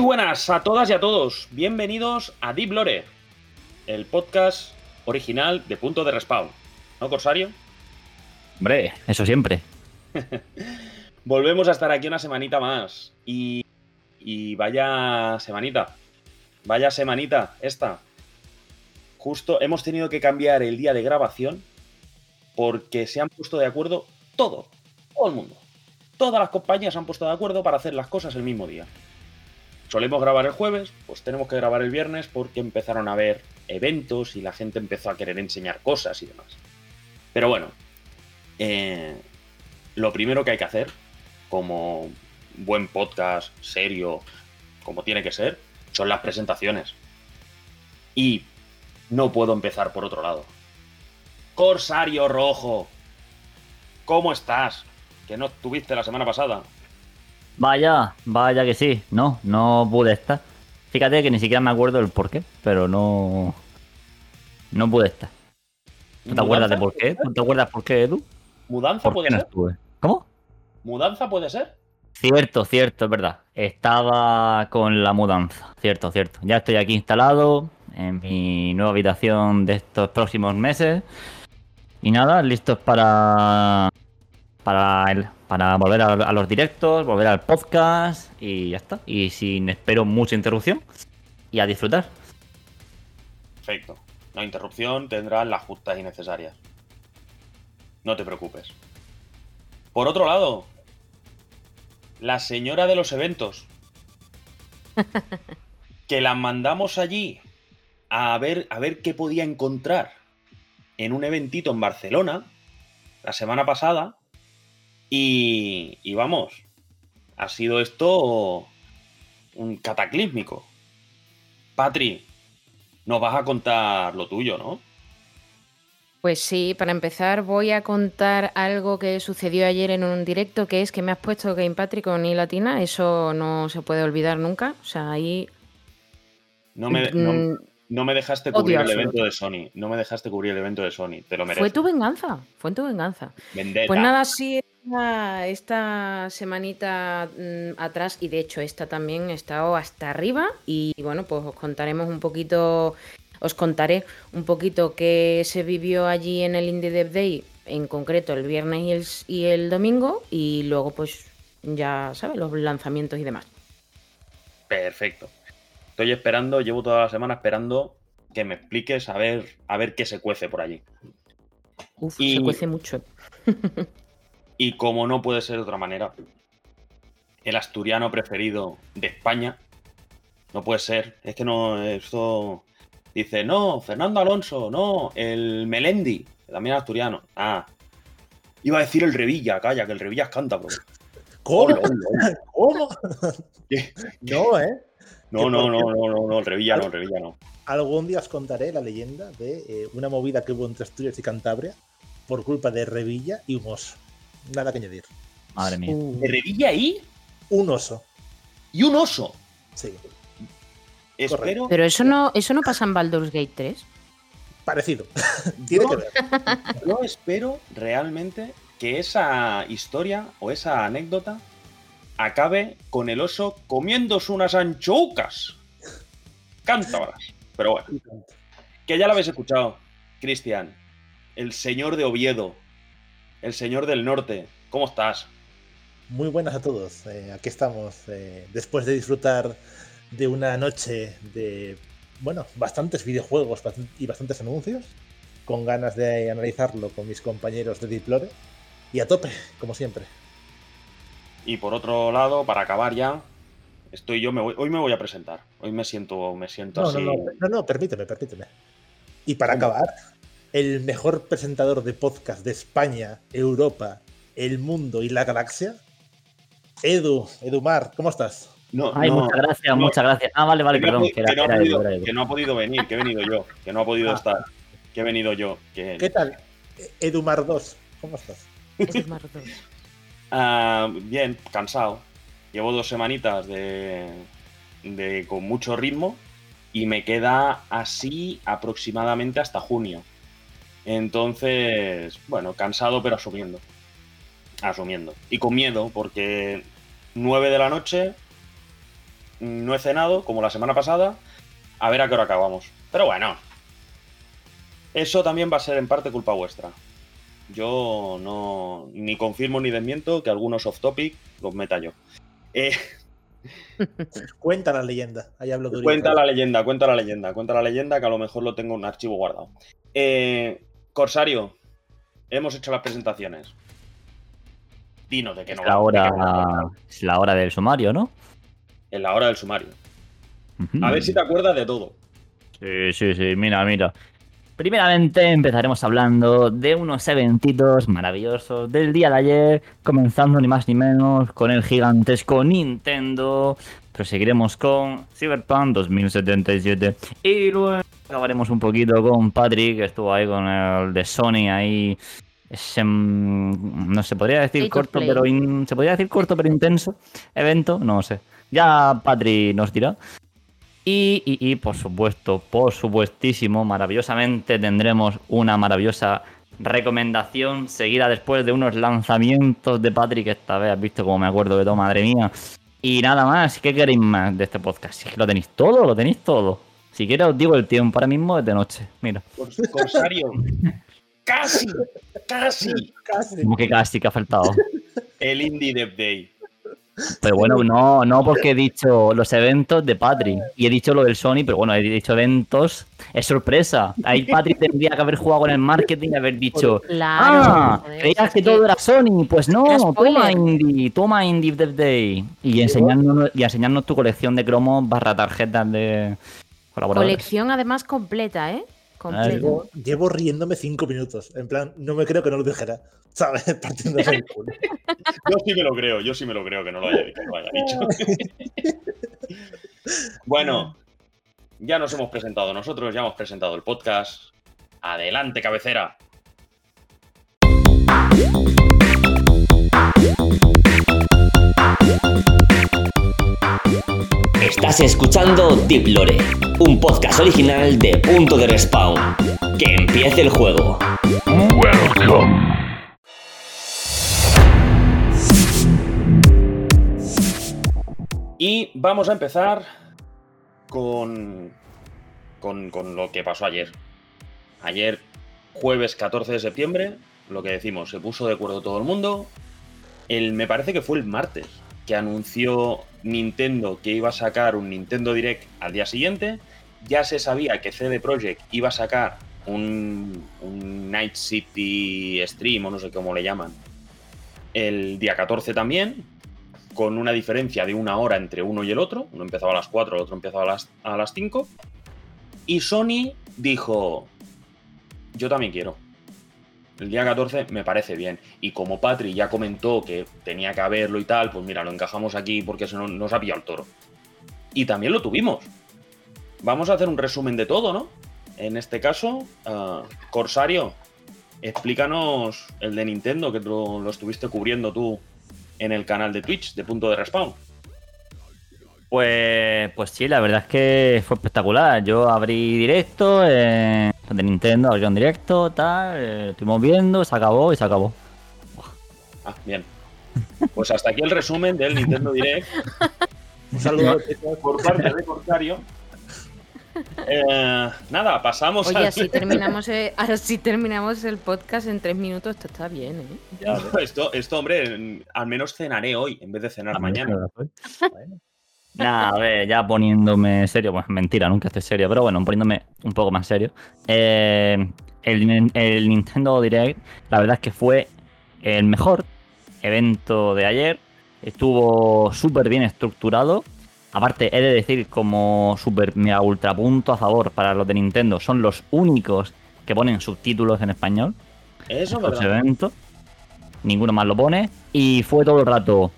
Muy buenas a todas y a todos. Bienvenidos a Deep Lore, el podcast original de Punto de Respawn. ¿No, Corsario? Hombre, eso siempre. Volvemos a estar aquí una semanita más. Y, y vaya semanita. Vaya semanita esta. Justo hemos tenido que cambiar el día de grabación porque se han puesto de acuerdo todo, todo el mundo. Todas las compañías se han puesto de acuerdo para hacer las cosas el mismo día. Solemos grabar el jueves, pues tenemos que grabar el viernes porque empezaron a haber eventos y la gente empezó a querer enseñar cosas y demás. Pero bueno, eh, lo primero que hay que hacer, como buen podcast serio, como tiene que ser, son las presentaciones. Y no puedo empezar por otro lado. Corsario Rojo, ¿cómo estás? Que no estuviste la semana pasada. Vaya, vaya que sí. No, no pude estar. Fíjate que ni siquiera me acuerdo del por qué, pero no. No pude estar. ¿No te acuerdas de por qué? ¿No te acuerdas por qué, Edu? ¿Mudanza ¿Por puede qué no ser? estuve? ¿Cómo? ¿Mudanza puede ser? Cierto, cierto, es verdad. Estaba con la mudanza. Cierto, cierto. Ya estoy aquí instalado en mi nueva habitación de estos próximos meses. Y nada, listos para. Para, el- para volver a, a los directos, volver al podcast y ya está. Y sin espero mucha interrupción. Y a disfrutar. Perfecto. No interrupción, tendrán las justas y necesarias. No te preocupes. Por otro lado, la señora de los eventos. que la mandamos allí a ver, a ver qué podía encontrar en un eventito en Barcelona la semana pasada. Y, y vamos, ha sido esto un cataclísmico. Patri, nos vas a contar lo tuyo, ¿no? Pues sí, para empezar voy a contar algo que sucedió ayer en un directo, que es que me has puesto Game Patrick con I latina, eso no se puede olvidar nunca. O sea, ahí... No me, no, mm, no me dejaste odio cubrir el absoluto. evento de Sony. No me dejaste cubrir el evento de Sony. Te lo mereces. fue tu venganza, fue tu venganza. Vendetta. Pues nada, sí, esta, esta semanita mm, atrás, y de hecho esta también he estado hasta arriba, y bueno, pues os contaremos un poquito, os contaré un poquito qué se vivió allí en el Indie Dev Day, en concreto el viernes y el, s- y el domingo, y luego pues ya sabes, los lanzamientos y demás. Perfecto. Estoy esperando, llevo toda la semana esperando que me expliques a ver, a ver qué se cuece por allí. Uf, Y- se cuece mucho. Y como no puede ser de otra manera, el asturiano preferido de España, no puede ser. Es que no, esto dice, no, Fernando Alonso, no, el Melendi, también asturiano. Ah, iba a decir el Revilla, calla, que el Revilla es cántabro. ¿Cómo? ¿Cómo? ¿Qué? No, ¿eh? No, no, no, no, no, no, el Revilla no, el Revilla no. Algún día os contaré la leyenda de eh, una movida que hubo entre Asturias y Cantabria por culpa de Revilla y oso. Nada que añadir. Madre mía. Uh, De Revilla ahí Un oso, y un oso. sí. Espero, Pero eso no, eso no pasa en Baldur's Gate 3. Parecido. Tiene No. que ver. yo espero realmente que esa historia o esa anécdota acabe con el oso comiéndose unas anchoucas. Cántabras. Pero bueno, que ya lo habéis escuchado. Cristian, el señor de Oviedo, el señor del norte. ¿Cómo estás? Muy buenas a todos. Eh, aquí estamos. eh, después de disfrutar de una noche de, bueno, bastantes videojuegos y bastantes anuncios, con ganas de analizarlo con mis compañeros de Diplore. Y a tope, como siempre. Y por otro lado, para acabar ya, estoy yo, me voy, hoy me voy a presentar. Hoy me siento, me siento No, no, así. no, no, no, permíteme, permíteme. Y para ¿Cómo? acabar, el mejor presentador de podcast de España, Europa, el mundo y la galaxia, Edu, Edumar, ¿cómo estás? No, Ay, no, muchas gracias, no. muchas gracias. Ah, vale, vale, que, perdón. que era- que no ha era podido, era Edu. que no ha podido venir, que he venido yo, que no ha podido Ah. estar, que he venido yo. Que... ¿Qué tal? Edumar 2, ¿cómo estás? Es más dos. Ah, bien, cansado. Llevo dos semanitas de, de con mucho ritmo y me queda así aproximadamente hasta junio. Entonces, bueno, cansado pero asumiendo. Asumiendo. Y con miedo, porque 9 de la noche no he cenado, como la semana pasada, a ver a qué hora acabamos. Pero bueno, eso también va a ser en parte culpa vuestra. Yo no ni confirmo ni desmiento que algunos off topic los meta yo. Eh, Cuenta la leyenda. Ahí hablo cuenta la leyenda, cuenta la leyenda, cuenta la leyenda que a lo mejor lo tengo en un archivo guardado. Eh, Corsario, hemos hecho las presentaciones. Dinos de que no Es la hora, qué es la hora del sumario, ¿no? En la hora del sumario. A ver si te acuerdas de todo. Sí, sí, sí, mira, mira. Primeramente empezaremos hablando de unos eventitos maravillosos del día de ayer, comenzando ni más ni menos con el gigantesco Nintendo. Proseguiremos con Cyberpunk 2077 y luego acabaremos un poquito con Patrick, que estuvo ahí con el de Sony ahí. Ese, mm, no se podría decir State corto, pero in- se podría decir corto pero intenso evento, no sé. Ya Patrick nos dirá. Y, y- y, por supuesto, por supuestísimo, maravillosamente tendremos una maravillosa recomendación seguida después de unos lanzamientos de Patrick. Esta vez has visto como me acuerdo de todo, madre mía. Y nada más, ¿qué queréis más de este podcast? Si es que lo tenéis todo, lo tenéis todo. Si quieres os digo el tiempo, ahora mismo es de noche. Mira, Cors- Corsario. casi, casi. Casi. como que casi que ha faltado. El Indie Dev Day. Pero bueno, no, no porque he dicho los eventos de Patrick y he dicho lo del Sony, pero bueno, he dicho eventos, es sorpresa. Ahí Patrick tendría que haber jugado con el marketing y haber dicho, Claro. ah, creías es que todo era Sony, pues no, toma. Indie, toma Indie Dev Day. Y enseñarnos, y enseñarnos tu colección de cromos barra tarjetas de colaboradores. Colección además completa, ¿eh? Completa. Llevo, llevo riéndome cinco minutos. En plan, no me creo que no lo dijera. ¿Sabes? Partiéndose el culo. Yo sí me lo creo, yo sí me lo creo que no lo haya, que no lo haya dicho. bueno, ya nos hemos presentado nosotros, ya hemos presentado el podcast. Adelante, cabecera. Estás escuchando Deep Lore, un podcast original de Punto de Respawn. Que empiece el juego. Y vamos a empezar con, con, con lo que pasó ayer. Ayer, jueves 14 de septiembre, lo que decimos, se puso de acuerdo todo el mundo. El, me parece que fue el martes que anunció Nintendo que iba a sacar un Nintendo Direct al día siguiente. Ya se sabía que CD Projekt iba a sacar un, un Night City Stream, o no sé cómo le llaman, el día 14 también, con una diferencia de una hora entre uno y el otro. Uno empezaba a las 4, el otro empezaba a las, a las 5. Y Sony dijo, yo también quiero. El día 14 me parece bien. Y como Patri ya comentó que tenía que haberlo y tal, pues mira, lo encajamos aquí porque se nos, nos ha pillado el toro. Y también lo tuvimos. Vamos a hacer un resumen de todo, ¿no? En este caso, ah, Corsario, explícanos el de Nintendo, que lo, lo estuviste cubriendo tú en el canal de Twitch de Punto de Respawn. Pues, pues sí, la verdad es que fue espectacular. Yo abrí directo eh, de Nintendo, abrí un directo, tal, eh, estuvimos viendo, se acabó y se acabó. Ah, bien. Pues hasta aquí el resumen del Nintendo Direct Un saludo. por parte de Corsario. Eh, nada, pasamos Oye, al- así terminamos, el, así terminamos el podcast en tres minutos. Esto está bien, ¿eh? No, esto, esto, hombre, al menos cenaré hoy en vez de cenar mañana. Nada, a ver, ya poniéndome serio, pues mentira, nunca estoy serio, pero bueno, poniéndome un poco más serio. Eh, el, el Nintendo Direct, la verdad es que fue el mejor evento de ayer. Estuvo súper bien estructurado. Aparte, he de decir, como super mega ultra punto a favor para los de Nintendo, son los únicos que ponen subtítulos en español Eso, los ¿verdad? eventos. Ninguno más lo pone. Y fue todo el rato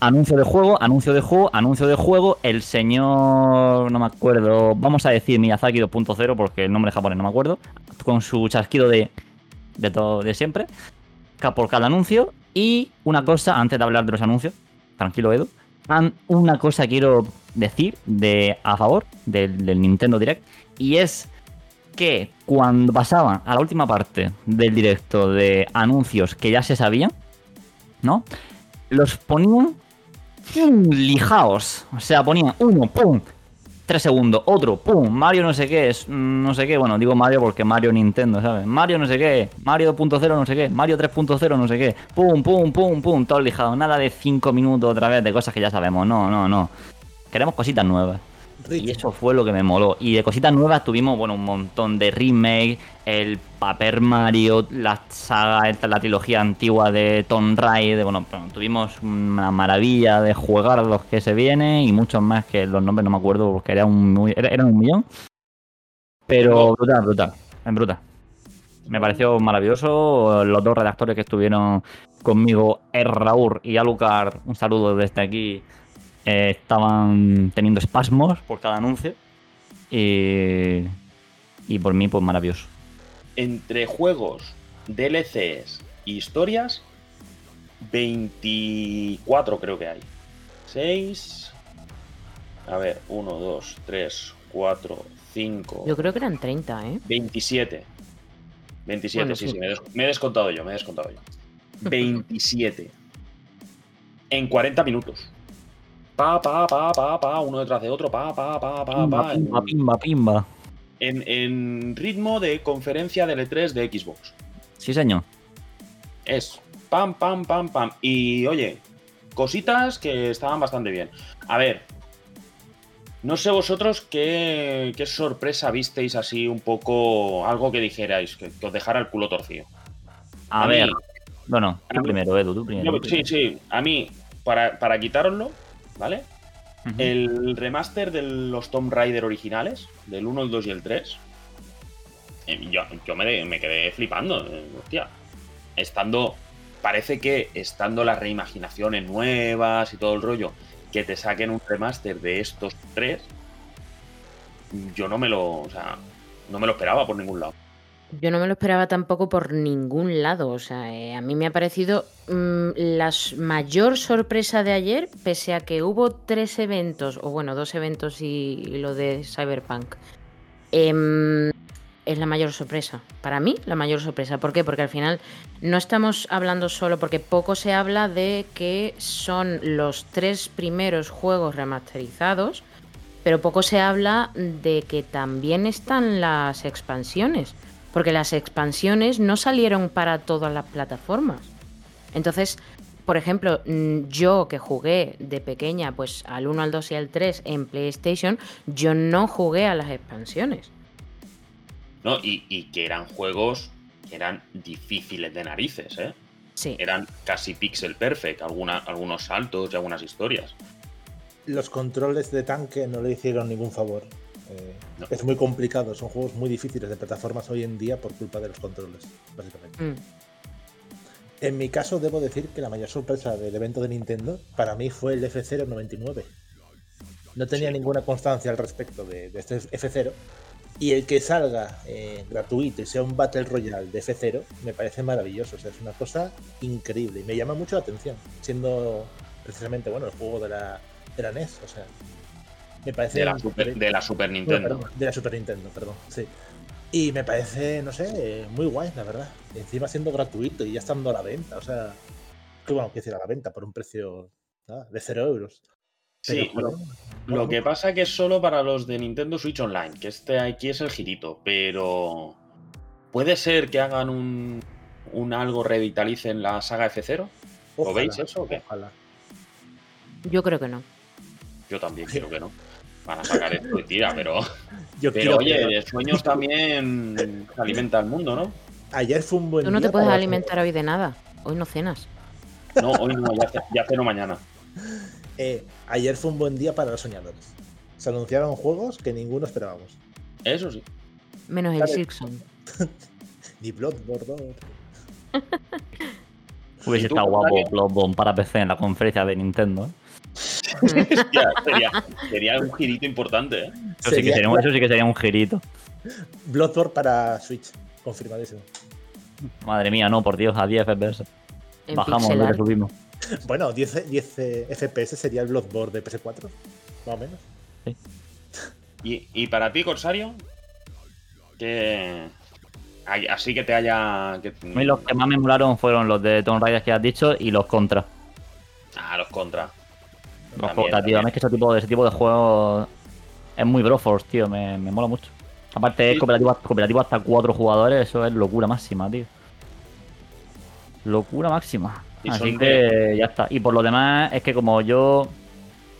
anuncio de juego, anuncio de juego, anuncio de juego. El señor, no me acuerdo, vamos a decir Miyazaki 2.0 porque el nombre japonés no me acuerdo. Con su chasquido de, de todo de siempre. Por cada anuncio. Y una cosa, antes de hablar de los anuncios, tranquilo Edu. Una cosa quiero decir de a favor del, Nintendo Direct. Y es que cuando pasaban a la última parte del directo de anuncios que ya se sabían, ¿no? Los ponían lijaos. O sea, ponía uno, pum, tres segundos, otro, pum, Mario no sé qué, es, mm, no sé qué, bueno, digo Mario porque Mario Nintendo, ¿sabes? Mario no sé qué, Mario 2.0 no sé qué, Mario 3.0 no sé qué, pum, pum, pum, pum, todo lijado, nada de cinco minutos otra vez de cosas que ya sabemos, no, no, no. Queremos cositas nuevas. Y eso fue lo que me moló. Y de cositas nuevas tuvimos, bueno, un montón de remake, el Paper Mario, la saga, la trilogía antigua de Tomb Raider, bueno, tuvimos una maravilla de jugar los que se vienen y muchos más que los nombres no me acuerdo porque era un, eran un millón. Pero brutal, brutal, en brutal. Me pareció maravilloso. Los dos redactores que estuvieron conmigo, Raúl y Alucard, un saludo desde aquí eh, estaban teniendo espasmos por cada anuncio. Y, y por mí, pues maravilloso. Entre juegos, DLCs e historias, 24 creo que hay. 6. A ver, 1, 2, 3, 4, 5. Yo creo que eran 30, ¿eh? 27. 27, sí, sí, me, me he descontado yo, me he descontado yo. 27. en 40 minutos pa, pa, pa, pa, pa, uno detrás de otro, pa, pa, pa, pa, pa. Pimba, pimba, pimba. En, en ritmo de conferencia de L3 de Xbox. Sí, señor. Es pam, pam, pam, pam. Y oye, cositas que estaban bastante bien. A ver, no sé vosotros qué, qué, sorpresa visteis así un poco, algo que dijerais, que, os dejara el culo torcido. A, ver, bueno, tú primero, Edu, tú primero. sí, sí, a mí, para, para quitároslo, ¿vale? El remaster de los Tomb Raider originales, del 1, el 2 y el 3, eh, yo, me, quedé flipando, eh, hostia. Estando, parece que estando las reimaginaciones nuevas y todo el rollo, que te saquen un remaster de estos tres, yo no me lo, o sea, no me lo esperaba por ningún lado. Yo no me lo esperaba tampoco por ningún lado. O sea, eh, a mí me ha parecido mm, la mayor sorpresa de ayer, pese a que hubo tres eventos, o bueno, dos eventos y, lo de Cyberpunk. Em, es la mayor sorpresa. Para mí, la mayor sorpresa. ¿Por qué? Porque al final no estamos hablando solo, porque poco se habla de que son los tres primeros juegos remasterizados, pero poco se habla de que también están las expansiones porque las expansiones no salieron para todas las plataformas. Entonces, por ejemplo, mm, yo que jugué de pequeña pues al 1, al 2 y al 3 en PlayStation, yo no jugué a las expansiones. No, y, que eran juegos que eran difíciles de narices, ¿eh? Sí. Eran casi pixel perfect, algunos saltos y algunas historias. Los controles de tanque no le hicieron ningún favor. Eh, es muy complicado, son juegos muy difíciles de plataformas hoy en día por culpa de los controles, básicamente. Mm. En mi caso, debo decir que la mayor sorpresa del evento de Nintendo para mí fue el F099. No tenía ninguna constancia al respecto de, este F0. Y el que salga eh, gratuito y sea un Battle Royale de F0 me parece maravilloso. O sea, es una cosa increíble y me llama mucho la atención, siendo precisamente bueno el juego de la, de la NES. O sea, me parece. De la Super, de la Super Nintendo. de la Super Nintendo, perdón, sí. Y me parece, no sé, muy guay, la verdad. Encima siendo gratuito y ya estando a la venta. O sea, que bueno, que decir a la venta por un precio de 0 euros. sí, lo, que pasa que es solo para los de Nintendo Switch Online, que este aquí es el girito, pero puede ser que hagan un, un algo revitalicen la saga F0. ¿Lo veis eso o qué? Ojalá. Yo creo que no. Yo también creo que no van a sacar esto y tira, pero. pero oye, de sueños también se alimenta el mundo, ¿no? Ayer fue un buen Tú no te puedes alimentar hoy de nada. Hoy no cenas. No, hoy no, ya, ceno mañana. Eh, ayer fue un buen día para los soñadores. Se anunciaron juegos que ninguno esperábamos. Eso sí. Menos el Silkson. Ni Bloodborne. Hubiese estado guapo Bloodborne para PC en la conferencia de Nintendo. ¿eh? sería, un girito importante. ¿eh? Eso, sí que sería, un girito. Bloodborne para Switch, confirmadísimo. Madre mía, no, por Dios, a 10 FPS. Bajamos lo que subimos. Bueno, 10, 10 FPS sería el Bloodborne de PS4, más o menos. ¿Y, para ti, Corsario? Que. Así que te haya. Que... los que más me molaron fueron los de Tomb Raider que has dicho y los Contra. Ah, los Contra. Los También, cooperativos, también. es que ese tipo, de, ese tipo de juegos es muy Broforce, tío, me, me mola mucho. Aparte es cooperativo, cooperativo hasta cuatro jugadores, eso es locura máxima, tío. Locura máxima. Y Así que ya está. Y por lo demás, es que como yo,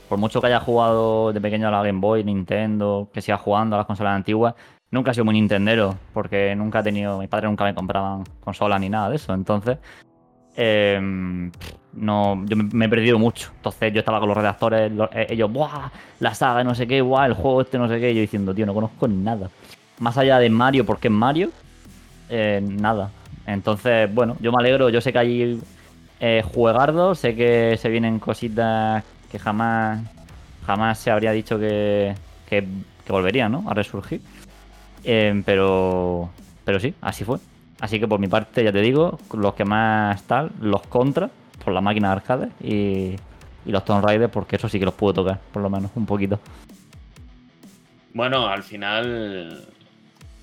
por mucho que haya jugado de pequeño a la Game Boy, Nintendo, que siga jugando a las consolas antiguas, nunca he sido muy nintendero, porque nunca he tenido, mis padres nunca me compraban consolas ni nada de eso. Entonces, eh, no, yo me, he perdido mucho. Entonces yo estaba con los redactores, eh, ellos, ¡buah! La saga, no sé qué, ¡buah! El juego este, no sé qué. Y yo diciendo, tío, no conozco nada. Más allá de Mario, porque es Mario, eh, nada. Entonces, bueno, yo me alegro. Yo sé que hay eh, juegardos, sé que se vienen cositas que jamás jamás se habría dicho que, que, volverían, ¿no? A resurgir. Eh, pero, pero sí, así fue. Así que por mi parte, ya te digo, los que más tal, los contra, por la máquina de arcade y, y los Tomb Raider, porque eso sí que los puedo tocar, por lo menos, un poquito. Bueno, al final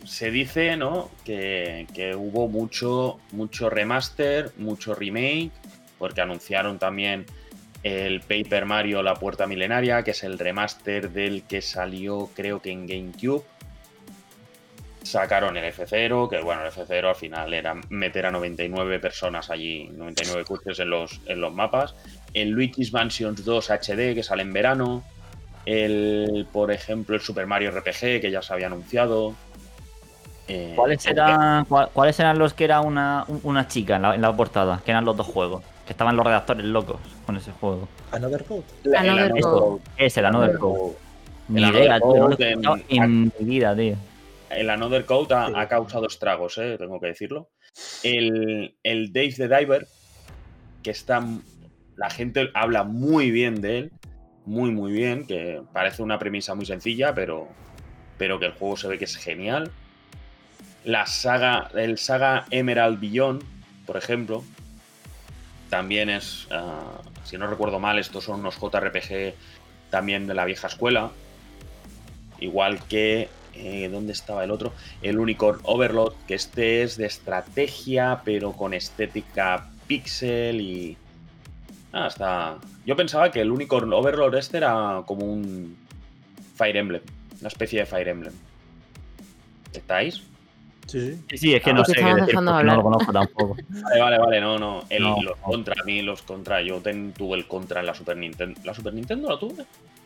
se dice, ¿no? Que, que hubo mucho, mucho remaster, mucho remake, porque anunciaron también el Paper Mario La Puerta Milenaria, que es el remaster del que salió creo que en GameCube. Sacaron el F0, que bueno, el F0 al final era meter a 99 personas allí, 99 coches en los, en los mapas. El Luigi's Mansions 2 HD, que sale en verano. El, por ejemplo, el Super Mario RPG, que ya se había anunciado. Eh, ¿Cuáles eran, ¿Cuáles eran los que era una, un- una chica en la, en la portada? Que eran los dos juegos. Que estaban los redactores locos con ese juego. Another Code. la- el Another Another Code. Code. Ese, el Another Another Code. Code. Ni idea, tío. No lo he Code en- escuchado en mi vida, tío. El Another Code ha, Sí. ha causado estragos, eh, tengo que decirlo. El, el Dave the Diver, que está. La gente habla muy bien de él. Muy, muy bien. Que parece una premisa muy sencilla, pero, pero que el juego se ve que es genial. La saga. El saga Emerald Beyond, por ejemplo. También es. ah, si no recuerdo mal, estos son unos JRPG también de la vieja escuela. Igual que. Eh, ¿Dónde estaba el otro? El Unicorn Overlord, que este es de estrategia, pero con estética pixel y. Ah, está. Yo pensaba que el Unicorn Overlord este era como un Fire Emblem, una especie de Fire Emblem. ¿Estáis? Sí, sí. Sí, es que Ah, no sé qué decir, no lo conozco tampoco. Vale, vale, vale, no, no. El- No, los no. contra, a mí los contra. Yo ten- tuve el contra en la Super Nintendo. ¿La Super Nintendo la tuve?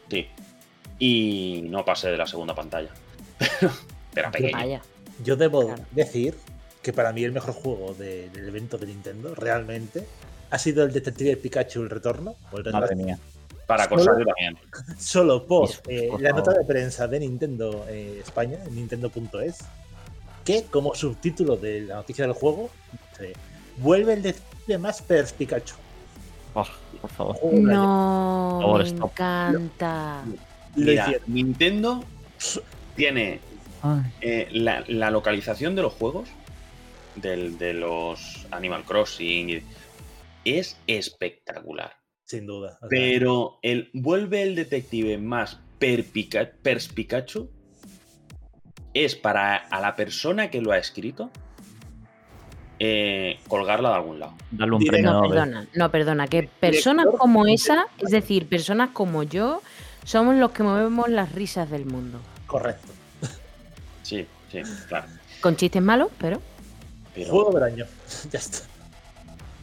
Sí. Y no pasé de la segunda pantalla. Pero pequeño. Vaya. Yo debo Claro. decir que para mí el mejor juego de- del evento de Nintendo realmente ha sido el Detective Pikachu el retorno. o el Madre remaster, mía. Para Solo- cosas yo también. Solo por, eh, la nota de prensa de Nintendo eh, España, en nintendo.es, que como subtítulo de la noticia del juego, dice, vuelve el detective más perspicacho. Oh, por favor. Año. No, me encanta. Lo Mira, hicieron. Nintendo tiene eh, la, la localización de los juegos, del- de los Animal Crossing, es espectacular. Sin duda. Pero el vuelve el detective más perpica- perspicacho es para a la persona que lo ha escrito eh, colgarla de algún lado. Darle un premio No, perdona, no, perdona, que personas como esa, es decir, personas como yo, somos los que movemos las risas del mundo. Correcto. Sí, sí, claro. Con chistes malos, pero Pero- Juego del año. ya está.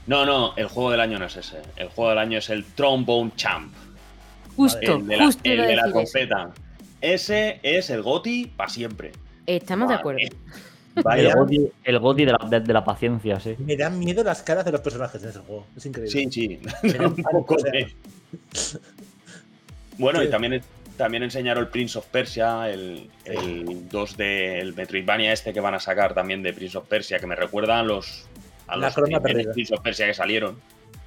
No, no, el juego del año no es ese. El juego del año es el Trombone Champ. justo, El de la, justo el de la trompeta. Ese es el Goti para siempre. Estamos de acuerdo. El Vaya. Goti, el Goti de, la, de- de la paciencia, sí. Me dan miedo las caras de los personajes en ese juego. Es increíble. Sí, sí. Me dan Un poco de- Bueno, Sí. y también, también enseñaron el Prince of Persia, el, el 2 de el Metroidvania este que van a sacar también de Prince of Persia, que me recuerdan a los, a los. Prince of Persia que salieron.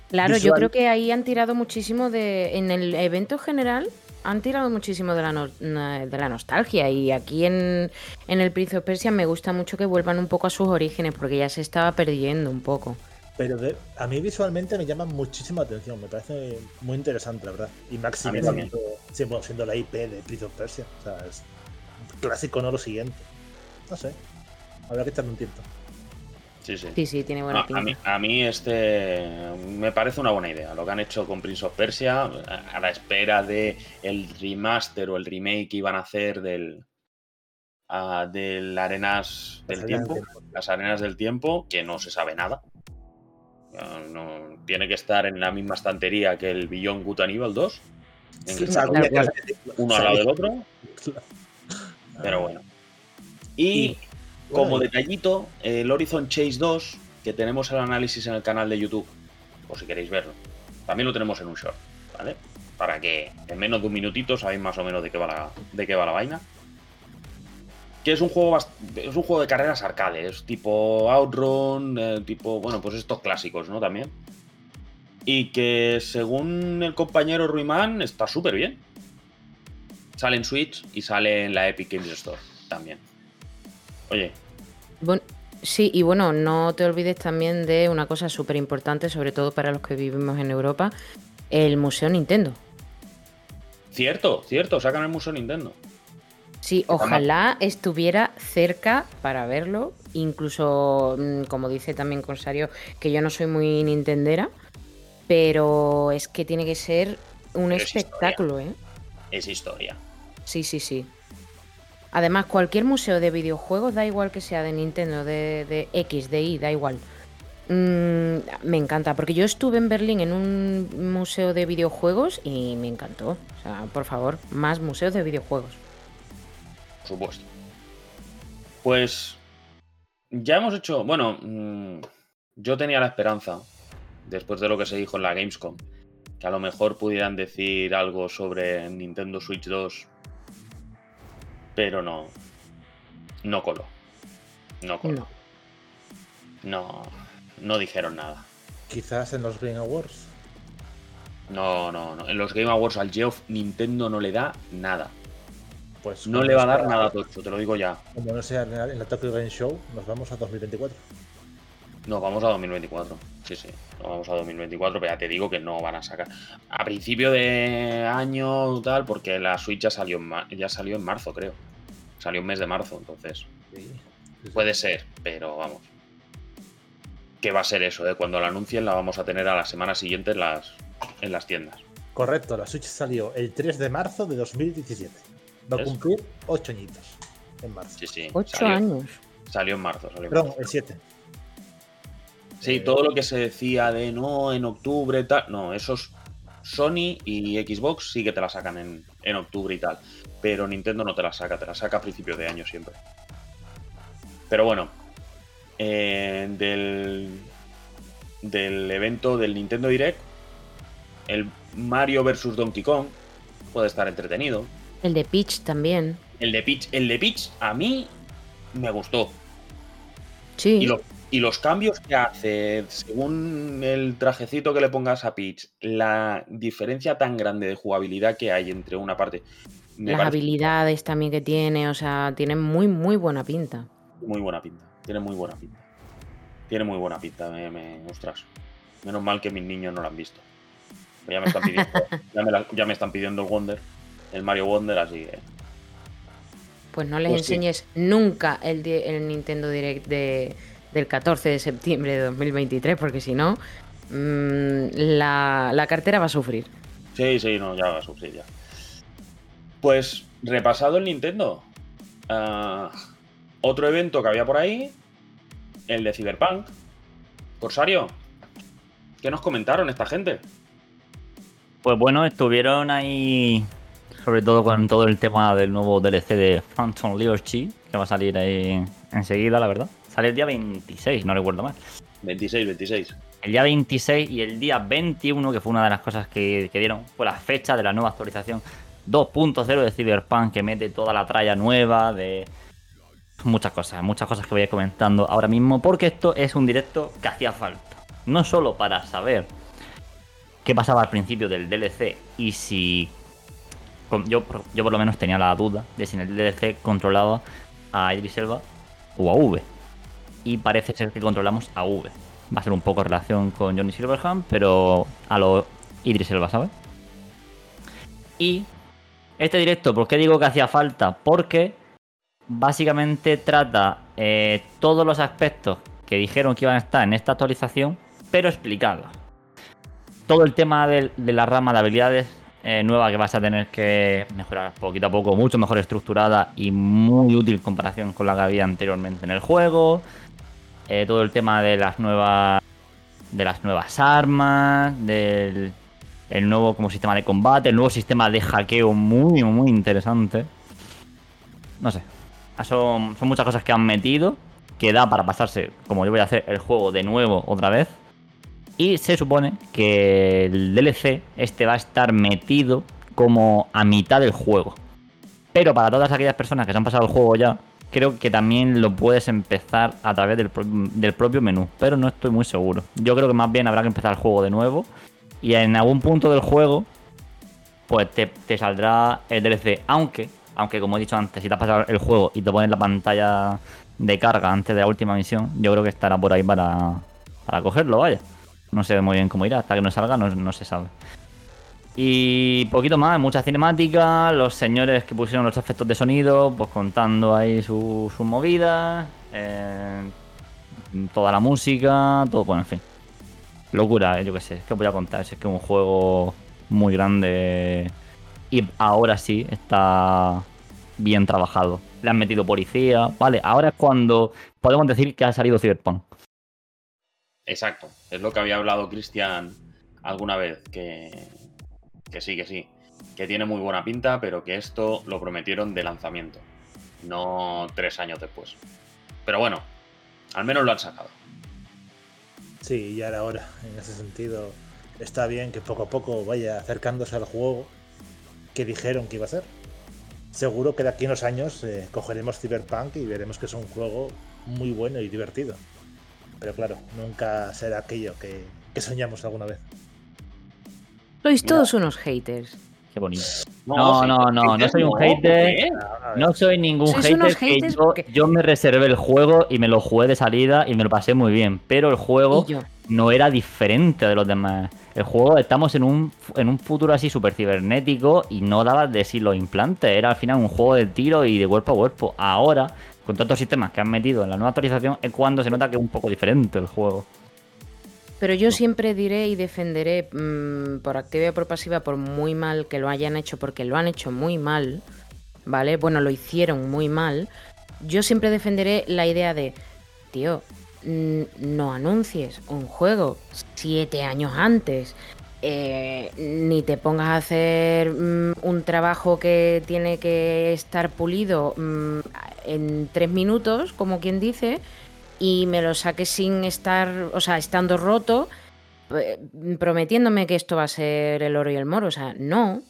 Claro, yo creo que ahí han tirado muchísimo de. En el evento general han tirado muchísimo de la, no- de la nostalgia. Y aquí en, en el Prince of Persia me gusta mucho que vuelvan un poco a sus orígenes, porque ya se estaba perdiendo un poco. Pero de- a mí visualmente me llama muchísima atención. Me parece muy interesante, la verdad. Y Maxi siendo, siendo, la IP de Prince of Persia. O sea, es clásico, no lo siguiente. No sé. Habrá que echarle un tiempo. Sí, sí. Sí, sí, tiene buena pinta. a, mí, a mí este me parece una buena idea. Lo que han hecho con Prince of Persia, a, la espera de el remaster o el remake que iban a hacer del ah, del Arenas del Las Arenas Tiempo, del Tiempo. las Arenas del Tiempo, que no se sabe nada. No- tiene que estar en la misma estantería que el Beyond Good Evil 2, en Sí, el sabía tal cual. que- uno al lado del otro, pero bueno. Y como detallito, el Horizon Chase 2, que tenemos el análisis en el canal de YouTube, por si queréis verlo, también lo tenemos en un short, ¿vale? Para que en menos de un minutito sabéis más o menos de qué va la, de qué va la vaina. Que es un juego es un juego de carreras arcade, es tipo Outrun, eh, tipo, bueno, pues estos clásicos, ¿no? También. Y que según el compañero Ruiman está súper bien. Sale en Switch y sale en la Epic Games Store también. Oye, Bueno, sí, y bueno, no te olvides también de una cosa súper importante, sobre todo para los que vivimos en Europa, el Museo Nintendo. Cierto, cierto, sacan el Museo Nintendo. Sí, ojalá estuviera cerca para verlo. Incluso, mm, como dice también Corsario, que yo no soy muy nintendera, pero es que tiene que ser un Es espectáculo, ¿eh? Es historia. Sí, sí, sí. Además, cualquier museo de videojuegos, da igual que sea de Nintendo, de, de X, de Y, da igual. Mm, me encanta, porque yo estuve en Berlín en un museo de videojuegos y me encantó. O sea, por favor, más museos de videojuegos. Por supuesto. Pues ya hemos hecho, bueno, mm, yo tenía la esperanza, después de lo que se dijo en la Gamescom, que a lo mejor pudieran decir algo sobre Nintendo Switch 2, pero no, no coló. No coló. No. No, no dijeron nada. Quizás en los Game Awards. No, no, no. En los Game Awards al Geoff Nintendo no le da nada. Pues No le va a dar nada tocho, te lo digo ya. Como no sea en la, Tokyo Game Show, nos vamos a 2024. No, vamos a 2024. Sí, sí. No vamos a 2024, pero ya te digo que no van a sacar. A principio de año tal, porque la Switch ya salió en, ya salió en marzo, creo. Salió en mes de marzo, entonces. Sí. Puede ser, pero vamos. Que va a ser eso, ¿eh? Cuando la anuncien la vamos a tener a la semana siguiente en las, en las tiendas. Correcto, la Switch salió el 3 de marzo de 2017. Va a cumplir 8 añitos en marzo. Sí, sí. Ocho salió, años. Salió en marzo. Salió en Perdón, marzo. el 7. Sí, Eh, todo lo que se decía de no, en octubre, tal. No, esos Sony y Xbox sí que te la sacan en, en octubre y tal. Pero Nintendo no te la saca, te la saca a principios de año siempre. Pero bueno, eh, del, del evento del Nintendo Direct, el Mario vs. Donkey Kong puede estar entretenido. El de Peach también. El de Peach, el de Peach a mí me gustó. Sí. Y, lo- y los cambios que hace, según el trajecito que le pongas a Peach, la diferencia tan grande de jugabilidad que hay entre una parte. Las parece habilidades también que tiene, o sea, tiene muy, muy buena pinta. muy buena pinta. Tiene muy buena pinta. Tiene muy buena pinta, me, me- ostras. Menos mal que mis niños no lo han visto. Ya me están pidiendo, ya me, la- ya me están pidiendo el Wonder, el Mario Wonder, así que. Pues no les Pues sí. enseñes nunca el Nintendo Direct de, del 14 de septiembre de 2023, porque si no, mm, la, la cartera va a sufrir. Sí, sí, no, ya va a sufrir ya. Pues repasado el Nintendo. ah, otro evento que había por ahí, el de Cyberpunk. Corsario, ¿qué nos comentaron esta gente? Pues bueno, estuvieron ahí, sobre todo con todo el tema del nuevo DLC de Phantom Liberty, que va a salir ahí enseguida, la verdad. Sale el día 26, no recuerdo mal. 26, 26. El día 26 y el día 21, que fue una de las cosas que, que dieron, fue la fecha de la nueva actualización 2.0 de Cyberpunk, que mete toda la tralla nueva de muchas cosas, muchas cosas que voy a ir comentando ahora mismo, porque esto es un directo que hacía falta. No solo para saber qué pasaba al principio del DLC y si yo, yo por lo menos tenía la duda de si en el DLC controlaba a Idris Elba o a V. Y parece ser que controlamos a V. Va a ser un poco relación con Johnny Silverhand, pero a lo Idris Elba, ¿sabes? Y este directo, ¿por qué digo que hacía falta? Porque básicamente trata eh, todos los aspectos que dijeron que iban a estar en esta actualización, pero explicadas. Todo el tema de la rama de habilidades eh, nueva que vas a tener que mejorar poquito a poco, mucho mejor estructurada y muy útil en comparación con la que había anteriormente en el juego. Eh, todo el tema de las nuevas de las nuevas armas, del el nuevo como sistema de combate, el nuevo sistema de hackeo muy muy interesante. No sé, son, son muchas cosas que han metido que da para pasarse, como yo voy a hacer, el juego de nuevo otra vez. Y se supone que el DLC este va a estar metido como a mitad del juego. Pero para todas aquellas personas que se han pasado el juego ya, creo que también lo puedes empezar a través del, del, propio menú. Pero no estoy muy seguro. Yo creo que más bien habrá que empezar el juego de nuevo. Y en algún punto del juego, pues te, saldrá el DLC. Aunque, aunque como he dicho antes, si te has pasado el juego y te pones la pantalla de carga antes de la última misión, yo creo que estará por ahí para, para cogerlo, vaya. No sé muy bien cómo irá, hasta que no salga no, se sabe. Y poquito más, mucha cinemática, los señores que pusieron los efectos de sonido, pues contando ahí sus su movidas, eh, toda la música, todo, bueno, en fin. Locura, eh, yo qué sé, que voy a contar, es que es un juego muy grande y ahora sí está bien trabajado. Le han metido policía, vale, ahora es cuando podemos decir que ha salido Cyberpunk. Exacto, es lo que había hablado Cristian alguna vez, que, que sí, que sí, que tiene muy buena pinta, pero que esto lo prometieron de lanzamiento, no tres años después. Pero bueno, al menos lo han sacado. Sí, ya era hora, en ese sentido. Está bien que poco a poco vaya acercándose al juego que dijeron que iba a ser. Seguro que de aquí a unos años eh, cogeremos Cyberpunk y veremos que es un juego muy bueno y divertido. Pero claro, nunca será aquello que, soñamos alguna vez. Sois todos unos haters. Qué bonito. No, no, no, no, soy un hater. No soy ningún hater. yo, me reservé el juego y me lo jugué de salida y me lo pasé muy bien. Pero el juego no era diferente de los demás. El juego, estamos en un, en un futuro así súper cibernético y no daba de sí los implantes. Era al final un juego de tiro y de cuerpo a cuerpo. Ahora con todos los sistemas que han metido en la nueva actualización, es cuando se nota que es un poco diferente el juego. Pero yo siempre diré y defenderé mm, por activa y por pasiva, por muy mal que lo hayan hecho, porque lo han hecho muy mal, ¿vale? Bueno, lo hicieron muy mal. Yo siempre defenderé la idea de, tío, no anuncies un juego siete años antes eh, ni te pongas a hacer mm, un trabajo que tiene que estar pulido mm, en tres minutos, como quien dice, y me lo saques sin estar, o sea, estando roto, eh, prometiéndome que esto va a ser el oro y el moro. O sea, no.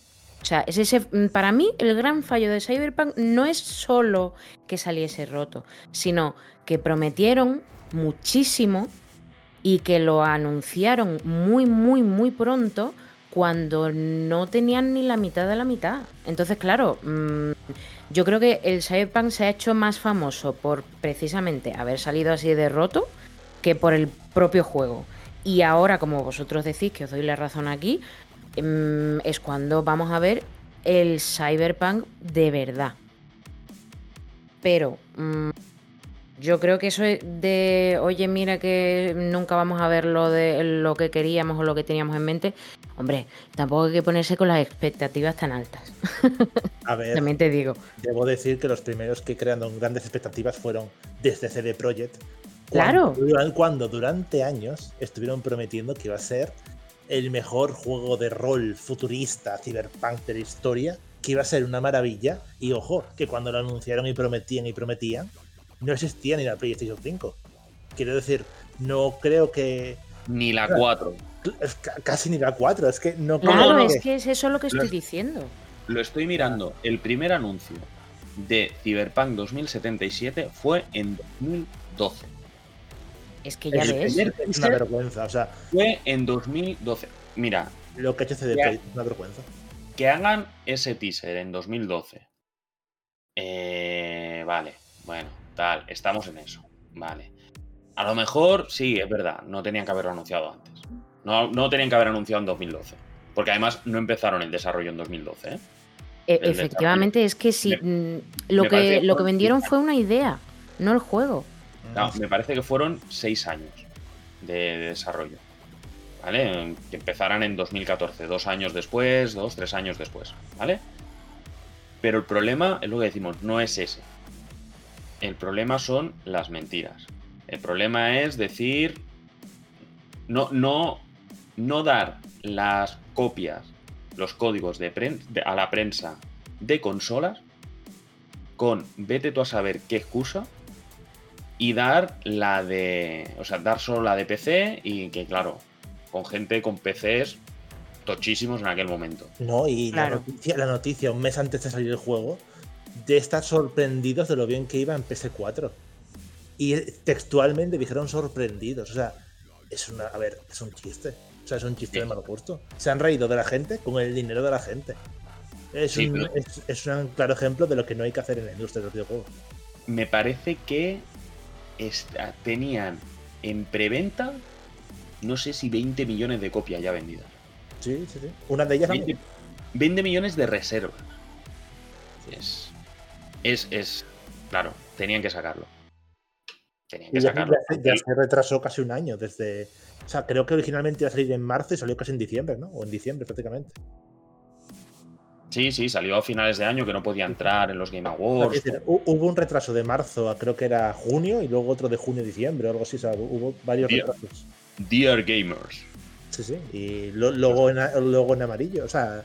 O sea, es ese, mm, para mí el gran fallo de Cyberpunk no es solo que saliese roto, sino que prometieron muchísimo y que lo anunciaron muy, muy, muy pronto cuando no tenían ni la mitad de la mitad. Entonces, claro, mm, yo creo que el Cyberpunk se ha hecho más famoso por precisamente haber salido así de roto que por el propio juego. Y ahora, como vosotros decís, que os doy la razón aquí, mm, es cuando vamos a ver el Cyberpunk de verdad. Pero mm, yo creo que eso de, oye, mira que nunca vamos a ver lo de lo que queríamos o lo que teníamos en mente. Hombre, tampoco hay que ponerse con las expectativas tan altas. A ver, también te digo. Debo decir que los primeros que crearon grandes expectativas fueron desde CD Projekt. Claro. Cuando, cuando durante años estuvieron prometiendo que iba a ser el mejor juego de rol futurista, cyberpunk de la historia, que iba a ser una maravilla. Y ojo, que cuando lo anunciaron y prometían y prometían, no existía ni la PlayStation 5. Quiero decir, no creo que. Ni la 4. Casi ni la 4, es que no Claro, es que es eso lo que estoy diciendo. Lo estoy mirando. El primer anuncio de Cyberpunk 2077 fue en 2012. Es que ya ves. Es una vergüenza, o sea. Fue en 2012. Mira. Lo que ha hecho CD es una vergüenza. Que hagan ese teaser en 2012. Eh, vale, bueno tal, estamos en eso. Vale. A lo mejor, sí, es verdad, no tenían que haberlo anunciado antes. No, no tenían que haber anunciado en 2012. Porque además no empezaron el desarrollo en 2012. ¿eh? E, efectivamente, es que si mm, lo, que, lo que vendieron fue una idea, no el juego. No, me parece que fueron seis años de desarrollo. ¿Vale? Que empezaran en 2014, dos años después, dos, tres años después. ¿Vale? Pero el problema, es lo que decimos, no es ese. El problema son las mentiras. El problema es decir. No, no, no dar las copias, los códigos de, pren- de- a la prensa de consolas con vete tú a saber qué excusa y dar la de. O sea, dar solo la de PC y que, claro, con gente con PCs tochísimos en aquel momento. No, y la, noticia, la noticia un mes antes de salir el juego de estar sorprendidos de lo bien que iba en PS4. Y textualmente dijeron sorprendidos. O sea, es una. A ver, es un chiste. O sea, es un chiste Sí. de mal gusto. Se han reído de la gente con el dinero de la gente. Es, Sí, un, pero- es, es un claro ejemplo de lo que no hay que hacer en la industria de los videojuegos. Me parece que esta- tenían en preventa, no sé si 20 millones de copias ya vendidas. Sí, sí, sí. Una de ellas. 20, 20 millones de reservas. Es, es, es. Claro, tenían que sacarlo. Tenían que Y sacarlo. ya se- ya se retrasó casi un año desde. O sea, creo que originalmente iba a salir en marzo y salió casi en diciembre, ¿no? O en diciembre prácticamente. Sí, sí, salió a finales de año que no podía entrar en los Game Awards. decir, hubo un retraso de marzo a creo que era junio y luego otro de junio a diciembre o algo así. O sea, hubo varios retrasos. Dear Gamers. Sí, sí. Y lo- luego, en, luego en amarillo. O sea,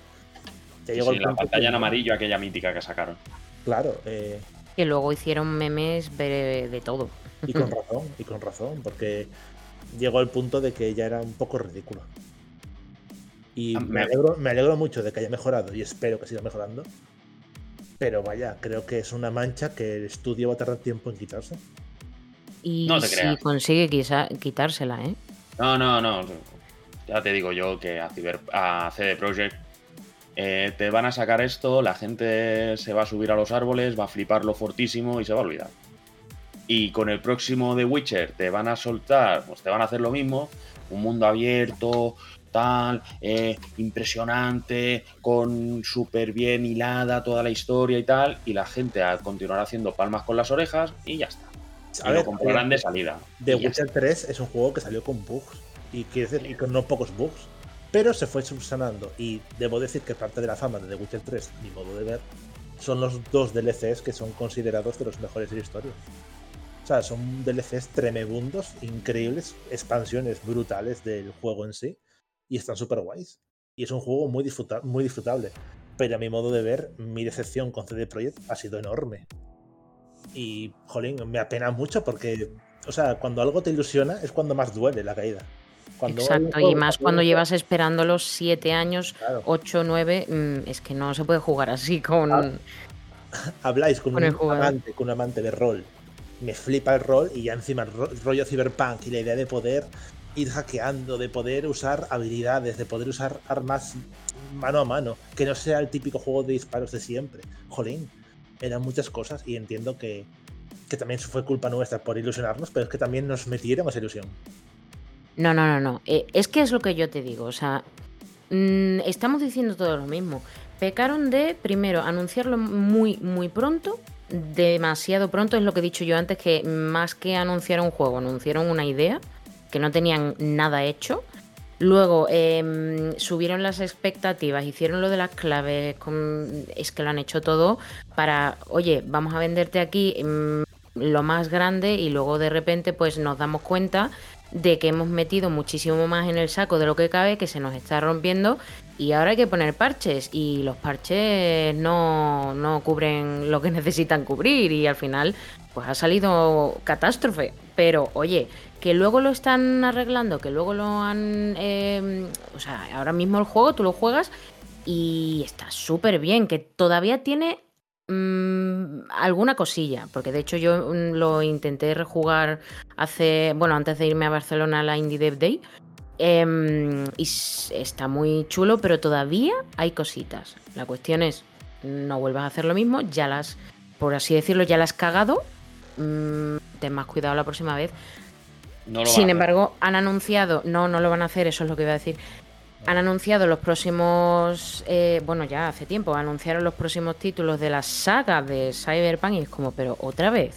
Sí, llegó sí, el la pantalla en amarillo, aquella mítica que sacaron. Claro, eh, Que luego hicieron memes de, de todo. y con razón, y con razón, porque llegó al punto de que ya era un poco ridículo. Y Ah, me alegro, me alegro mucho de que haya mejorado y espero que siga mejorando. Pero vaya, creo que es una mancha que el estudio va a tardar tiempo en quitarse. Y No te si creas. consigue quizá- quitársela, ¿eh? No, no, no. Ya te digo yo que a, Cyber, a CD Projekt eh, te van a sacar esto, la gente se va a subir a los árboles, va a fliparlo fortísimo y se va a olvidar. Y con el próximo de Witcher te van a soltar, pues te van a hacer lo mismo, un mundo abierto, tal, eh, impresionante, con súper bien hilada toda la historia y tal, y la gente a continuar haciendo palmas con las orejas y ya está. A Y ver, lo comprarán de eh, salida. The Witcher 3 es un juego que salió con bugs. Y, y con no pocos bugs. Pero se fue subsanando. Y debo decir que parte de la fama de The Witcher 3, mi modo de ver, son los dos DLCs que son considerados de los mejores de la historia. O sea, son DLCs tremebundos, increíbles, expansiones brutales del juego en sí. Y están súper guays. Y es un juego muy, disfruta- muy disfrutable. Pero a mi modo de ver, mi decepción con CD Projekt ha sido enorme. Y, jolín, me apena mucho porque, o sea, cuando algo te ilusiona es cuando más duele la caída. Cuando Exacto, y juego más cuando tiene- llevas esperándolo siete años, Claro, 8, 9, mm, es que no se puede jugar así con... Ah, habláis con, un amante, con un amante de rol. Me flipa el rol y ya encima el ro- rollo cyberpunk y la idea de poder ir hackeando, de poder usar habilidades, de poder usar armas mano a mano, que no sea el típico juego de disparos de siempre. Jolín, eran muchas cosas y entiendo que, que también fue culpa nuestra por ilusionarnos, pero es que también nos metieron esa ilusión. No, no, no, no. Eh, es que es lo que yo te digo. O sea, mm, estamos diciendo todo lo mismo. Pecaron de, primero, anunciarlo muy, muy pronto. Demasiado pronto, es lo que he dicho yo antes, que más que anunciar un juego, anunciaron una idea, que no tenían nada hecho. Luego em, subieron las expectativas, hicieron lo de las claves, es que lo han hecho todo para, oye, vamos a venderte aquí mm, lo más grande y luego de repente pues nos damos cuenta de que hemos metido muchísimo más en el saco de lo que cabe, que se nos está rompiendo y ahora hay que poner parches y los parches no, no cubren lo que necesitan cubrir y al final pues ha salido catástrofe. Pero oye, que luego lo están arreglando, que luego lo han... eh, o sea, ahora mismo el juego tú lo juegas y está súper bien, que todavía tiene mm, alguna cosilla, porque de hecho yo mm, lo intenté rejugar hace, bueno, antes de irme a Barcelona a la Indie Dev Day. em, y está muy chulo, pero todavía hay cositas. La cuestión es, no vuelvas a hacer lo mismo, ya las, por así decirlo, ya las has cagado. mm, ten más cuidado la próxima vez. No lo Sin embargo, han anunciado, no, no lo van a hacer, eso es lo que iba a decir. Han anunciado los próximos, eh, bueno, ya hace tiempo, anunciaron los próximos títulos de la saga de Cyberpunk y es como, pero otra vez.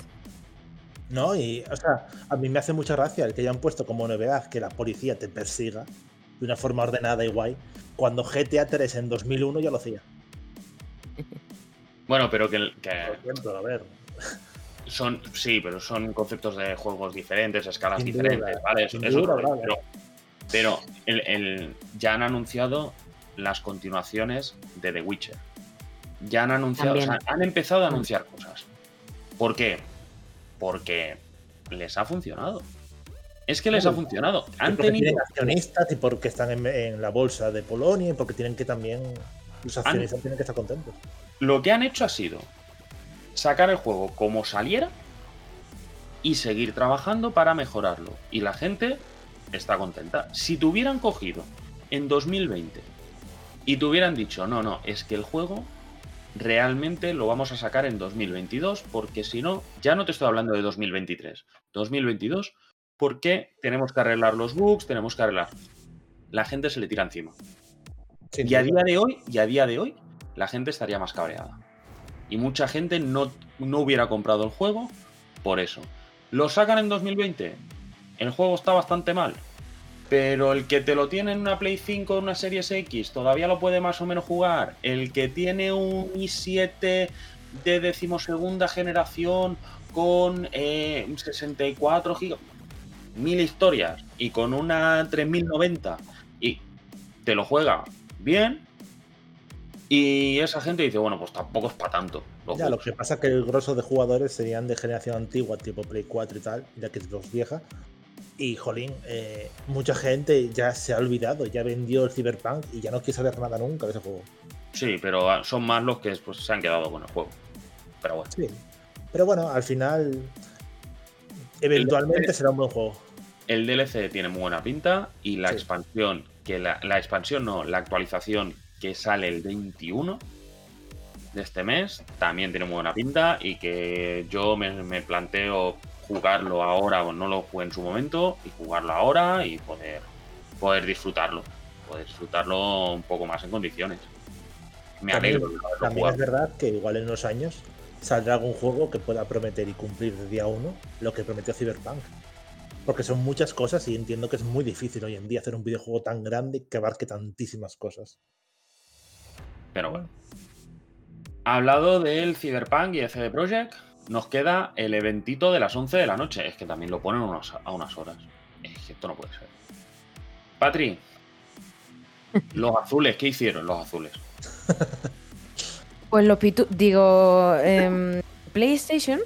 No, y, o sea, a mí me hace mucha gracia el que hayan puesto como novedad que la policía te persiga de una forma ordenada y guay, cuando GTA 3 en 2001 ya lo hacía. Bueno, pero que, que Por ejemplo, a ver. son, sí, pero son conceptos de juegos diferentes, escalas Sin diferentes, duda, ¿vale? Eso, duda, vale. pero, pero el, el- ya han anunciado las continuaciones de The Witcher. Ya han anunciado, o sea, han empezado a anunciar cosas. ¿Por qué? Porque les ha funcionado. Es que les ha funcionado. Han porque tenido. tienen accionistas y porque están en, en la bolsa de Polonia y porque tienen que también. Los accionistas tienen que estar contentos. Lo que han hecho ha sido sacar el juego como saliera y seguir trabajando para mejorarlo. Y la gente está contenta. Si te hubieran cogido en 2020 y te hubieran dicho, no, no, es que el juego realmente lo vamos a sacar en 2022 porque si no, ya no te estoy hablando de 2023, 2022, porque tenemos que arreglar los bugs, tenemos que arreglar. La gente se le tira encima. Y a día de hoy, y a día de hoy, la gente estaría más cabreada. Y mucha gente no, no hubiera comprado el juego por eso. Lo sacan en 2020. El juego está bastante mal. Pero el que te lo tiene en una Play 5 o una Series X todavía lo puede más o menos jugar. El que tiene un i7 de decimosegunda generación con eh, 64 GB, mil historias y con una 3090 y te lo juega bien. Y esa gente dice, bueno, pues tampoco es para tanto. los Ya, lo juegos". que pasa es que el grosso de jugadores serían de generación antigua, tipo Play 4 y tal, ya que es dos vieja. Y, jolín, eh, mucha gente ya se ha olvidado, ya vendió el Cyberpunk y ya no quiere saber nada nunca de ese juego. Sí, pero ah, son más los que pues, se han quedado con el juego. Pero bueno. Sí. Pero bueno, al final, eventualmente será un buen juego. El DLC tiene muy buena pinta y la Sí. expansión, que la, la expansión no, la actualización que sale el 21 de este mes también tiene muy buena pinta y que yo me, me planteo jugarlo ahora o no lo jugué en su momento y jugarlo ahora y poder, poder disfrutarlo, poder disfrutarlo un poco más en condiciones. Me También- alegro de También es verdad que igual en unos años saldrá algún juego que pueda prometer y cumplir de día uno lo que prometió Cyberpunk. Porque son muchas cosas y entiendo que es muy difícil hoy en día hacer un videojuego tan grande que abarque tantísimas cosas. Pero bueno. Hablado del Cyberpunk y CD Projekt, nos queda el eventito de las 11 de la noche. Es que también lo ponen unos- a unas horas. Es que esto no puede ser. Patri, los azules, ¿qué hicieron los azules? Pues los pitu... Digo, em, PlayStation.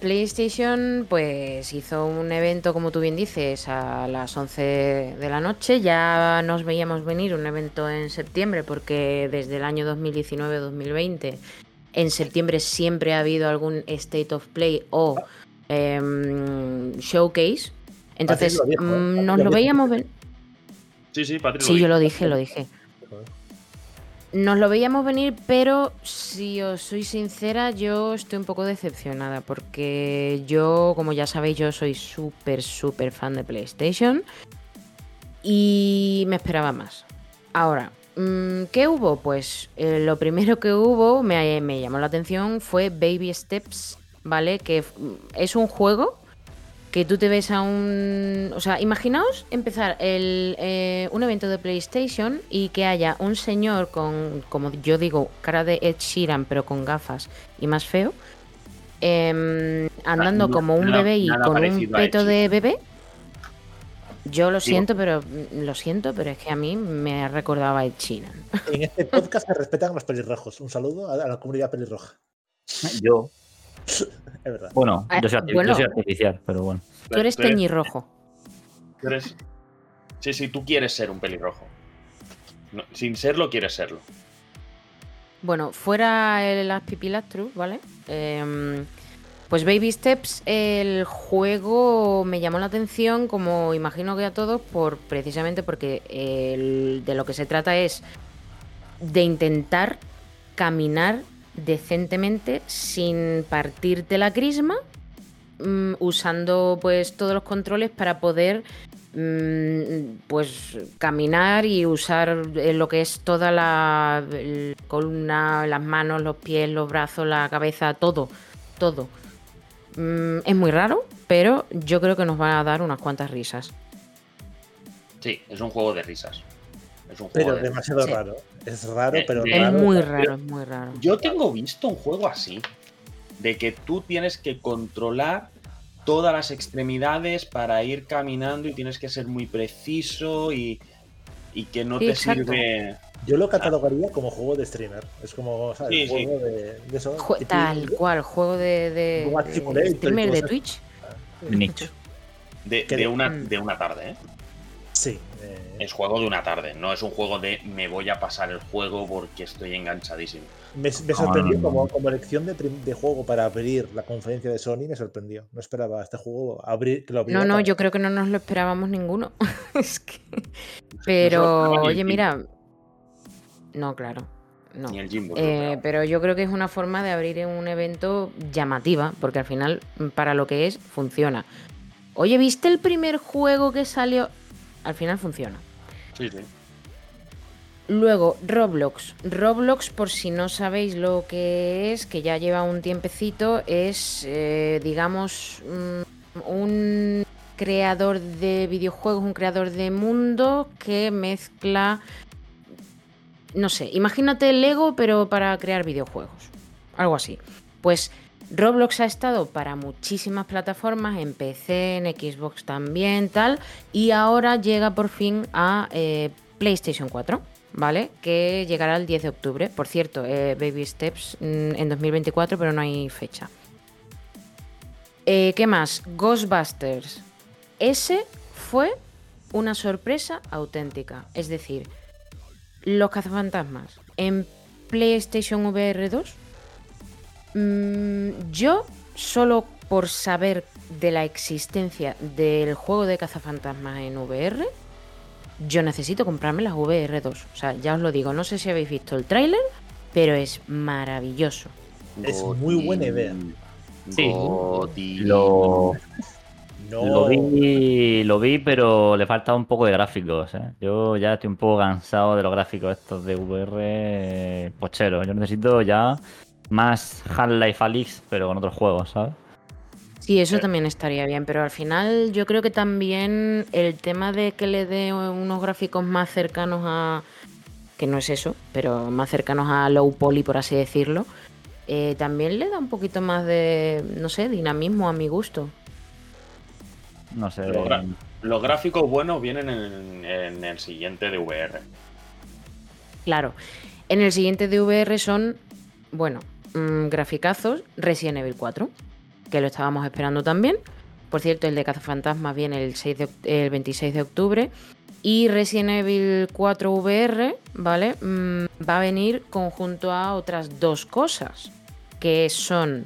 PlayStation pues hizo un evento, como tú bien dices, a las 11 de la noche. Ya nos veíamos venir un evento en septiembre porque desde el año 2019-2020 en septiembre siempre ha habido algún State of Play o em, Showcase. Entonces lo dijo, ¿eh? mm, Patri nos lo veíamos venir. Sí, sí, Patri. Sí, yo lo dije, lo dije. Nos lo veíamos venir, pero si os soy sincera, yo estoy un poco decepcionada porque yo, como ya sabéis, yo soy súper, súper fan de PlayStation y me esperaba más. Ahora, ¿qué hubo? Pues eh, lo primero que hubo, me, me llamó la atención, fue Baby Steps, ¿vale? Que es un juego que tú te ves a un... O sea, imaginaos empezar el, eh, un evento de PlayStation y que haya un señor con, como yo digo, cara de Ed Sheeran, pero con gafas y más feo, em, andando no- como un nada- bebé y con un peto de bebé. Yo lo Digo- siento, pero mm, lo siento, pero es que a mí me recordaba a Ed Sheeran. En este podcast se respetan los pelirrojos. Un saludo a la comunidad pelirroja. Yo, Es verdad. bueno, Ah, yo soy, yo artificial, pero bueno. Tú eres teñirrojo. tú eres- Sí, sí, tú quieres ser un pelirrojo. No, sin serlo, quieres serlo. Bueno, fuera el las pipilastrus, ¿vale? Em, pues Baby Steps, el juego me llamó la atención, como imagino que a todos, por precisamente porque el- de lo que se trata es de intentar caminar decentemente sin partirte la crisma, mm, usando pues todos los controles para poder mm, pues caminar y usar eh, lo que es toda la columna, las manos, los pies, los brazos, la cabeza, todo, todo. Mm, es muy raro, pero yo creo que nos va a dar unas cuantas risas. Sí, es un juego de risas. Es un juego Pero de- demasiado raro. Es raro, Eh, pero es Es raro. muy raro, es muy raro. Yo tengo visto un juego así, de que tú tienes que controlar todas las extremidades para ir caminando y tienes que ser muy preciso y, y que no Sí, te exacto. sirve. Yo lo catalogaría como juego de streamer. Es como, ¿sabes? Sí, sí. juego de, de eso. Jue- tipo- tal cual, juego de, de, de streamer de. Twitch. Nicho. De, de una, Mm. de una tarde, ¿eh? Sí. eh, Es juego de una tarde, no es un juego de me voy a pasar el juego porque estoy enganchadísimo. Me, me sorprendió como, como elección de, juego para abrir la conferencia de Sony. Me sorprendió. No esperaba este juego abrir, que lo abriera No, no, para- yo creo que no nos lo esperábamos ninguno. es que. No Pero, el oye, mira. No, claro. No. Ni el Jimbo. lo Eh, pero yo creo que es una forma de abrir un evento llamativa, porque al final, mm, para lo que es, funciona. Oye, ¿viste el primer juego que salió? Al final funciona. Sí, sí. Luego, Roblox. Roblox, por si no sabéis lo que es, que ya lleva un tiempecito, es, eh, digamos, mm, un creador de videojuegos, un creador de mundo que mezcla, no sé, imagínate Lego, pero para crear videojuegos. Algo así. Pues Roblox ha estado para muchísimas plataformas, en PC, en Xbox también, tal, y ahora llega por fin a eh, PlayStation 4. ¿Vale? Que llegará el 10 de octubre. Por cierto, eh, Baby Steps mm, en 2024, pero no hay fecha. Eh, ¿Qué más? Ghostbusters. Ese fue una sorpresa auténtica. Es decir, los cazafantasmas en PlayStation VR 2. mm, yo, solo por saber de la existencia del juego de cazafantasmas en VR, yo necesito comprarme las VR2. O sea, ya os lo digo, no sé si habéis visto el tráiler, pero es maravilloso. Es muy buena idea. Sí. Lo, No, lo vi, lo vi, pero le falta un poco de gráficos. ¿eh? Yo ya estoy un poco cansado de los gráficos estos de VR eh, pocheros. Yo necesito ya más Half-Life Alyx, pero con otros juegos, ¿sabes? Sí, eso Eh. también estaría bien, pero al final yo creo que también el tema de que le dé unos gráficos más cercanos a... que no es eso, pero más cercanos a low poly, por así decirlo, eh, también le da un poquito más de, no sé, dinamismo a mi gusto. No sé. Los, gra- los gráficos buenos vienen en, en el siguiente de VR. Claro, en el siguiente de VR son, bueno, mm, graficazos Resident Evil 4, que lo estábamos esperando también. Por cierto, el de Cazafantasmas viene el, 6 de el 26 de octubre. Y Resident Evil 4 VR, ¿vale? Mm, va a venir conjunto a otras dos cosas, que son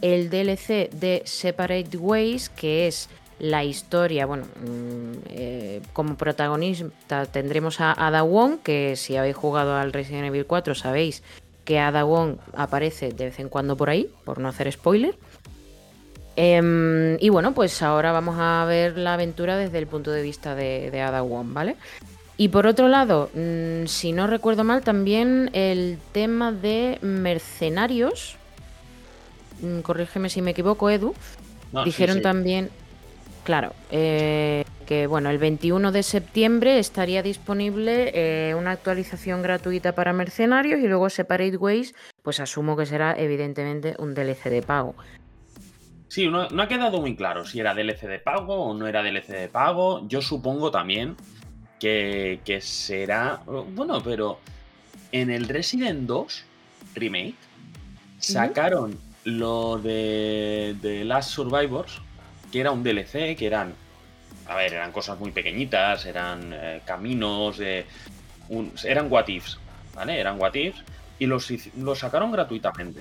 el DLC de Separate Ways, que es la historia, bueno, mm, eh, como protagonista tendremos a Ada Wong, que si habéis jugado al Resident Evil 4 sabéis que Ada Wong aparece de vez en cuando por ahí, por no hacer spoiler. Em, y bueno, pues ahora vamos a ver la aventura desde el punto de vista de, de Ada Wong, ¿vale? Y por otro lado, mm, si no recuerdo mal, también el tema de mercenarios. mm, Corrígeme si me equivoco, Edu. No, sí, Dijeron sí. también, claro, eh, que bueno, el 21 de septiembre estaría disponible eh, una actualización gratuita para mercenarios y luego Separate Ways, pues asumo que será evidentemente un DLC de pago. Sí, no, no ha quedado muy claro si era DLC de pago o no era DLC de pago. Yo supongo también que, que será. Bueno, pero en el Resident 2 Remake sacaron lo de, de Last Survivors, que era un DLC, que eran. A ver, eran cosas muy pequeñitas, eran eh, caminos, de un- eran what ifs, ¿vale? Eran what ifs y los, sacaron gratuitamente.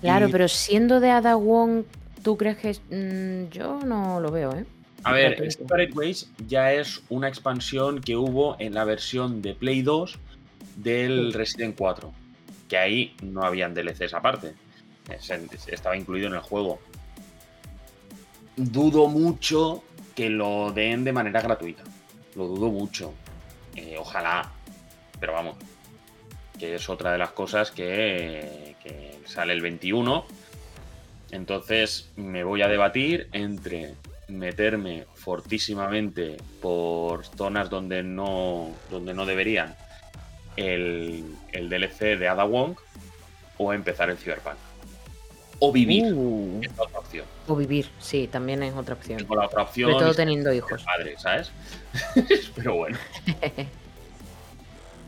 Claro, Y- pero siendo de Ada Wong, ¿tú crees que es- mm, yo no lo veo, eh? A ver. Separate Ways ya es una expansión que hubo en la versión de Play 2 del Resident 4. Que ahí no habían DLCs aparte. Es- Estaba incluido en el juego. Dudo mucho que lo den de manera gratuita. Lo dudo mucho. Eh, ojalá. Pero vamos. Que es otra de las cosas que, que sale el 21. Entonces me voy a debatir entre meterme fortísimamente por zonas donde no, donde no deberían el, el DLC de Ada Wong o empezar el Cyberpunk. O vivir. Uh, es la otra opción. o vivir, sí, también es otra opción. Tengo la otra opción. Sobre todo teniendo hijos. Padre, ¿sabes? Pero bueno.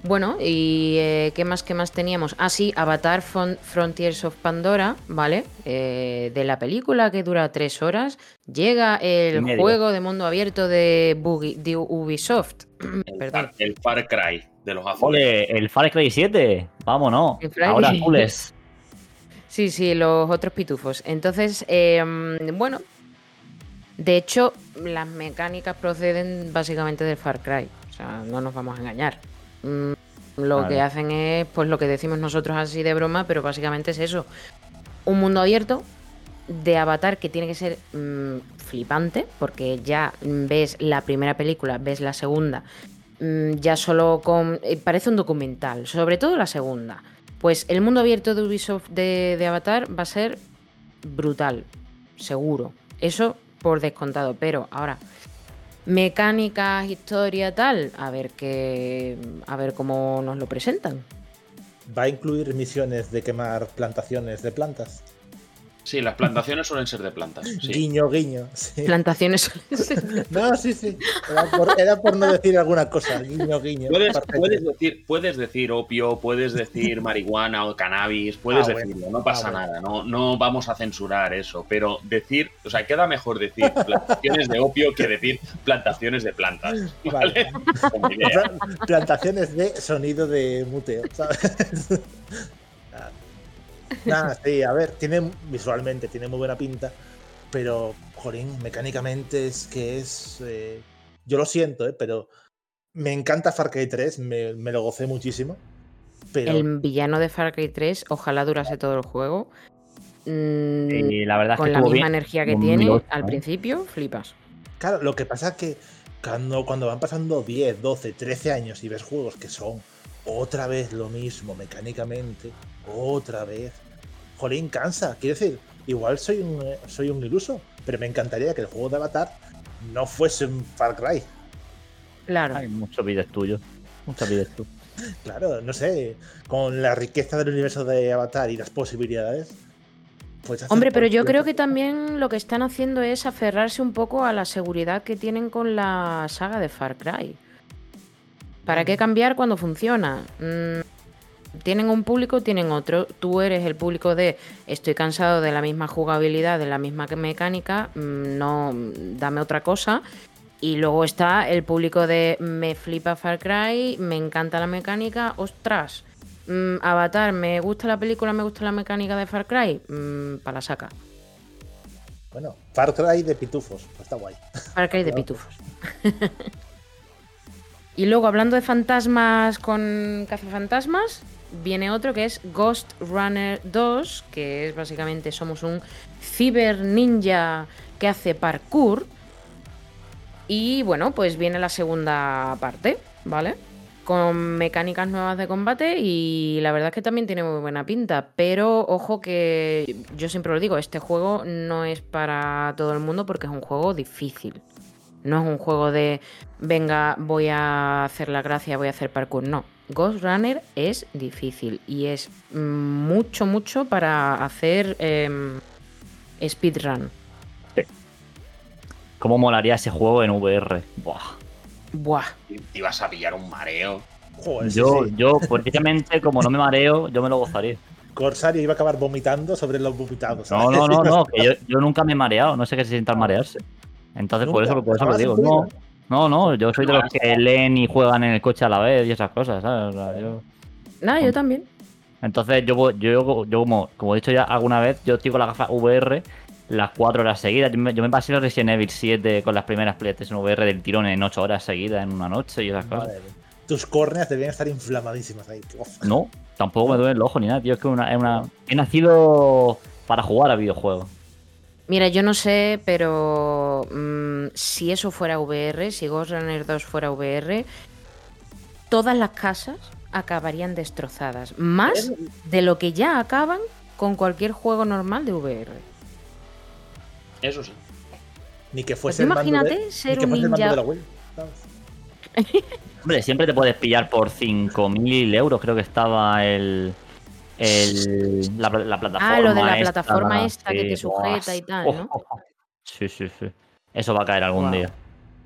Bueno, ¿y eh, qué más, qué más teníamos? Ah, sí, Avatar Fron- Frontiers of Pandora, ¿vale? Eh, de la película que dura tres horas. Llega el juego de mundo abierto de, Bugi- de Ubisoft. El, Perdón. Far, el Far Cry de los azules. Ole, el Far Cry 7. Vámonos. El Far Ahora azules. Sí, sí, los otros pitufos. Entonces, eh, bueno, de hecho, las mecánicas proceden básicamente del Far Cry. O sea, no nos vamos a engañar. Mm, Lo Vale. que hacen es, pues lo que decimos nosotros así de broma, pero básicamente es eso. Un mundo abierto de Avatar que tiene que ser mm, flipante, porque ya ves la primera película, ves la segunda, mm, ya solo con... eh, parece un documental, sobre todo la segunda. Pues el mundo abierto de Ubisoft de, de Avatar va a ser brutal, seguro. Eso por descontado, pero ahora mecánicas, historia, tal, a ver qué, a ver cómo nos lo presentan. Va a incluir misiones de quemar plantaciones de plantas. Sí, las plantaciones suelen ser de plantas. Sí. Guiño, guiño. sí. Plantaciones suelen ser- No, sí, sí. Era por, era por no decir alguna cosa. Guiño, guiño. Puedes, decir, puedes decir opio, puedes decir marihuana o cannabis, puedes Ah, bueno. decirlo, no pasa Ah, bueno. nada, no, no vamos a censurar eso, pero decir, o sea, queda mejor decir plantaciones de opio que decir plantaciones de plantas. Vale. Plantaciones de sonido de muteo, ¿sabes? Nada, sí, a ver, tiene visualmente tiene muy buena pinta, pero, jolín, mecánicamente es que es. eh, yo lo siento, ¿eh? pero me encanta Far Cry 3, me, me lo gocé muchísimo. Pero El villano de Far Cry 3, ojalá durase todo el juego. Mm, Y la verdad es con que la misma bien. energía que tiene 2008, al ¿no? principio, flipas. Claro, lo que pasa es que cuando, cuando van pasando 10, 12, 13 años y ves juegos que son otra vez lo mismo mecánicamente, otra vez, jolín, cansa. Quiero decir, igual soy un, eh, soy un iluso, pero me encantaría que el juego de Avatar no fuese un Far Cry. Claro. Hay muchos vídeos tuyos. Muchos vídeos tuyos. Claro, no sé, con la riqueza del universo de Avatar y las posibilidades. pues Hombre, pero yo creo que también lo que están haciendo es aferrarse un poco a la seguridad que tienen con la saga de Far Cry. ¿Para qué cambiar cuando funciona? Mm, tienen un público, tienen otro. Tú eres el público de estoy cansado de la misma jugabilidad, de la misma mecánica, mm, no, mm, dame otra cosa. Y luego está el público de me flipa Far Cry, me encanta la mecánica, ostras. mm, Avatar, me gusta la película, me gusta la mecánica de Far Cry, para la saca. Bueno, Far Cry de pitufos, pues está guay. Far Cry de pitufos. y luego, hablando de fantasmas con cazafantasmas, viene otro que es Ghost Runner 2, que es básicamente somos un ciber ninja que hace parkour. Y bueno, pues viene la segunda parte, ¿vale? Con mecánicas nuevas de combate y la verdad es que también tiene muy buena pinta. Pero ojo que yo siempre lo digo, este juego no es para todo el mundo porque es un juego difícil. No es un juego de, venga, voy a hacer la gracia, voy a hacer parkour. No, Ghost Runner es difícil y es mm, mucho, mucho para hacer em, speedrun. ¿Cómo molaría ese juego en VR? Buah. Buah. Te ibas a pillar un mareo. Joder, Yo, sí. yo, precisamente, como no me mareo, yo me lo gozaría. Corsario iba a acabar vomitando sobre los vomitados. No, ¿sabes? no, no, no, que yo, yo nunca me he mareado, no sé qué se sienta al marearse. Entonces, por eso, por eso lo digo. No. No, no, yo soy de los que leen y juegan en el coche a la vez y esas cosas, ¿sabes? O sea, yo- Nada, yo también. Entonces, yo, yo, yo como, como he dicho ya alguna vez, yo estoy con la gafa VR las 4 horas seguidas. Yo me, yo me pasé el Resident Evil 7 con las primeras PlayStation VR del tirón en 8 horas seguidas en una noche y esas cosas. Mía. Tus córneas debían estar inflamadísimas ahí. Uf. No, tampoco me duele el ojo ni nada, tío. Es que una, es una... he nacido para jugar a videojuegos. Mira, yo no sé, pero mm, si eso fuera VR, si Ghost Runner 2 fuera VR, todas las casas acabarían destrozadas. Más de lo que ya acaban con cualquier juego normal de VR. Eso sí. Ni que Pues fuese el mando de- imagínate ni ser que un ninja. de la. Hombre, siempre te puedes pillar por 5.000 euros, creo que estaba el... el la, la plataforma Ah, lo de la esta, plataforma esta que te sujeta y tal, ¿no? Sí, sí, sí. Eso va a caer algún día.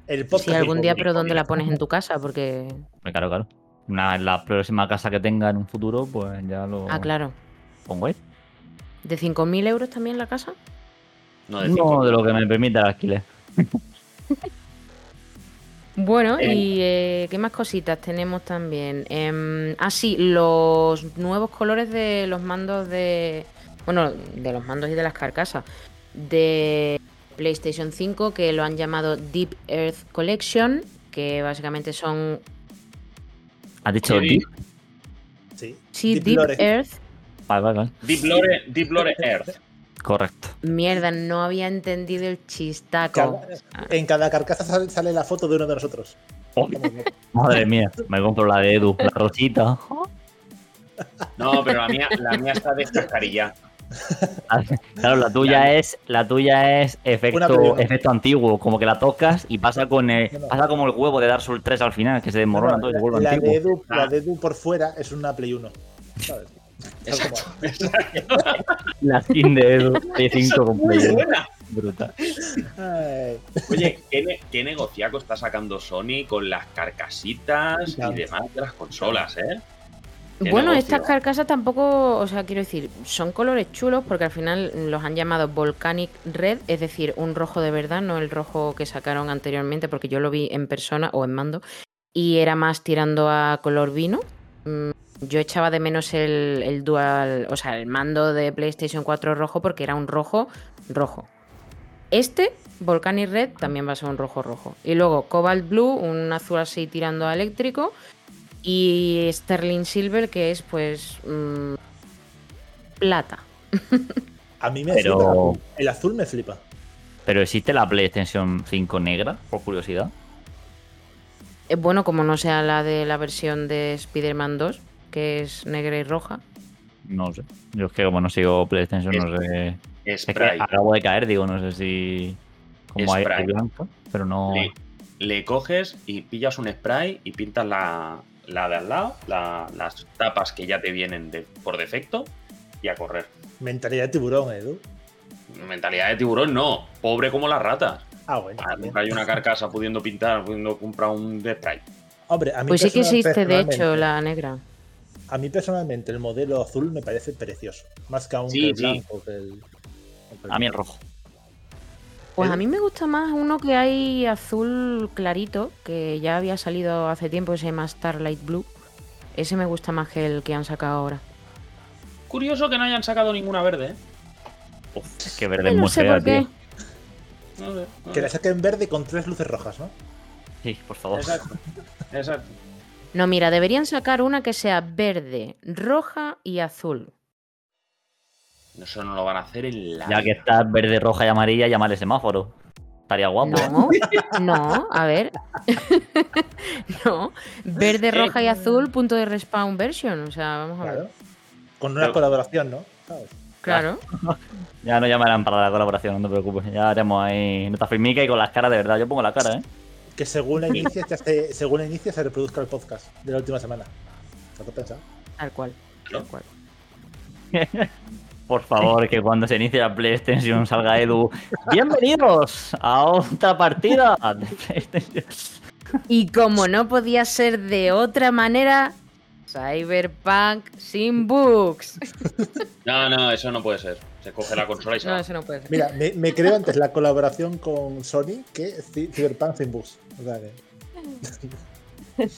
El Sí, algún día, pero ¿dónde la pones en tu casa? Porque. Claro, claro. Una, la próxima casa que tenga en un futuro, pues ya lo Ah, claro. pongo ahí. ¿De 5.000 euros también la casa? No de No, de lo que me permite el alquiler. Bueno, Eh. y eh, ¿qué más cositas tenemos también? Em, ah, sí, los nuevos colores de los mandos de. Bueno, de los mandos y de las carcasas. De PlayStation 5, que lo han llamado Deep Earth Collection, que básicamente son. ¿Has dicho. Deep? Sí. Sí, Deep. Earth. Vale, vale, vale. Deep Lore, Deep Lore Earth. Correcto. Mierda, no había entendido el chistaco. Cada- en cada carcasa sale, sale la foto de uno de nosotros. Oh, madre mía, me compro la de Edu, la rosita. No, pero la mía, la mía está descascarilla. Claro, la tuya es, la tuya es efecto, efecto antiguo, como que la tocas y pasa con el, No, no. pasa como el huevo de Dark Souls 3 al final, que se desmorona todo y se vuelve la, de antiguo. Edu, la Ah. de Edu por fuera es una Play 1. ¿sabes? La skin de Edu, Play 5 con Muy Play uno. buena. Brutal. Ay, Oye, ¿qué, ne- qué negociaco está sacando Sony con las carcasitas y demás de las consolas, eh? Bueno, negocio. estas carcasas tampoco, o sea, quiero decir, son colores chulos porque al final los han llamado Volcanic Red, es decir, un rojo de verdad, no el rojo que sacaron anteriormente, porque yo lo vi en persona o en mando, y era más tirando a color vino. Mm, Yo echaba de menos el, el dual, o sea, el mando de PlayStation 4 rojo porque era un rojo rojo. Este, Volcanic Red, también va a ser un rojo rojo. Y luego Cobalt Blue, un azul así tirando a eléctrico. Y Sterling Silver, que es pues mm, plata. a mí me Pero- flipa. el azul. Me flipa. Pero existe la PlayStation 5 negra, por curiosidad. Es bueno como no sea la de la versión de Spider-Man 2, que es negra y roja. No sé. Yo es que como no sigo PlayStation, no sé. Es que acabo de caer, digo, no sé si. Como hay, Spray. hay blanco, pero no. Le, le coges y pillas un spray y pintas la, la de al lado, la- las tapas que ya te vienen de- por defecto y a correr. Mentalidad de tiburón, Edu. Mentalidad de tiburón, no. Pobre como las ratas. Ah, bueno. Ah. Nunca hay una carcasa pudiendo pintar, pudiendo comprar un de spray. Hombre, a mí Pues sí que existe, de hecho, la negra. A mí personalmente el modelo azul me parece precioso. Más que aún Sí, que el sí. blanco. Que el, que el- A mí el rojo. Pues ¿El? a mí me gusta más uno que hay azul clarito, que ya había salido hace tiempo, que se llama Starlight Blue. Ese me gusta más que el que han sacado ahora. Curioso que no hayan sacado ninguna verde, ¿eh? Es que verde es no muy sé fea, por qué. tío. No sé, no Que la saquen verde con tres luces rojas, ¿no? Sí, por favor. Exacto. Exacto. No, mira, deberían sacar una que sea verde, roja y azul. Eso no lo van a hacer en la. Ya que está verde, roja y amarilla, llamarle semáforo. Estaría guapo. No, no, a ver. no, verde, roja y azul, punto de respawn version. O sea, vamos a ver. Claro. Con una Pero- colaboración, ¿no? ¿Sabes? Claro. Ya no llamarán para la colaboración, no te preocupes. Ya haremos ahí nota firmica y con las caras de verdad. Yo pongo la cara, ¿eh? Que según la inicia, ya se, según la inicia se reproduzca el podcast de la última semana. ¿Te pensado? Tal cual. Tal cual. Por favor, que cuando se inicie la PlayStation salga Edu. Bienvenidos a otra partida de PlayStation. Y como no podía ser de otra manera, Cyberpunk sin bugs. No, no, eso no puede ser. Se coge la consola y se No, va. eso no puede ser. Mira, me, me creo antes la colaboración con Sony que Cyberpunk sin bus. O sea que.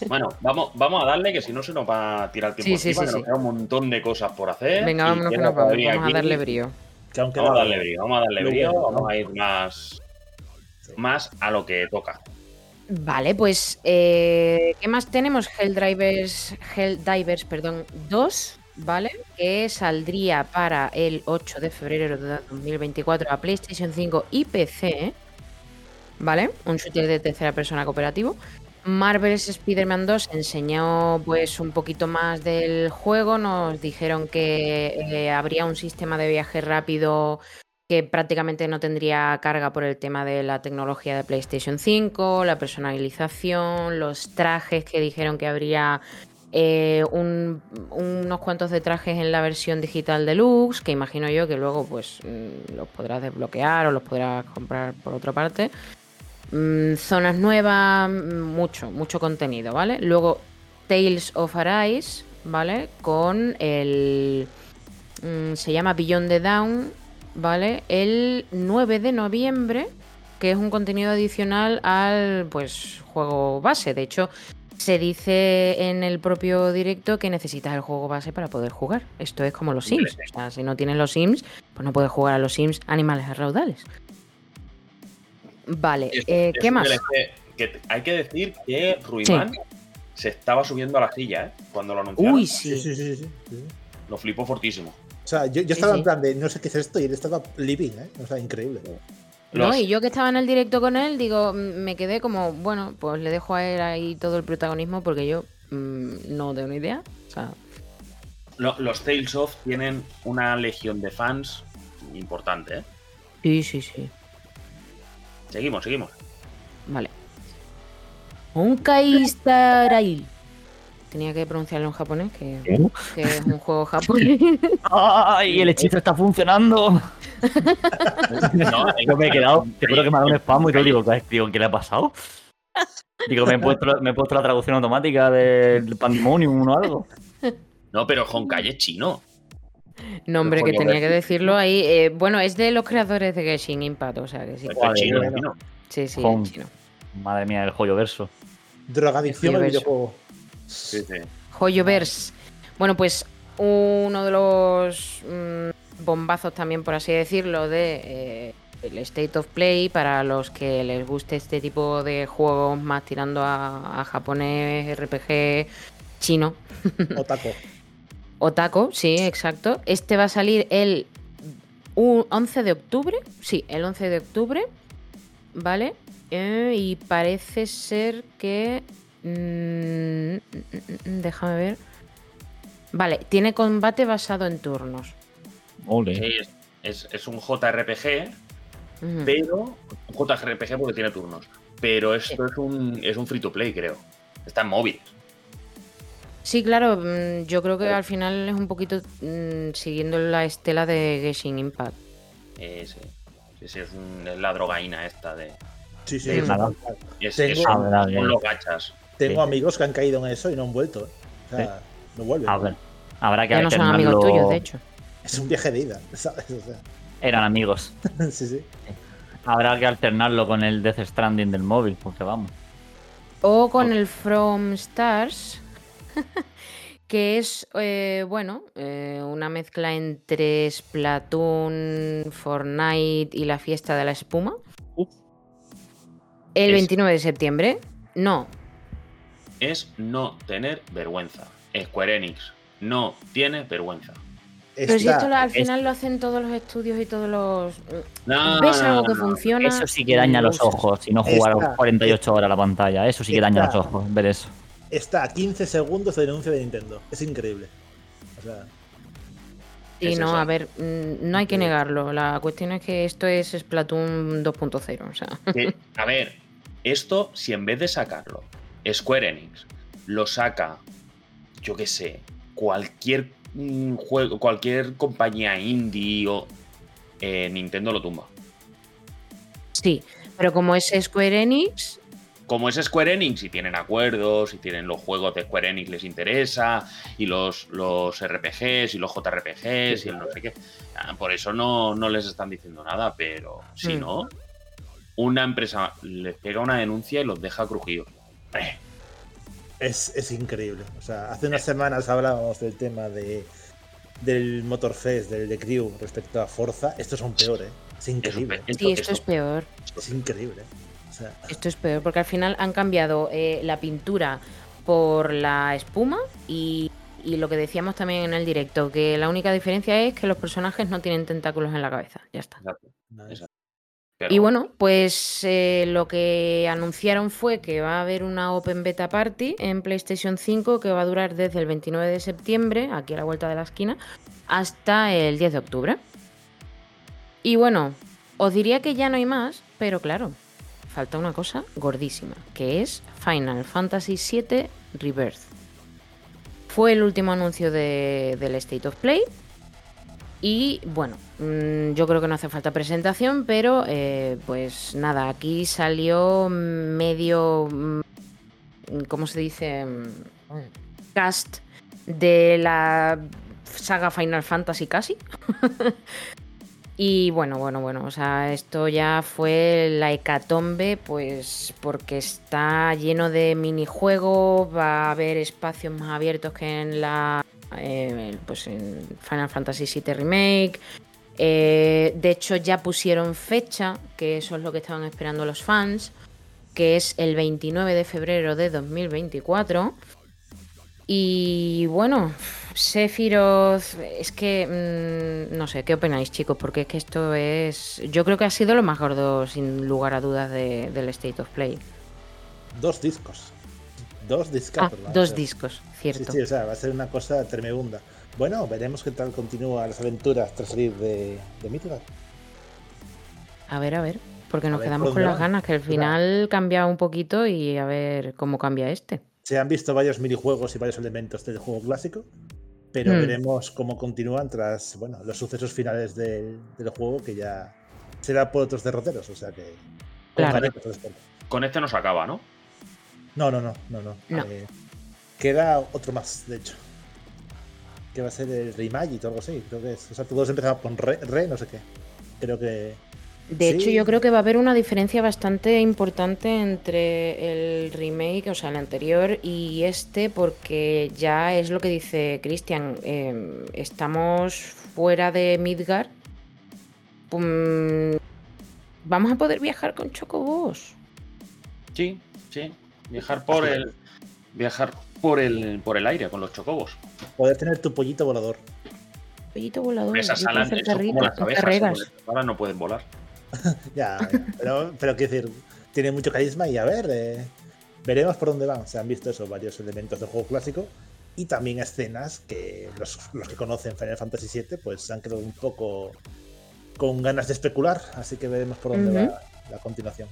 Bueno, vamos, vamos a darle que si no se nos va a tirar tiempo Sí, sí, encima, sí, que sí. nos queda un montón de cosas por hacer. Venga, vámonos que nos vamos. todavía Vamos a darle brío. que aunque Vamos a da- darle brío, vamos a darle brío, vamos ¿no? a ir más, más a lo que toca. Vale, pues eh, ¿qué más tenemos? Helldivers, Helldivers, perdón, 2, ¿vale? Que saldría para el 8 de febrero de 2024 a PlayStation 5 y PC, ¿vale? Un shooter de tercera persona cooperativo. Marvel's Spider-Man 2 enseñó pues un poquito más del juego, nos dijeron que eh, habría un sistema de viaje rápido que prácticamente no tendría carga por el tema de la tecnología de PlayStation 5, la personalización, los trajes que dijeron que habría eh, un- unos cuantos de trajes en la versión digital deluxe, que imagino yo que luego pues mm, los podrás desbloquear o los podrás comprar por otra parte. Mm, zonas nuevas, mm, mucho, mucho contenido, ¿vale? Luego Tales of Arise, ¿vale? Con el... se llama Beyond the Down, ¿vale? El 9 de noviembre, que es un contenido adicional al pues juego base. De hecho, se dice en el propio directo que necesitas el juego base para poder jugar. Esto es como los Sims. O sea, si no tienes los Sims, pues no puedes jugar a los Sims animales a raudales. Vale, Es- eh, ¿qué más? DLC que t- hay que decir que Ruimán se estaba subiendo a la silla, ¿eh? Cuando lo anunciaron. Uy, Sí, sí. sí, sí, sí, sí. Lo flipó fortísimo. O sea, yo, estaba sí. en plan de no sé qué es esto y él estaba living, ¿eh? O sea, increíble. No, Los- y yo que estaba en el directo con él, digo, me quedé como, bueno, pues le dejo a él ahí todo el protagonismo porque yo mm, no tengo ni idea. O sea, lo- los Tales of tienen una legión de fans importante, ¿eh? sí, sí, sí. Seguimos, seguimos. Vale. Onkaistarail. Tenía que pronunciarlo en japonés, que, que es un juego japonés. ¡Ay! El hechizo está funcionando. No, Yo me he quedado, te juro que me ha dado un spam y todo digo, ¿qué, digo, ¿qué le ha pasado? Digo, me he puesto, me he puesto la traducción automática del Pandemonium o algo. no, pero Honkai es chino. No, hombre, que tenía que decirlo ahí. Eh, bueno, es de los creadores de Genshin Impact, o sea que sí. Esto Joder, es chino, bueno. chino. Sí, sí, Con- chino. Madre mía, el joyo verso. Drogadicción al videojuego. Sí. Bueno, pues uno de los mm, bombazos también, por así decirlo, de eh, el State of Play para los que les guste este tipo de juegos más tirando a, a japonés, RPG, chino. Otaco. Otaco, sí, exacto. Este va a salir el u- 11 de octubre. Sí, el 11 de octubre. ¿Vale? Eh, y parece ser que... mm, mm, mm, déjame ver. Vale, tiene combate basado en turnos. Ole. Sí, es, es- es un JRPG, pero. Un JRPG porque tiene turnos. Pero esto es un, es un free to play, creo. Está en móvil. Sí, claro, mm, yo creo que al final es un poquito mm, siguiendo la estela de Genshin Impact. Eh, sí. Sí, sí, es, un- es la drogaína esta de. Sí, sí. Sí. es. Es, verdad, son bien. los gachas. Tengo Sí. amigos que han caído en eso y no han vuelto. ¿eh? O sea, no vuelven. A ver, habrá que Ya no son alternarlo. amigos tuyos, de hecho. Es un viaje de ida, ¿sabes? O sea, Eran amigos. sí, sí. Habrá que alternarlo con el Death Stranding del móvil, porque vamos. O con el From Stars, que es, eh, bueno, eh, una mezcla entre Splatoon, Fortnite y la fiesta de la espuma. Uf. El Es- 29 de septiembre. No, Es no tener vergüenza. Square Enix no tiene vergüenza. pero si esto al es- final lo hacen todos los estudios y todos los... No, ¿Ves no, algo que no. funciona? Eso sí que daña lo los ojos. Si no jugar Está- 48 horas a la pantalla, eso sí que daña los ojos, ver eso. está a 15 segundos de anuncio de Nintendo. Es increíble. O sea, Sí, Es no, eso. a ver, mm, no hay que negarlo. La cuestión es que esto es Splatoon 2.0, o sea... A ver, esto, si en vez de sacarlo, Square Enix lo saca, yo qué sé, cualquier mm, juego, cualquier compañía indie o eh, Nintendo lo tumba. Sí, pero como es Square Enix, Como es Square Enix y tienen acuerdos y tienen los juegos de Square Enix les interesa y los, los RPGs y los JRPGs y el no sé qué. ah, Por eso no, no les están diciendo nada, pero si Mm. no, una empresa les pega una denuncia y los deja crujidos. Es, es increíble. O sea, hace unas semanas hablábamos del tema de del Motorfest, del de Crew respecto a Forza. Estos son peores. ¿eh? Es Eso- increíble. sí, esto es peor. Es increíble. O sea, Esto es peor, porque al final han cambiado eh, la pintura por la espuma y, y lo que decíamos también en el directo, que la única diferencia es que los personajes no tienen tentáculos en la cabeza. Ya está. Exacto. Pero Y bueno, pues eh, lo que anunciaron fue que va a haber una Open Beta Party en PlayStation 5 que va a durar desde el 29 de septiembre, aquí a la vuelta de la esquina, hasta el 10 de octubre. Y bueno, os diría que ya no hay más, pero claro, falta una cosa gordísima, que es Final Fantasy VII Rebirth. Fue el último anuncio de- del State of Play. Y bueno, mm, yo creo que no hace falta presentación, pero eh, pues nada, aquí salió medio, mm, ¿cómo se dice? Mm, Cast de la saga Final Fantasy casi. Y bueno, bueno, bueno, o sea, esto ya fue la hecatombe, pues porque está lleno de minijuegos, va a haber espacios más abiertos que en la, eh, pues en Final Fantasy VII Remake. Eh, de hecho, ya pusieron fecha, que eso es lo que estaban esperando los fans, que es el 29 de febrero de 2024. Y bueno, Sephiroth, es que mm, no sé, ¿qué opináis, chicos? Porque es que esto es. Yo creo que ha sido lo más gordo, sin lugar a dudas, de- del State of Play. Dos discos. Dos Ah, discos. van a dos discos, cierto. sí, o sea, va a ser una cosa tremenda. Bueno, veremos qué tal continúan las aventuras tras salir de, de Midgard. A ver, a ver. Porque nos ver, quedamos ¿por con las ganas, que al final cambia un poquito y a ver cómo cambia este. Se han visto varios minijuegos y varios elementos del juego clásico, pero Hmm. veremos cómo continúan tras bueno, los sucesos finales del, del juego, que ya será por otros derroteros. O sea que. con Claro. Con este no se acaba, ¿no? No, no, no, no, no. No. Eh, queda otro más, de hecho. Que va a ser el Reimagine o algo así. Creo que es. O sea, todos empezaban con re, re, no sé qué. Creo que. De hecho, yo creo que va a haber una diferencia bastante importante entre el remake, o sea, el anterior, y este, porque ya es lo que dice Cristian. eh, estamos fuera de Midgar. Mm, Vamos a poder viajar con Chocobos. Sí, sí. Viajar por el. Viajar por el, por el aire con los chocobos. Poder tener tu pollito volador. Pollito volador. Esas alas como las abejas. abejas no pueden volar. Ya, pero, pero quiero decir, tiene mucho carisma y a ver, eh, veremos por dónde van. Se han visto eso, varios elementos del juego clásico y también escenas que los, los que conocen Final Fantasy VII pues se han quedado un poco con ganas de especular, así que veremos por dónde va la continuación.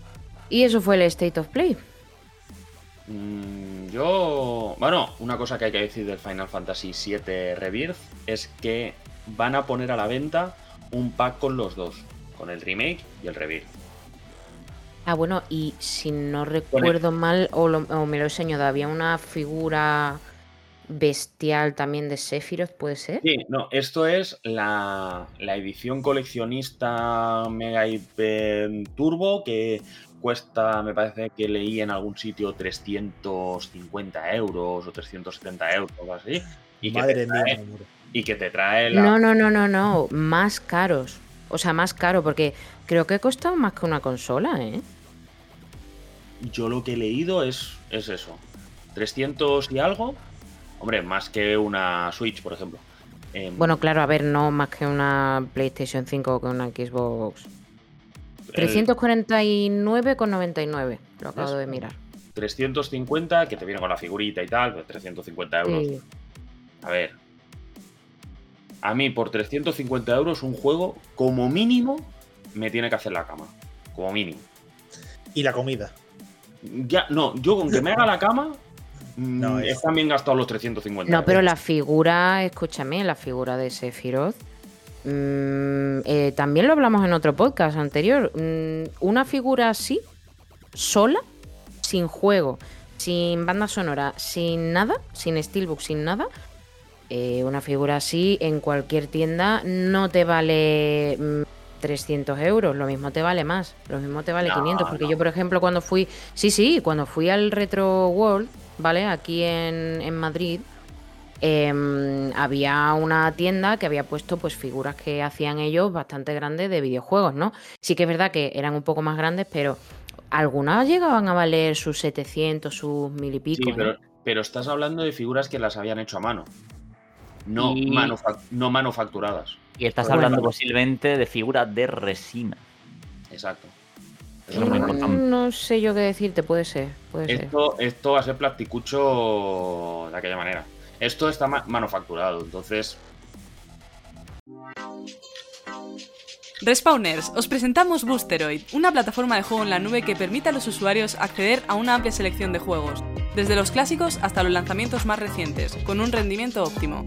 Y eso fue el State of Play. Mm, yo. Bueno, una cosa que hay que decir del Final Fantasy VII Rebirth es que van a poner a la venta un pack con los dos, con el remake y el Rebirth. Ah, bueno, y si no recuerdo mal, o, lo- o me lo he soñado, había una figura bestial también de Sephiroth, ¿puede ser? Sí, no, esto es la, la edición coleccionista Mega Hyper Turbo que cuesta, me parece que leí en algún sitio 350 euros o 370 euros o algo así. Y que, Madre te mía, trae, muero. y que te trae la, No, no, no, no, no, más caros. O sea, más caro, porque creo que costaba más que una consola, ¿eh? Yo lo que he leído es, es eso. 300 y algo. Hombre, más que una Switch, por ejemplo. Em, Bueno, claro, a ver, no más que una PlayStation 5 o que una Xbox. El 349,99, lo acabo de mirar. 350, que te viene con la figurita y tal, pues 350 euros. Sí. A ver. A mí, por 350 euros, un juego, como mínimo, me tiene que hacer la cama. Como mínimo. Y la comida. Ya, no, yo con que me haga la cama, mm, No, es- es también gastado los 350 No, euros. pero la figura, escúchame, la figura de Sephiroth. Mm, eh, también lo hablamos en otro podcast anterior. mm, una figura así, sola, sin juego, sin banda sonora, sin nada, sin steelbook, sin nada. eh, una figura así en cualquier tienda no te vale mm, 300 euros, lo mismo te vale más, lo mismo te vale No, 500, porque no. yo, por ejemplo, cuando fui, sí, sí, cuando fui al Retro World, ¿vale? Aquí en, en Madrid, em, había una tienda que había puesto pues figuras que hacían ellos bastante grandes de videojuegos, ¿no? Sí que es verdad que eran un poco más grandes, pero algunas llegaban a valer sus 700, sus mil y pico. Sí, ¿eh? pero, pero estás hablando de figuras que las habían hecho a mano. No, Y- no manufacturadas. Y estás hablando posiblemente de figuras de resina. Exacto. Eso muy Mm. No sé yo qué decirte, puede ser, puede ser. Esto, esto va a ser plasticucho de aquella manera. Esto está ma- manufacturado, entonces. Respawners, os presentamos Boosteroid, una plataforma de juego en la nube que permite a los usuarios acceder a una amplia selección de juegos, desde los clásicos hasta los lanzamientos más recientes, con un rendimiento óptimo.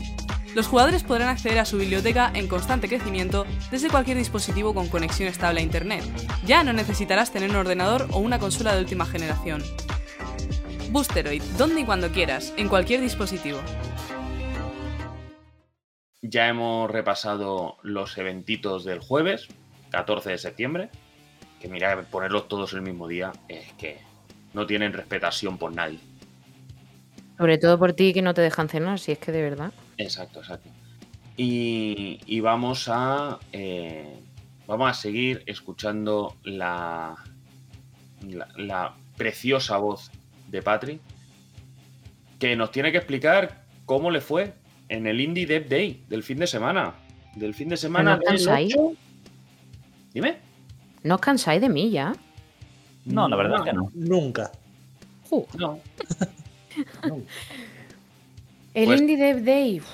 Los jugadores podrán acceder a su biblioteca en constante crecimiento desde cualquier dispositivo con conexión estable a Internet. Ya no necesitarás tener un ordenador o una consola de última generación. Boosteroid, donde y cuando quieras, en cualquier dispositivo. Ya hemos repasado los eventitos del jueves, 14 de septiembre. Que mira, ponerlos todos el mismo día es que no tienen respetación por nadie. Sobre todo por ti que no te dejan cenar, si es que de verdad. Exacto, exacto. Y, y vamos a. eh, vamos a seguir escuchando la, la, la preciosa voz de Patri. Que nos tiene que explicar cómo le fue en el Indie Dev Day del fin de semana. Del fin de semana. ¿No cansáis? 8. Dime. No os cansáis de mí ya. No, la verdad es que no. Nunca. No. El Pues- Indie Dev Day. uf,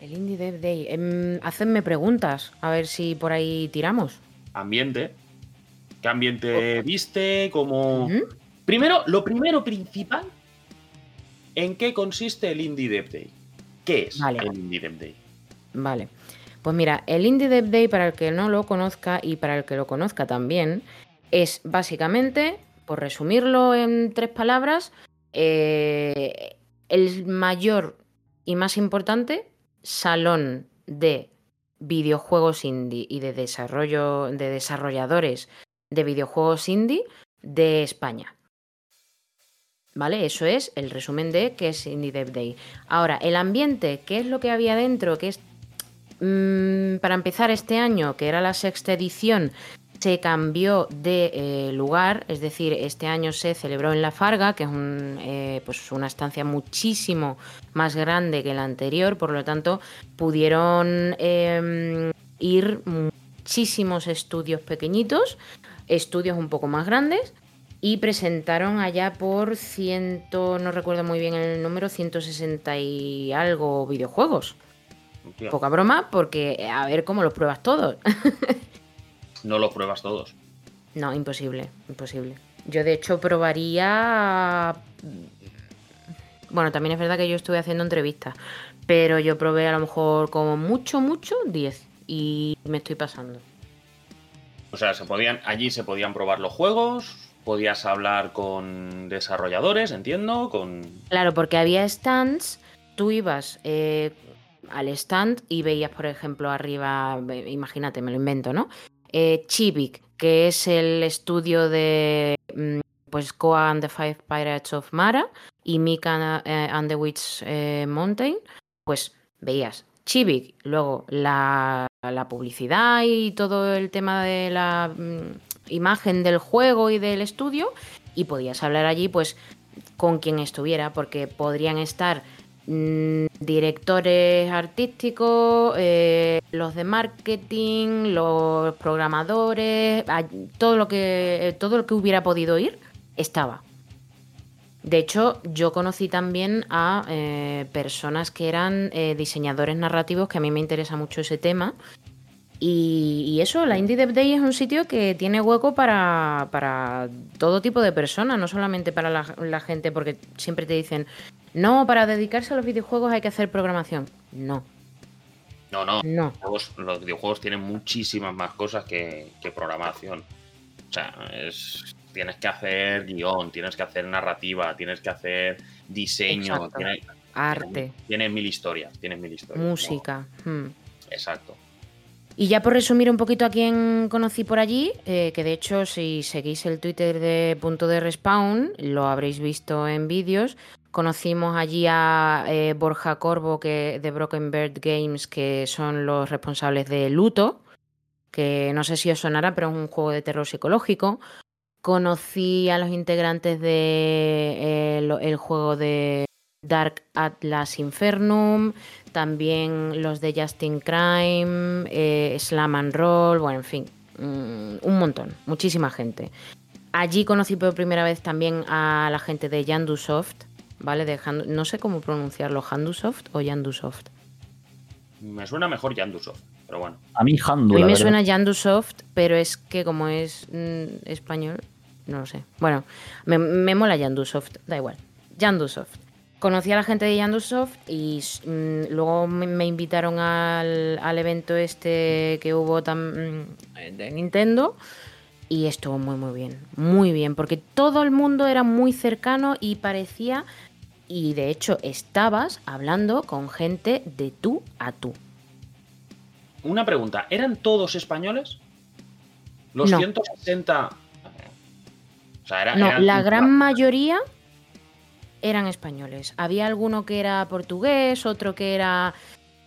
El Indie Dev Day. Em, hacedme preguntas, a ver si por ahí tiramos. Ambiente. ¿Qué ambiente viste? ¿Cómo.? Ujú. Primero, lo primero principal, ¿en qué consiste el Indie Dev Day? ¿Qué es Vale. el Indie Dev Day? Vale. Pues mira, el Indie Dev Day, para el que no lo conozca y para el que lo conozca también, es básicamente, por resumirlo en tres palabras, eh, el mayor y más importante salón de videojuegos indie y de desarrollo de desarrolladores de videojuegos indie de España. ¿Vale? Eso es el resumen de qué es Indie Dev Day. Ahora, el ambiente, ¿qué es lo que había dentro? ¿Qué es Mm, para empezar este año, que era la sexta edición, se cambió de eh, lugar, es decir, este año se celebró en La Farga, que es un, eh, pues una estancia muchísimo más grande que la anterior, por lo tanto pudieron eh, ir muchísimos estudios pequeñitos, estudios un poco más grandes, y presentaron allá por ciento, no recuerdo muy bien el número, 160 y algo videojuegos. Poca broma, porque a ver cómo los pruebas todos. No los pruebas todos. no, imposible, imposible. Yo de hecho probaría... Bueno, también es verdad que yo estuve haciendo entrevistas, pero yo probé a lo mejor como mucho, mucho 10 y me estoy pasando. O sea, se podían, allí se podían probar los juegos, podías hablar con desarrolladores, entiendo, con... Claro, porque había stands, tú ibas eh, al stand y veías, por ejemplo, arriba, imagínate, me lo invento, ¿no? Eh, que es el estudio de mm, pues Koa and the Five Pirates of Mara y Mika eh, and the Witch eh, Mountain, pues veías Chivik, luego la, la publicidad y todo el tema de la mm, imagen del juego y del estudio y podías hablar allí pues con quien estuviera, porque podrían estar mm, directores artísticos, eh, los de marketing, los programadores, todo lo que eh, todo lo que hubiera podido ir estaba. De hecho, yo conocí también a eh, personas que eran diseñadores narrativos, que a mí me interesa mucho ese tema. Y, y eso, la Indie Dev Day es un sitio que tiene hueco para, para todo tipo de personas, no solamente para la, la gente, porque siempre te dicen, no, para dedicarse a los videojuegos hay que hacer programación. No, No, no. no. Los, juegos- los videojuegos tienen muchísimas más cosas que, que programación. O sea, es, tienes que hacer guion, tienes que hacer narrativa, tienes que hacer diseño, tienes, Arte, tienes mil historias, tienes mil historias. música. hmm. Exacto. Y ya por resumir un poquito a quién conocí por allí, eh, que de hecho si seguís el Twitter de Punto de Respawn, lo habréis visto en vídeos, conocimos allí a eh, Borja Corvo que, de Broken Bird Games, que son los responsables de Luto, que no sé si os sonará, pero es un juego de terror psicológico. Conocí a los integrantes de eh, el juego de Dark Atlas Infernum, también los de Justin Crime, eh, Slam and Roll, bueno, en fin, mm, un montón, muchísima gente. Allí conocí por primera vez también a la gente de Yandusoft, ¿vale? De no sé cómo pronunciarlo, Handusoft o Yandusoft. Me suena mejor Yandusoft, pero bueno. A mí A Handu, mí la me verdad. suena Yandusoft, pero es que como es mm, español, no lo sé. Bueno, me, me mola Yandusoft, da igual. Yandusoft. Conocí a la gente de Yandusoft y mm, luego me, me invitaron al, al evento este que hubo tam- mm, de Nintendo y estuvo muy muy bien, muy bien, porque todo el mundo era muy cercano y parecía, y de hecho estabas hablando con gente de tú a tú. Una pregunta, ¿eran todos españoles? Los No. 160... O sea, era, No, eran- la gran mayoría eran españoles. Había alguno que era portugués, otro que era.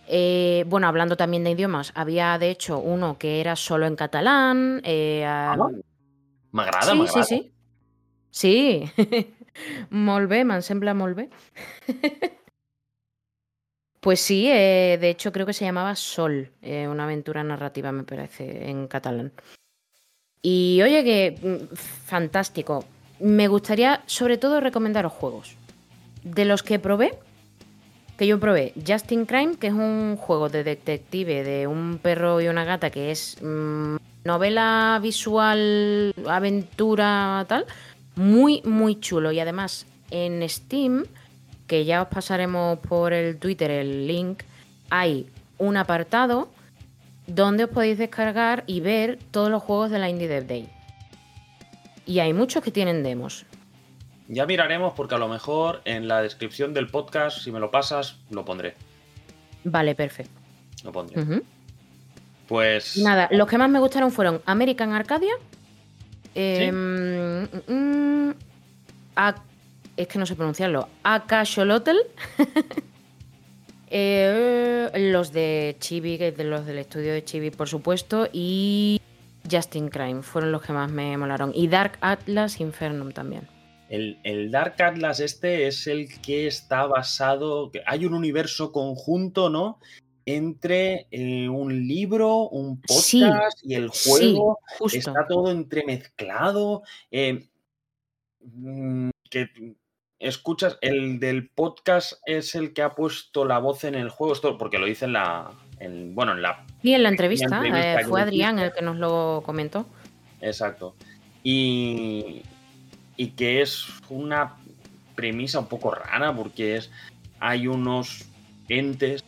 eh, bueno, hablando también de idiomas, había de hecho uno que era solo en catalán. eh, Ah, ah, M'agrada, sí, sí, sí. Sí. molt bé, me'n sembla molt bé. Pues sí, eh, de hecho creo que se llamaba Sol, una aventura narrativa me parece en catalán. Y oye que mm, fantástico. Me gustaría sobre todo recomendaros juegos. De los que probé, que yo probé Justin Crime, que es un juego de detective de un perro y una gata que es mm, novela visual, aventura, tal. Muy, muy chulo. Y además en Steam, que ya os pasaremos por el Twitter el link, hay un apartado donde os podéis descargar y ver todos los juegos de la Indie Dev Day. Y hay muchos que tienen demos. Ya miraremos porque a lo mejor en la descripción del podcast, si me lo pasas, lo pondré. Vale, perfecto. Lo pondré. Pues... Nada, los que más me gustaron fueron American Arcadia. eh, mm, mm, A- es que no sé pronunciarlo. Akasholotl. eh, los de Chibi, que es de los del estudio de Chibi, por supuesto. Y Justin Crime fueron los que más me molaron. Y Dark Atlas Infernum también. El, el Dark Atlas este es el que está basado... Hay un universo conjunto, ¿no? Entre eh, un libro, un Sí, podcast y el Sí, juego. justo. Está todo entremezclado. eh, mm, que escuchas, el del podcast es el que ha puesto la voz en el juego, esto porque lo dice en la. en- bueno, en la. Y en la entrevista, entrevista eh, fue Adrián el que nos lo comentó. Exacto. Y. Y que es una premisa un poco rara, porque es. Hay unos entes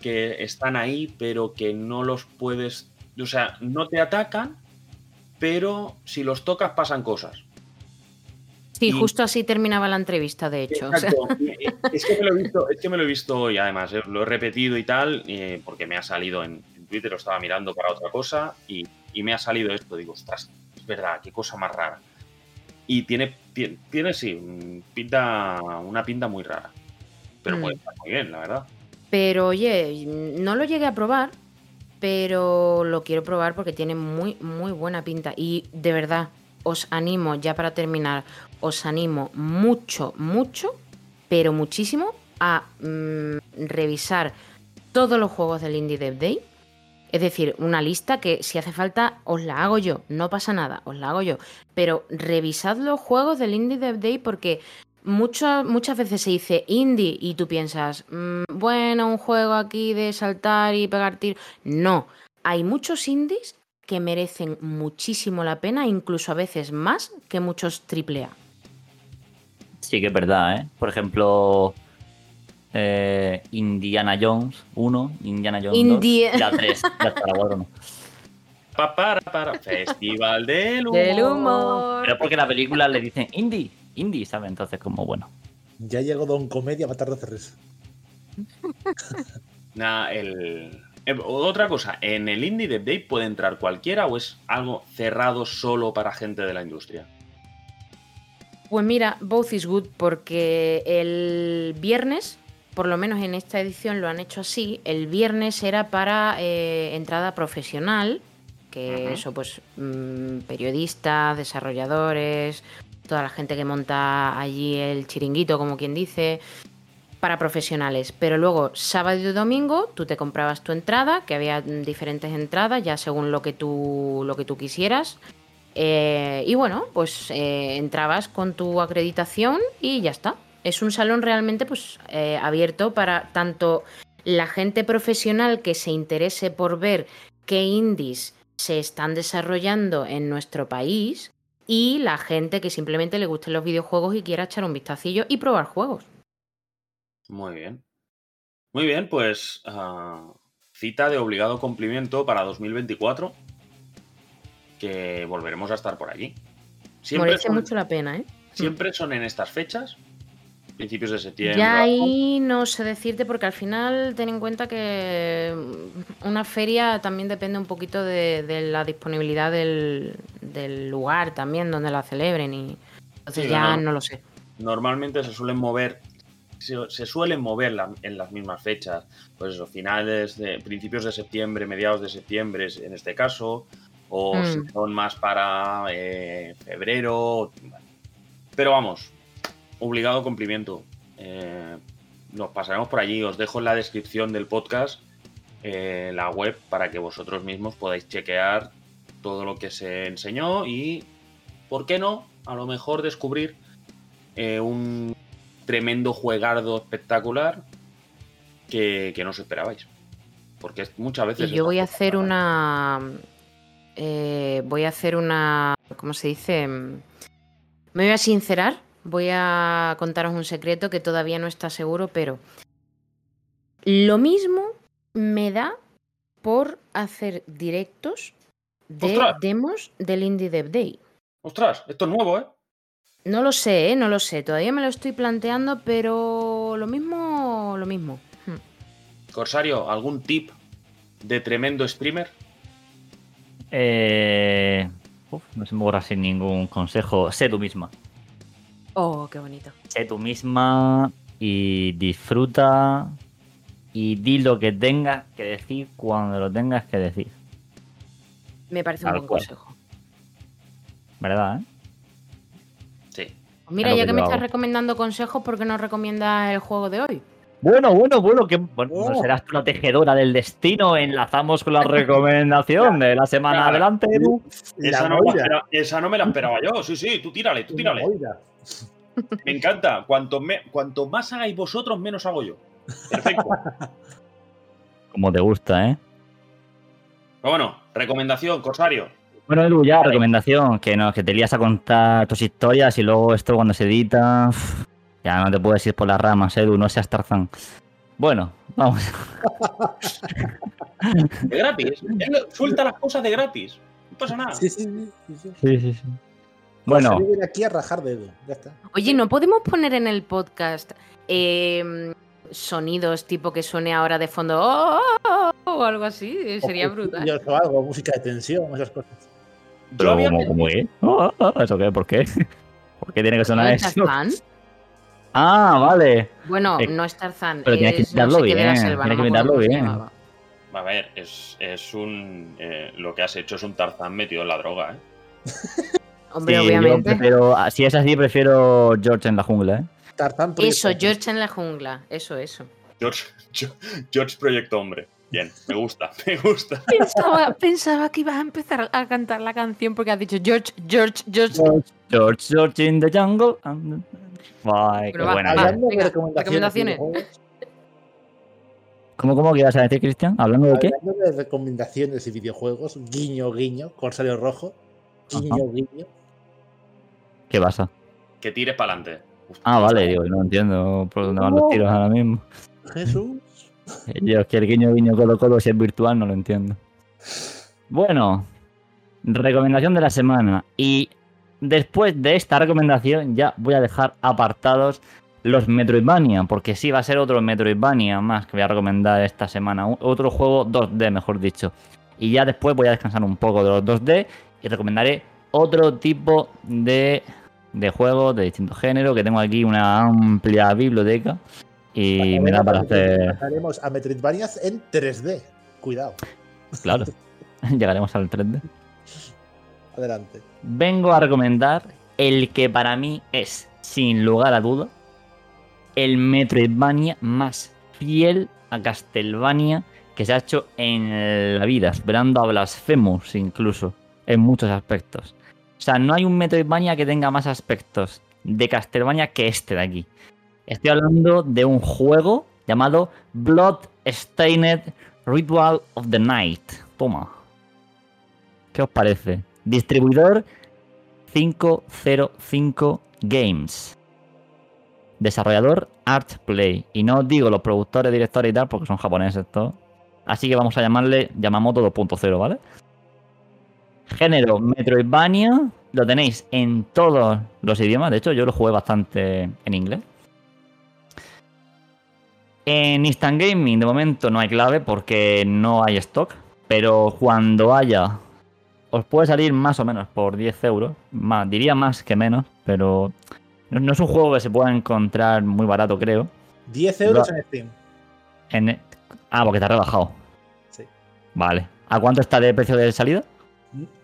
que están ahí, pero que no los puedes. O sea, no te atacan, pero si los tocas pasan cosas. Sí, Y- justo así terminaba la entrevista, de hecho. o sea, Exacto. Y- Es que, me lo he visto, es que me lo he visto hoy, además, eh, lo he repetido y tal, eh, porque me ha salido en, en Twitter, lo estaba mirando para otra cosa y, y me ha salido esto. Digo, ostras, es verdad, qué cosa más rara. Y tiene, tiene, tiene, sí, pinta, una pinta muy rara. Pero Mm. puede estar muy bien, la verdad. Pero oye, no lo llegué a probar, pero lo quiero probar porque tiene muy, muy buena pinta. Y de verdad, os animo, ya para terminar, os animo mucho, mucho, pero muchísimo a mm, revisar todos los juegos del Indie Dev Day. Es decir, una lista que si hace falta os la hago yo, no pasa nada, os la hago yo. Pero revisad los juegos del Indie Dev Day porque muchas muchas veces se dice indie y tú piensas, "Mm, bueno, un juego aquí de saltar y pegar tiros. No, hay muchos indies que merecen muchísimo la pena, incluso a veces más que muchos AAA. Sí que es verdad, ¿eh? Por ejemplo, eh, Indiana Jones 1, Indiana Jones India- 2, ya 3, ya está, la guardo, no. Pa, para, para, Festival del humor. Del humor. Pero porque la película le dicen indie, indie, ¿sabes? Entonces, como bueno. Ya llegó Don Comedia a matar 12 res. Nah, el... eh, otra cosa, ¿en el Indie Dev Day puede entrar cualquiera o es algo cerrado solo para gente de la industria? Pues mira, both is good porque el viernes, por lo menos en esta edición lo han hecho así, el viernes era para eh, entrada profesional, que eso pues mm, periodistas, desarrolladores, toda la gente que monta allí el chiringuito, como quien dice, para profesionales. Pero luego, sábado y domingo, tú te comprabas tu entrada, que había diferentes entradas, ya según lo que tú, lo que tú quisieras. Eh, y bueno, pues eh, entrabas con tu acreditación y ya está. Es un salón realmente pues eh, abierto para tanto la gente profesional que se interese por ver qué indies se están desarrollando en nuestro país y la gente que simplemente le gusten los videojuegos y quiera echar un vistacillo y probar juegos. Muy bien. Muy bien, pues ah, cita de obligado cumplimiento para 2024, que volveremos a estar por allí. Siempre Merece son, mucho la pena, ¿eh? siempre son en estas fechas, principios de septiembre. Ya ahí no sé decirte porque al final ten en cuenta que mm, una feria también depende un poquito de, de la disponibilidad del, del lugar también donde la celebren y entonces Sí, ya no. no lo sé. Normalmente se suelen mover, se, se suelen mover la- en las mismas fechas, pues eso, finales de principios de septiembre, mediados de septiembre en este caso, o Mm. si son más para eh, febrero. Pero vamos, obligado cumplimiento. Eh, nos pasaremos por allí. Os dejo en la descripción del podcast eh, la web para que vosotros mismos podáis chequear todo lo que se enseñó y, ¿por qué no? A lo mejor descubrir eh, un tremendo juegardo espectacular que, que no os esperabais. Porque muchas veces... Y yo voy a hacer una. eh, voy a hacer una. ¿Cómo se dice? Me voy a sincerar. Voy a contaros un secreto que todavía no está seguro, pero. Lo mismo me da por hacer directos de ¡Ostras! demos del Indie Dev Day. Ostras, esto es nuevo, ¿eh? No lo sé, ¿eh? no lo sé. Todavía me lo estoy planteando, pero lo mismo, lo mismo. Hmm. Corsario, ¿algún tip de tremendo streamer? Eh, uf, no se me ocurre sin ningún consejo. Sé tú misma. Oh, qué bonito. Sé tú misma y disfruta y di lo que tengas que decir cuando lo tengas que decir. Me parece un buen cual. consejo. ¿Verdad? eh? Sí. Pues mira, ya que que me estás recomendando consejos, ¿por qué no recomiendas el juego de hoy? Bueno, bueno, bueno, que bueno, Oh. no serás tú la tejedora del destino. Enlazamos con la recomendación de la semana Claro. adelante, Edu. Esa no, esa no me la esperaba yo. Sí, sí, tú tírale, tú tírale. Me encanta. Cuanto, me- cuanto más hagáis vosotros, menos hago yo. Perfecto. Como te gusta, ¿eh? Pero bueno, recomendación, Corsario. Bueno, Edu, ya, recomendación, que no, que te lías a contar tus historias y luego esto cuando se edita, ya no te puedes ir por las ramas, Edu, no seas Tarzán. Bueno, vamos. De gratis. Él suelta las cosas de gratis. No pasa nada. Sí, sí, sí. sí, sí. Sí. Bueno, viene aquí a rajar dedo. Ya está. Oye, ¿no podemos poner en el podcast eh, sonidos tipo que suene ahora de fondo "Oh, oh, oh", o algo así? Eh, Sería O brutal. O algo, música de tensión, esas cosas. Pero ¿cómo, cómo es? Oh, oh, ¿Eso qué? ¿Por qué? ¿Por qué tiene que sonar ¿No eso? es Tarzán? Ah, vale. Bueno, Eh, no es Tarzán, pero tienes que no sé la bien, selva, tienes no que se bien. A ver, es, es un. eh, lo que has hecho es un Tarzán metido en la droga, ¿eh? Hombre, Sí, yo obviamente. prefiero- si es así, prefiero George en la jungla, ¿eh? Tarzán Eso. George en la jungla. Eso, eso. George, George Proyecto Hombre. Bien, me gusta, me gusta. Pensaba, pensaba que ibas a empezar a cantar la canción porque has dicho George, George, George. George, George in the jungle. and- Ay, qué buena. Hablando venga, de recomendaciones. ¿Cómo, cómo que ibas a decir, Cristian? ¿Hablando de qué? Hablando de recomendaciones y videojuegos, guiño, guiño, Corsario Rojo, guiño, guiño. ¿Qué pasa? Que tires para adelante. Ah, vale, digo, no entiendo por dónde van los tiros ahora mismo. Jesús. Yo es que el guiño guiño colo colo si es virtual no lo entiendo. Bueno, recomendación de la semana. Y después de esta recomendación ya voy a dejar apartados los Metroidvania, porque sí va a ser otro Metroidvania más que voy a recomendar esta semana. Otro juego 2D, mejor dicho. Y ya después voy a descansar un poco de los 2D y recomendaré otro tipo de, de juegos de distintos géneros, que tengo aquí una amplia biblioteca. Y me da para hacer... Pasaremos a Metroidvanias en 3D. Cuidado. Claro. Llegaremos al 3D. Adelante. Vengo a recomendar el que para mí es, sin lugar a duda, el Metroidvania más fiel a Castlevania que se ha hecho en la vida, esperando a Blasphemous incluso, en muchos aspectos. O sea, no hay un Metroidvania que tenga más aspectos de Castlevania que este de aquí. Estoy hablando de un juego llamado Blood-Stained Ritual of the Night. Toma. ¿Qué os parece? Distribuidor 505 Games. Desarrollador Artplay. Y no digo los productores, directores y tal, porque son japoneses todos. Así que vamos a llamarle Yamamoto 2.0, ¿vale? Género Metroidvania. Lo tenéis en todos los idiomas. De hecho, yo lo jugué bastante en inglés. En Instant Gaming, de momento, no hay clave porque no hay stock. Pero cuando haya, os puede salir más o menos por 10 euros. Más, diría más que menos, pero no, es un juego que se pueda encontrar muy barato, creo. 10 euros Lo- en Steam. En- ah, porque te ha rebajado. Sí. Vale. ¿A cuánto está de precio de salida?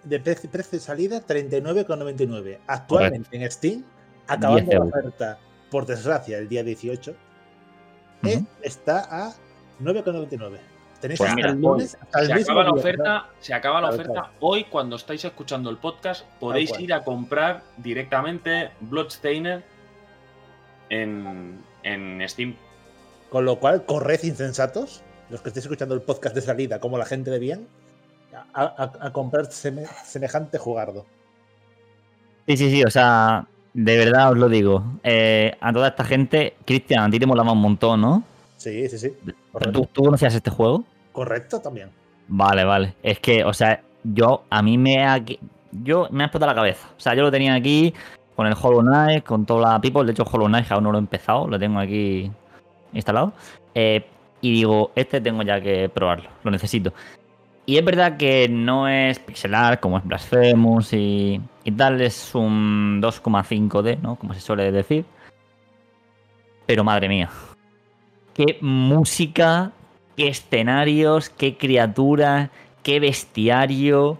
De pre- precio de salida, 39,99. Actualmente en Steam, acabando 10 la oferta, por desgracia, el día 18, eh, Ujú. está a 9,99. Tenéis Pues hasta mira, el lunes, hasta el Se mismo acaba la oferta, se acaba la oferta. claro. Hoy, cuando estáis escuchando el podcast, podéis ir a comprar directamente Bloodstained en, en Steam. Con lo cual, corred insensatos, los que estéis escuchando el podcast de salida, como la gente de bien, a, a- a comprar seme- semejante jugardo. Sí, sí, sí. O sea, de verdad os lo digo. Eh, a toda esta gente, Cristian, a ti te molaba un montón, ¿no? Sí, sí, sí. ¿Tú, conocías este juego? correcto también. Vale, vale. Es que, o sea, yo, a mí me ha, yo, me ha explotado la cabeza. O sea, yo lo tenía aquí con el Hollow Knight, con toda la people. De hecho, Hollow Knight aún no lo he empezado, lo tengo aquí instalado. Eh, y digo, este tengo ya que probarlo, lo necesito. Y es verdad que no es pixelar como es Blasphemous y, y tal, es un 2,5D, ¿no? Como se suele decir. Pero madre mía, qué música, qué escenarios, qué criaturas, qué bestiario,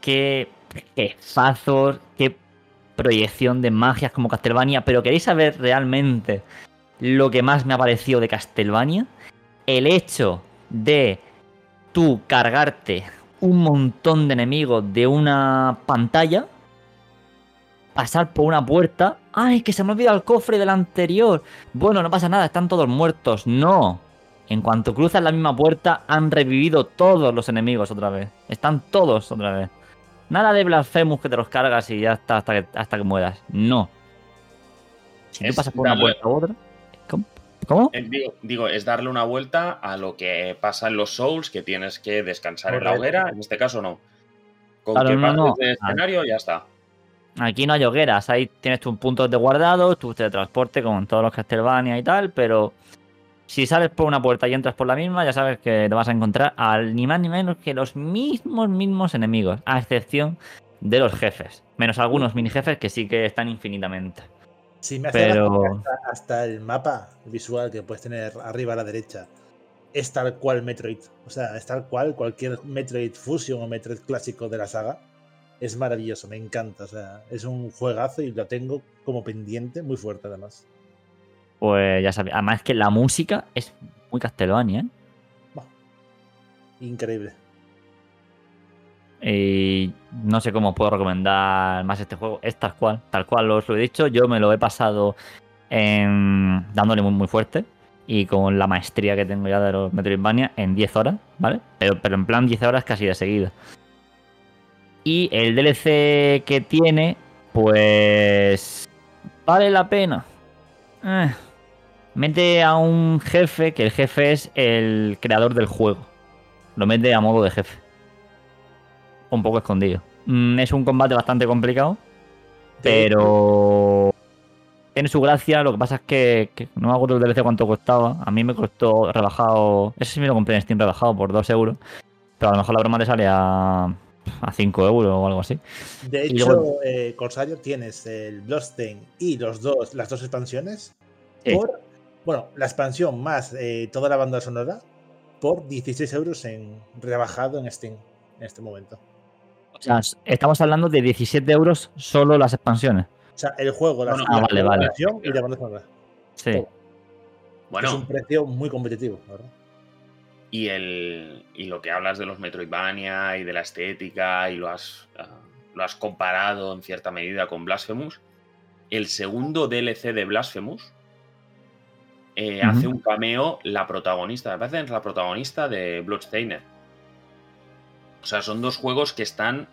qué jefazos, qué proyección de magias como Castlevania. Pero ¿queréis saber realmente lo que más me ha parecido de Castlevania? El hecho de tú cargarte un montón de enemigos de una pantalla, pasar por una puerta. ¡Ay, que se me ha olvidado el cofre del anterior! Bueno, no pasa nada, están todos muertos. No. En cuanto cruzas la misma puerta, han revivido todos los enemigos otra vez. Están todos otra vez. Nada de Blasphemous que te los cargas y ya está hasta que, hasta que mueras. No. Si tú pasas por una puerta u otra. ¿Cómo? ¿Cómo? Eh, digo, digo, es darle una vuelta a lo que pasa en los Souls, que tienes que descansar en la hoguera. En este caso, no. Con Claro, que no, pases no. de escenario, ya está. Aquí no hay hogueras, ahí tienes tus puntos de guardado, tu teletransporte con todos los Castlevania y tal, pero si sales por una puerta y entras por la misma, ya sabes que te vas a encontrar al ni más ni menos que los mismos, mismos enemigos, a excepción de los jefes, menos algunos mini jefes que sí que están infinitamente. Si me hace Pero- hasta el mapa visual que puedes tener arriba a la derecha es tal cual Metroid. O sea, es tal cual cualquier Metroid Fusion o Metroid clásico de la saga. Es maravilloso, me encanta. O sea, es un juegazo y lo tengo como pendiente muy fuerte además. Pues ya sabes, además que la música es muy Castlevania, ¿eh? Increíble. Y no sé cómo puedo recomendar más este juego. Es tal cual, tal cual os lo he dicho. Yo me lo he pasado en- dándole muy, muy fuerte. Y con la maestría que tengo ya de los Metroidvania en 10 horas, ¿vale? Pero, pero en plan 10 horas casi de seguida. Y el DLC que tiene, pues. Vale la pena. Eh, mete a un jefe, que el jefe es el creador del juego. Lo mete a modo de jefe un poco escondido. Mm, es un combate bastante complicado, pero tiene su gracia. Lo que pasa es que, que no me acuerdo el DLC cuánto costaba. A mí me costó rebajado. Ese sí me lo compré en Steam rebajado por 2 euros. Pero a lo mejor la broma te sale a, a 5 euros o algo así. De hecho, luego- eh, Corsario tienes el Bloodstain y los dos, las dos expansiones Sí. por, bueno, la expansión más eh, toda la banda sonora por 16 euros en rebajado en Steam en este momento. O sea, estamos hablando de 17 euros solo las expansiones. O sea, el juego, la, No, no, ah, la vale, vale. expansión y la banda sonora. Sí. Es Bueno, un precio muy competitivo, la ¿verdad? Y, el, y lo que hablas de los Metroidvania y de la estética y lo has, ah, lo has comparado en cierta medida con Blasphemous, el segundo DLC de Blasphemous eh, hace un cameo la protagonista. Me parece que es la protagonista de Bloodstained. O sea, son dos juegos que están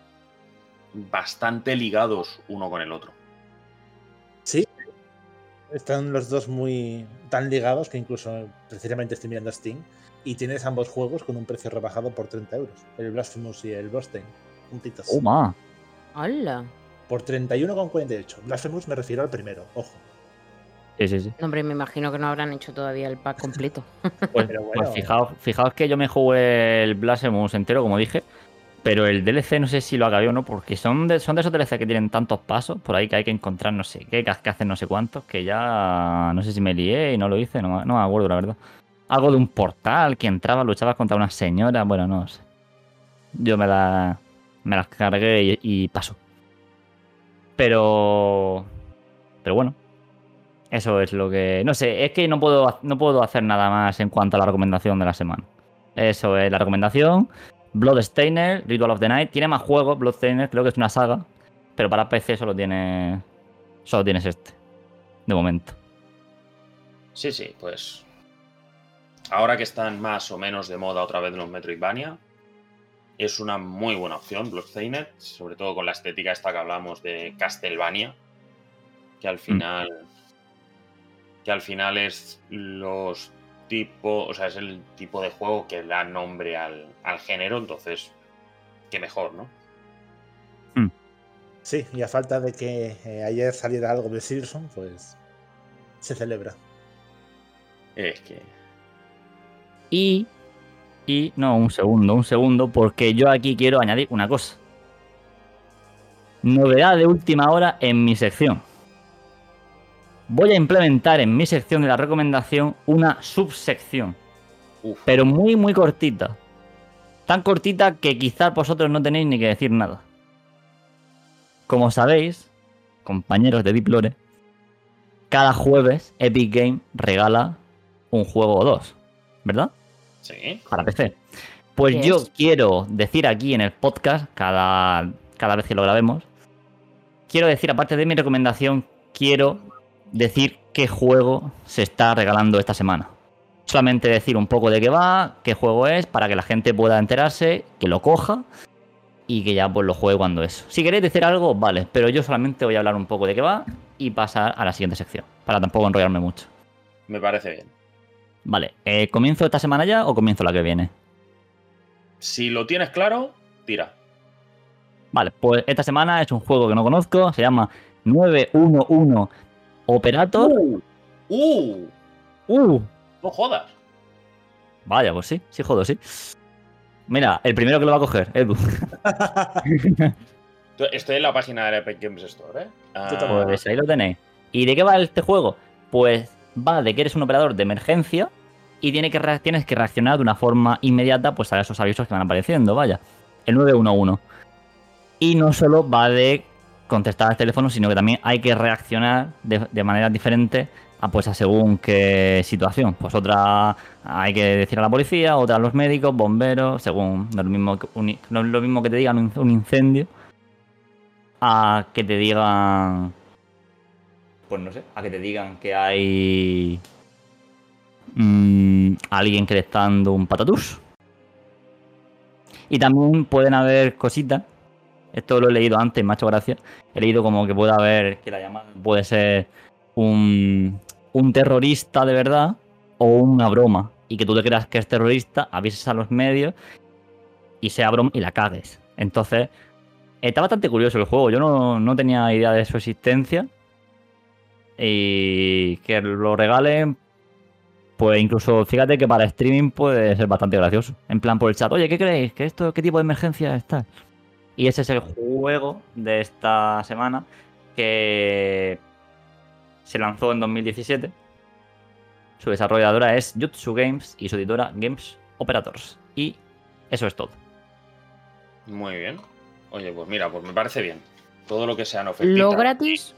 bastante ligados uno con el otro. Sí. Están los dos muy tan ligados que incluso precisamente estoy mirando Steam y tienes ambos juegos con un precio rebajado por 30 euros. El Blasphemous y el Bloodstained. Juntitos. Oh, ma. ¡Hala! Por 31,48. Blasphemous me refiero al primero, ojo. Sí, sí, sí. No, Hombre, me imagino que no habrán hecho todavía el pack completo. Pues, Pero pues bueno. fijaos, fijaos que yo me jugué el Blasphemous entero, como dije. Pero el DLC no sé si lo acabé o no, porque son de, son de esos DLC que tienen tantos pasos por ahí que hay que encontrar no sé qué, que hacer no sé cuántos, que ya no sé si me lié y no lo hice, no, no me acuerdo la verdad. Algo de un portal que entraba, luchabas contra una señora, bueno, no sé. Yo me, la, me las cargué y, y paso. Pero... Pero bueno, eso es lo que. No sé, es que no puedo, no puedo hacer nada más en cuanto a la recomendación de la semana. Eso es la recomendación. Bloodstainer, Ritual of the Night. Tiene más juegos, Bloodstainer, creo que es una saga. Pero para PC solo tiene. Solo tienes este. De momento. Sí, sí, pues. Ahora que están más o menos de moda otra vez los Metroidvania, es una muy buena opción, Bloodstained, sobre todo con la estética esta que hablamos de Castlevania, que al final. Que al final es los tipos. O sea, es el tipo de juego que da nombre al, al género, entonces. Qué mejor, ¿no? Sí, y a falta de que eh, ayer saliera algo de Silson, pues se celebra. Es que. Y. Y. No, un segundo, un segundo, porque yo aquí quiero añadir una cosa. Novedad de última hora en mi sección. Voy a implementar en mi sección de la recomendación una subsección. Uf, pero muy, muy cortita. Tan cortita que quizás vosotros no tenéis ni que decir nada. Como sabéis, compañeros de Diplore, cada jueves Epic Game regala un juego o dos, ¿verdad? sí. Para PC. Pues yo quiero decir aquí en el podcast, cada, cada vez que lo grabemos, quiero decir, aparte de mi recomendación, quiero decir qué juego se está regalando esta semana. Solamente decir un poco de qué va, qué juego es, para que la gente pueda enterarse, que lo coja y que ya pues lo juegue cuando es. Si queréis decir algo, vale, pero yo solamente voy a hablar un poco de qué va y pasar a la siguiente sección, para tampoco enrollarme mucho. Me parece bien. Vale, eh, ¿comienzo esta semana ya o comienzo la que viene? Si lo tienes claro, tira. Vale, pues esta semana es un juego que no conozco, se llama 911 Operator. ¡Uh! ¡Uh! Uh, No jodas. vaya, pues sí, sí jodo, sí. Mira, el primero que lo va a coger, Edu. Estoy en la página de Epic Games Store, ¿eh? Ah, Yo también. Pues ahí lo tenéis. ¿Y de qué va este juego? Pues va de que eres un operador de emergencia y tiene que tienes que reaccionar de una forma inmediata pues a esos avisos que van apareciendo, vaya. El 911. Y no solo va de contestar al teléfono, sino que también hay que reaccionar de, de manera diferente a pues a según qué situación. Pues otra hay que decir a la policía, otra a los médicos, bomberos, según no es lo mismo que, no es lo mismo que te digan un, un incendio a que te digan pues no sé, a que te digan que hay mm, alguien que le está dando un patatús. Y también pueden haber cositas. Esto lo he leído antes, macho, gracias. He leído como que puede haber, que la llamada puede ser un, terrorista de verdad o una broma. Y que tú te creas que es terrorista, avises a los medios y sea broma y la cagues. Entonces, está bastante curioso el juego. Yo no, no tenía idea de su existencia. Y que lo regalen, pues incluso fíjate que para streaming puede ser bastante gracioso. En plan por el chat, oye, ¿qué creéis? ¿Qué esto, ¿Qué tipo de emergencia está? Y ese es el juego de esta semana que se lanzó en 2017. Su desarrolladora es Jutsu Games y su editora Games Operators. Y eso es todo. Muy bien. Oye, pues mira, pues me parece bien. Todo lo que sean ofertas. Lo gratis,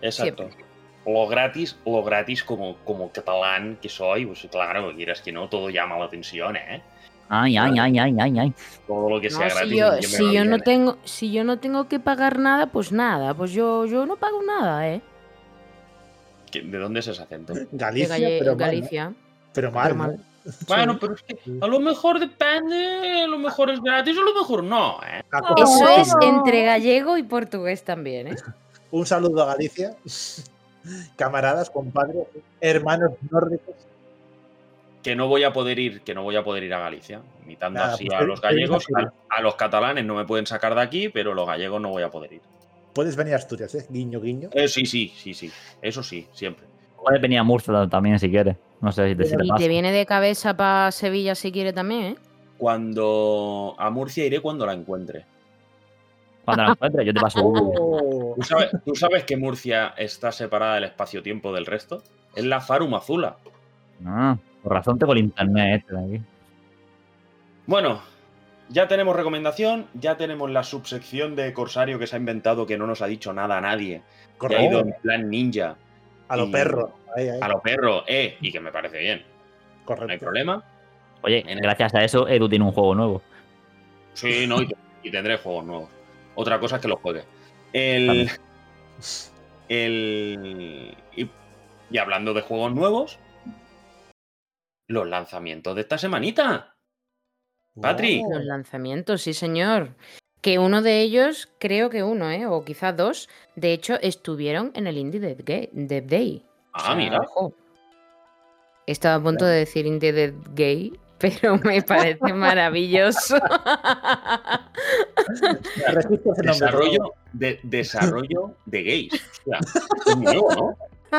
Exacto. Lo gratis, lo gratis como, como catalán que soy, pues claro, quieras que no, todo llama la atención, ¿eh? Ay, ay, ay, ay, ay, ay. Todo lo que sea No, gratis. si yo, si yo no ¿eh? tengo, si yo no tengo que pagar nada, pues nada, pues yo, yo no pago nada, ¿eh? ¿Qué- ¿De dónde es ese acento? De Galicia, Galle- pero mal, ¿no? Galicia. Pero mal, Pero ¿no? mal. Bueno, pero es que a lo mejor depende, a lo mejor es gratis, a lo mejor no, ¿eh? Eso es entre gallego y portugués también, ¿eh? Un saludo a Galicia. Camaradas, compadres, hermanos nórdicos. Que no voy a poder ir, que no voy a poder ir a Galicia, imitando Nada, así pues a te- los te gallegos, vienes a, a los catalanes no me pueden sacar de aquí, pero los gallegos no voy a poder ir. Puedes venir a Asturias, ¿eh? Guiño, guiño. Eh, sí, sí, sí, sí, eso sí, siempre. Puedes venir a Murcia también si quieres. No sé si te, si te Y te viene de cabeza para Sevilla si quiere también, ¿eh? Cuando a Murcia iré cuando la encuentre. Cuando la encuentres, yo te paso Google. ¿Tú sabes, tú sabes que Murcia está separada del espacio-tiempo del resto? Es la Farum Azula. Ah, por razón tengo el internet este de aquí. Bueno, ya tenemos recomendación, ya tenemos la subsección de Corsario que se ha inventado que no nos ha dicho nada a nadie. Que ha ido correcto. en plan ninja, A lo y- perro. Ahí, ahí. a lo perro, eh, y que me parece bien. No hay Correcto. problema. Oye, En el- gracias a eso, Edu tiene un juego nuevo. Sí, no, y, y tendré juegos nuevos. Otra cosa es que los juegue. El. El. Y, y hablando de juegos nuevos, los lanzamientos de esta semanita. Patri. Oh, Los lanzamientos, sí, señor. Que uno de ellos, creo que uno, ¿eh? O quizás dos, de hecho, estuvieron en el Indie Dev Ga- Dev Day. O Ah, sea, mira. ojo. Estaba a punto de decir Indie Dev Gay, pero me parece maravilloso. Desarrollo de, desarrollo de gays. O sea, nuevo, ¿no?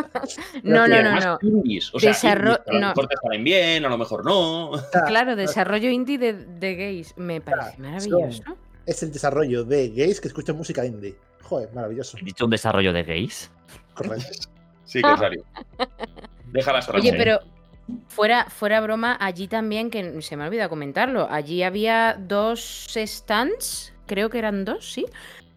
No, no, no, no. indies. O sea, Desarro- indies, que a lo no. mejor te salen bien, a lo mejor no. Claro, desarrollo indie de, de gays. Me parece maravilloso. Es el desarrollo de gays que escuchan música indie. Joder, maravilloso. ¿He dicho un desarrollo de gays? Correcto. Sí, Corsario. Déjalas Oye, tranquilas. pero fuera, fuera broma, allí también, que se me ha olvidado comentarlo, allí había dos stands, creo que eran dos, sí,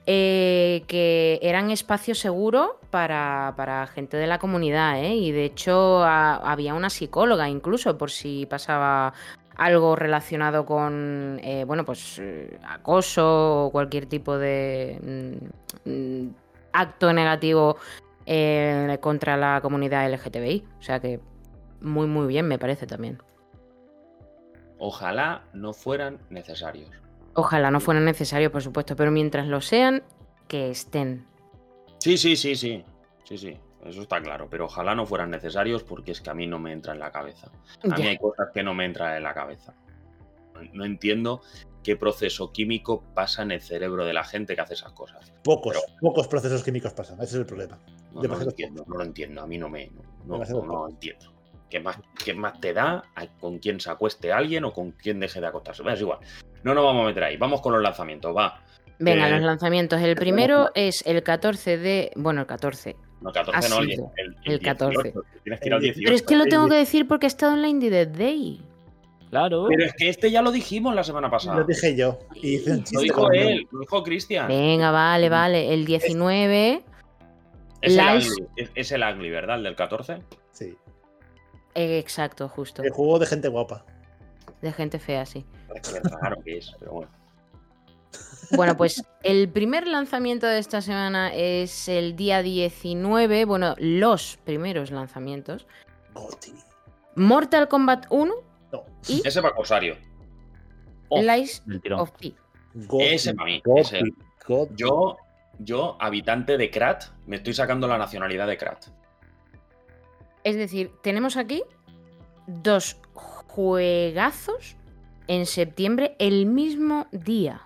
eh, que eran espacio seguro para, para gente de la comunidad, ¿eh? Y de hecho había una psicóloga incluso por si pasaba algo relacionado con, eh, bueno, pues eh, acoso o cualquier tipo de mm, mm, acto negativo contra la comunidad LGTBI. O sea que muy, muy bien me parece también. Ojalá no fueran necesarios. Ojalá no fuera necesario, por supuesto, pero mientras lo sean, que estén. Sí, sí, sí, sí. Sí, sí. Eso está claro. Pero ojalá no fueran necesarios porque es que a mí no me entra en la cabeza. A mí hay cosas que no me entran en la cabeza. No- entiendo qué proceso químico pasa en el cerebro de la gente que hace esas cosas. Pocos, Pero- pocos procesos químicos pasan. Ese es el problema. No, no lo entiendo, no lo entiendo. A mí no me. No, no- lo entiendo. ¿Qué más, ¿Qué más te da a con quién se acueste alguien o con quién deje de acostarse? Bueno, es igual. No nos vamos a meter ahí. Vamos con los lanzamientos. Va. Venga, Eh, los lanzamientos. El primero es el 14 de. Bueno, el 14. No, 14 Ha no, el, sido el, el 14. 18, Tienes que ir al El 18. Pero es que lo el tengo que decir porque he estado en la Indie Dead Day. Claro. Pero es que este ya lo dijimos la semana pasada. Lo dije yo. Y hice un Lo dijo él, lo dijo Cristian. Venga, vale, vale. El 19. Es, el Lies- Ugly, es, es el Ugly, ¿verdad? El del 14. Sí. Eh, exacto, justo. El juego de gente guapa. De gente fea, sí. Raro que es, pero bueno. Bueno, pues el primer lanzamiento de esta semana es el día 19. Bueno, los primeros lanzamientos. Goti. Mortal Kombat 1 No. y Ese para Corsario. Off, Lies of P. Ese para mí. Ese. Yo, yo, habitante de Krat, me estoy sacando la nacionalidad de Krat. Es decir, tenemos aquí dos juegazos en septiembre el mismo día.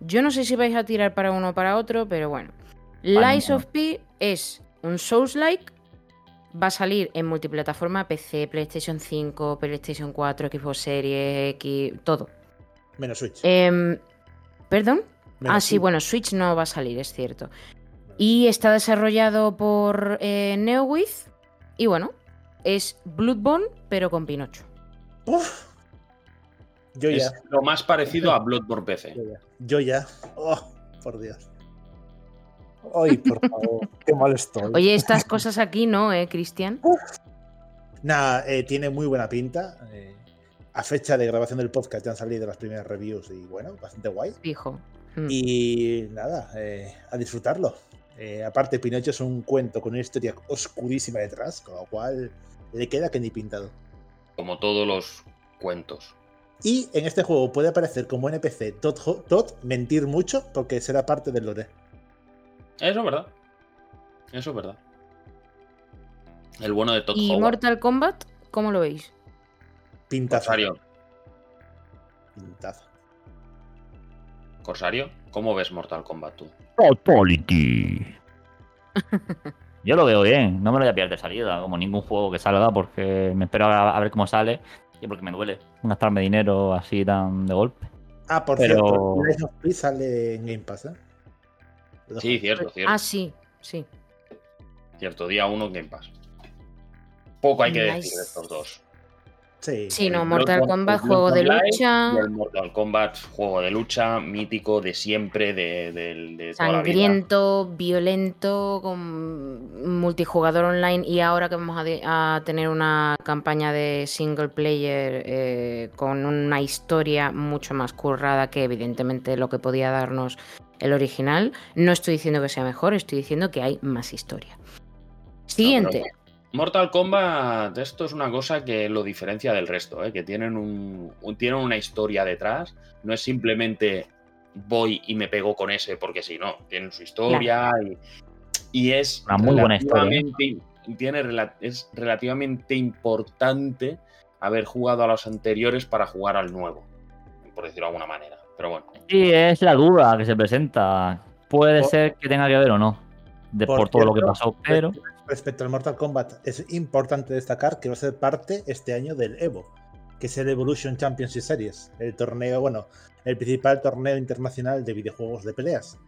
Yo no sé si vais a tirar para uno o para otro, pero bueno. Lies of P es un Souls-like. Va a salir en multiplataforma PC, PlayStation 5, PlayStation 4, Xbox Series X, todo. Menos Switch. Em, ¿Perdón? Menos Ah, sí, Switch. bueno, Switch no va a salir, es cierto. Y está desarrollado por eh, NeoWiz. Y bueno, es Bloodborne, pero con Pinocho. Uf. Yo Es ya. lo más parecido a Bloodborne PC. Yo ya. Yo ya. Oh, por Dios. Ay, por favor. Qué mal estoy. Oye, estas cosas aquí no, ¿eh, Cristian? Nada, eh, tiene muy buena pinta. eh, a fecha de grabación del podcast ya han salido las primeras reviews y bueno, bastante guay. Fijo. Mm. Y nada, eh, a disfrutarlo. Eh, aparte, Pinocho es un cuento con una historia oscurísima detrás, con lo cual le queda que ni pintado. Como todos los cuentos. Y en este juego puede aparecer como NPC Todd, Todd mentir mucho porque será parte del lore. Eso es verdad. Eso es verdad. El bueno de Todd ¿Y Howard. Mortal Kombat? ¿Cómo lo veis? Pintazo. Corsario. Pintazo. Corsario, ¿cómo ves Mortal Kombat tú? Fatality. Yo lo veo bien, no me lo voy a pillar de salida, como ningún juego que salga, porque me espero a, a ver cómo sale y porque me duele gastarme dinero así tan de golpe. Ah, por Pero- cierto, Lies of P sale en Game Pass, ¿eh? Sí, cierto, cierto. Ah, sí, sí. Cierto, día uno Game Pass. Poco hay que Nice. decir de estos dos. Sí. Sí, no, Mortal Kombat, juego de lucha, el Mortal Kombat, juego de lucha mítico de siempre, de, de- de toda la vida. sangriento, violento, con multijugador online y ahora que vamos a tener una campaña de single player eh, con una historia mucho más currada que evidentemente lo que podía darnos el original. No estoy diciendo que sea mejor, estoy diciendo que hay más historia. Siguiente. Mortal Kombat, esto es una cosa que lo diferencia del resto, ¿eh? que tienen, un, un- tienen una historia detrás. No es simplemente voy y me pego con ese porque si no, tienen su historia y, y es Una muy buena historia, ¿eh? relativamente- Tiene, es relativamente importante haber jugado a los anteriores para jugar al nuevo, por decirlo de alguna manera. Pero bueno, Sí, es la duda que se presenta. Puede Por- ser que tenga que ver o no, de, Por por, todo lo que pasó, pero Respecto al Mortal Kombat, es importante destacar que va a ser parte este año del Evo, que es el Evolution Championship Series, el torneo, bueno, el principal torneo internacional de videojuegos de peleas.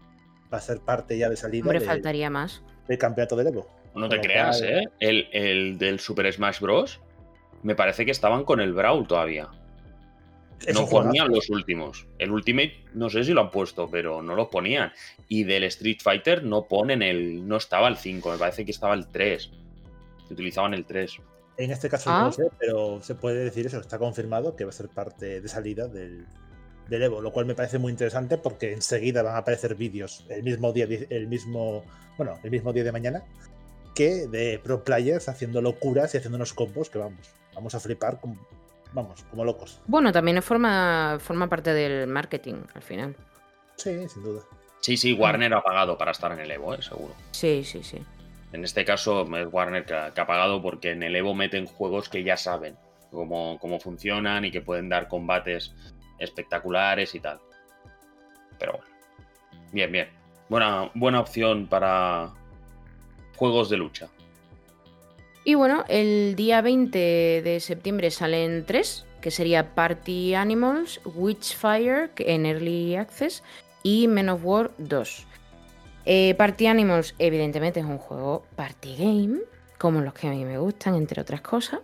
Va a ser parte ya de salida Hombre, del- faltaría más. del campeonato del Evo. no te creas, ¿eh? El, el del Super Smash Bros. Me parece que estaban con el Brawl todavía. Es no ponían los últimos. El Ultimate, no sé si lo han puesto, pero no los ponían. Y del Street Fighter no ponen el. No estaba el 5, me parece que estaba el 3. Que utilizaban el 3. En este caso Ah. no lo sé, pero se puede decir eso, está confirmado que va a ser parte de salida del, del Evo, lo cual me parece muy interesante porque enseguida van a aparecer vídeos el mismo día, el mismo, bueno, el mismo día de mañana, que de pro players haciendo locuras y haciendo unos combos que vamos, vamos a flipar vamos, como locos. Bueno, también forma, forma parte del marketing al final. Sí, sin duda. Sí, sí, Warner ha pagado para estar en el Evo, ¿eh? seguro. Sí, sí, sí. En este caso es Warner que ha, que ha pagado porque en el Evo meten juegos que ya saben cómo, cómo funcionan y que pueden dar combates espectaculares y tal. Pero bueno. Bien, bien. Buena, buena opción para juegos de lucha. Y bueno, el día 20 de septiembre salen tres, que sería Party Animals, Witchfire, en Early Access, y Men of War 2. Eh, Party Animals, evidentemente, es un juego party game, como los que a mí me gustan, entre otras cosas,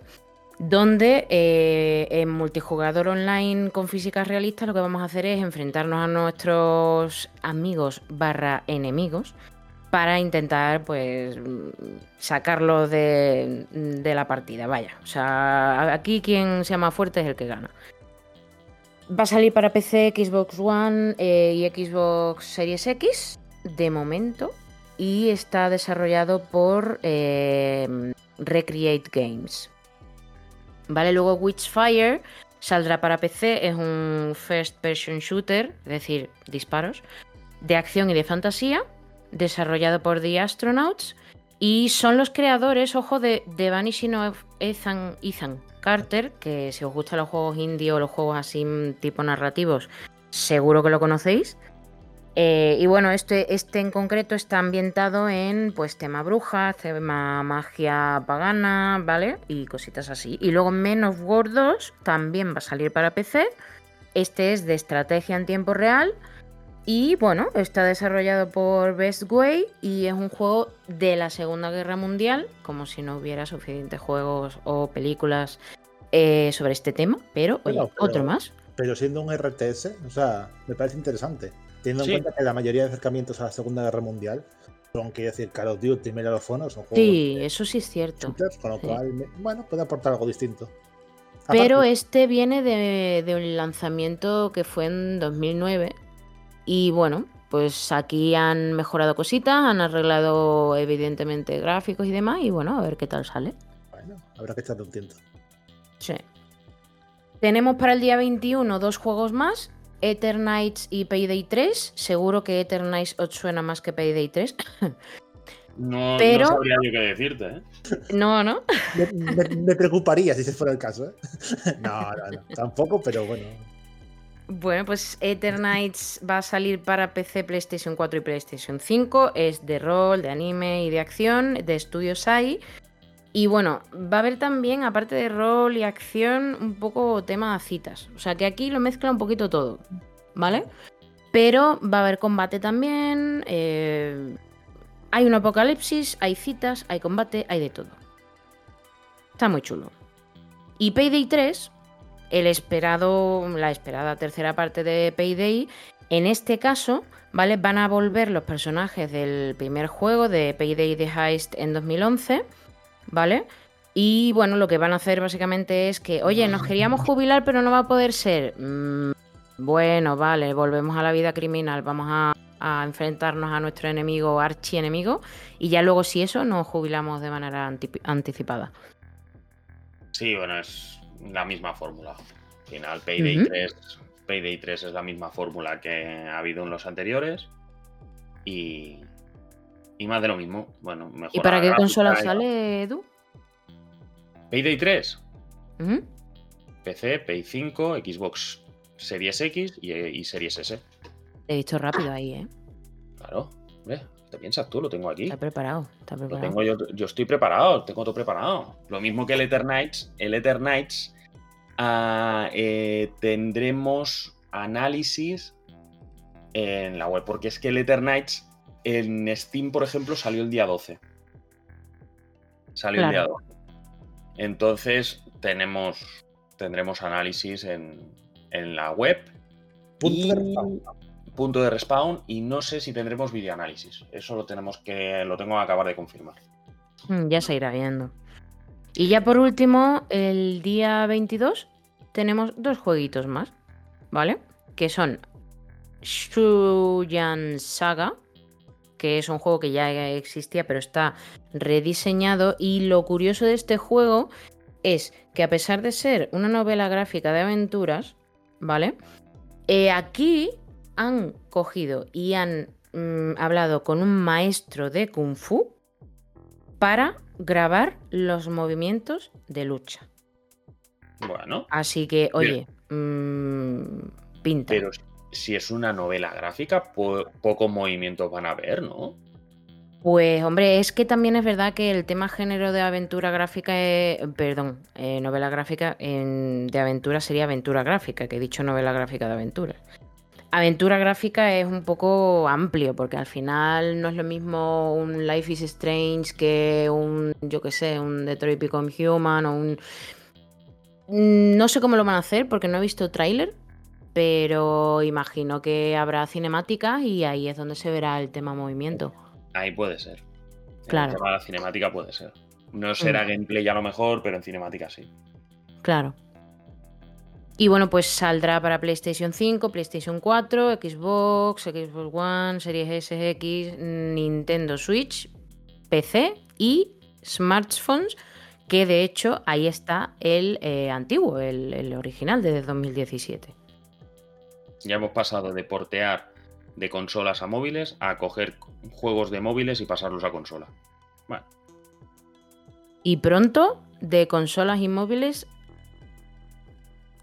donde eh, en multijugador online con físicas realistas lo que vamos a hacer es enfrentarnos a nuestros amigos barra enemigos para intentar pues sacarlo de, de la partida, vaya. O sea, aquí quien sea más fuerte es el que gana. Va a salir para PC, Xbox One eh, y Xbox Series X de momento y está desarrollado por eh, Recreate Games. Vale, luego Witchfire saldrá para PC, es un first person shooter, es decir, disparos, de acción y de fantasía, desarrollado por The Astronauts y son los creadores, ojo, de The Vanishing of Ethan, Carter, que si os gustan los juegos indie o los juegos así mm, tipo narrativos, seguro que lo conocéis. Eh, y bueno, este, este en concreto está ambientado en pues tema brujas, tema magia pagana, ¿vale? Y cositas así. Y luego Men of War 2 también va a salir para PC. Este es de estrategia en tiempo real. Y bueno, está desarrollado por Best Way y es un juego de la Segunda Guerra Mundial, como si no hubiera suficientes juegos o películas eh, sobre este tema, pero, oye, pero- otro más. Pero siendo un RTS, o sea, me parece interesante. Teniendo en cuenta que la mayoría de acercamientos a la Segunda Guerra Mundial son, quiero decir, Call of Duty, Medal of Honor, son juegos Sí, de eso sí es cierto. shooters, con lo Sí. cual, bueno, puede aportar algo distinto. Pero este viene de, de un lanzamiento que fue en 2009 y bueno, pues aquí han mejorado cositas, han arreglado evidentemente gráficos y demás, y bueno, a ver qué tal sale. Bueno, habrá que echarle un tiento. Sí. Tenemos para el día 21 dos juegos más, Eternights y Payday 3. Seguro que Eternights os suena más que Payday 3. No, Pero- no sabría yo qué decirte, ¿eh? no, ¿no? Me, me- me preocuparía si ese fuera el caso, ¿eh? No, no, no. Tampoco, pero bueno. Bueno, pues Eternights va a salir para PC, PlayStation 4 y PlayStation 5. Es de rol, de anime y de acción, de Studio Sai. Y bueno, va a haber también, aparte de rol y acción, un poco tema de citas. O sea que aquí lo mezcla un poquito todo, ¿vale? Pero va a haber combate también. eh, hay un apocalipsis, hay citas, hay combate, hay de todo. Está muy chulo. Y Payday 3, el esperado, la esperada tercera parte de Payday, en este caso, ¿vale? Van a volver los personajes del primer juego de Payday The Heist en 2011, ¿vale? Y bueno, lo que van a hacer básicamente es que, oye, nos queríamos jubilar, pero no va a poder ser. Mm, bueno, vale, volvemos a la vida criminal, vamos a, enfrentarnos a nuestro enemigo, archienemigo, y ya luego, si eso, nos jubilamos de manera anti- anticipada. Sí, bueno, es la misma fórmula. Al final, Payday, Ujú. 3, Payday 3 es la misma fórmula que ha habido en los anteriores. Y, y más de lo mismo. Bueno, mejor. ¿Y para qué consola sale, Edu? Payday 3, Ujú. PC, Play 5, Xbox Series X y, y Series S. Te he visto rápido ahí, ¿eh? Claro, hombre, ¿te piensas tú? Lo tengo aquí. Está preparado, está Lo tengo yo, yo estoy preparado, tengo todo preparado. Lo mismo que el Eternights. El Eternights ah, eh, tendremos análisis en la web, porque es que el Eternights en Steam, por ejemplo, salió el día 12. Salió el día Claro. 12. Entonces tenemos, tendremos análisis en, en la web. Punto y- de respawn. Punto de respawn y no sé si tendremos videoanálisis. Eso lo tenemos que lo tengo que acabar de confirmar. Mm, Ya se irá viendo. Y ya por último, el día 22 tenemos dos jueguitos más, ¿vale? Que son Shuyan Saga, que es un juego que ya existía pero está rediseñado y lo curioso de este juego es que a pesar de ser una novela gráfica de aventuras, ¿vale? Eh, aquí han cogido y han mm, hablado con un maestro de kung fu para grabar los movimientos de lucha. Bueno, Así que, oye, mm, pinta. pero si es una novela gráfica, po- pocos movimientos van a haber, ¿no? Pues, hombre, es que también es verdad que el tema género de aventura gráfica, es- perdón, eh, novela gráfica en- de aventura sería aventura gráfica, que he dicho novela gráfica de aventura. Aventura gráfica es un poco amplio, porque al final no es lo mismo un Life is Strange que un, yo qué sé, un Detroit Become Human o un... No sé cómo lo van a hacer porque no he visto tráiler, pero imagino que habrá cinemáticas y ahí es donde se verá el tema movimiento. Ahí puede ser. Claro. El tema de la cinemática puede ser. No será Mm. gameplay a lo mejor, pero en cinemática sí. Claro. Y bueno, pues saldrá para PlayStation 5, PlayStation 4, Xbox, Xbox One, Series S, X, Nintendo Switch, PC y smartphones, que de hecho ahí está el eh, antiguo, el, el original desde 2017. Ya hemos pasado de portear de consolas a móviles a coger juegos de móviles y pasarlos a consola. Bueno, Y pronto de consolas y móviles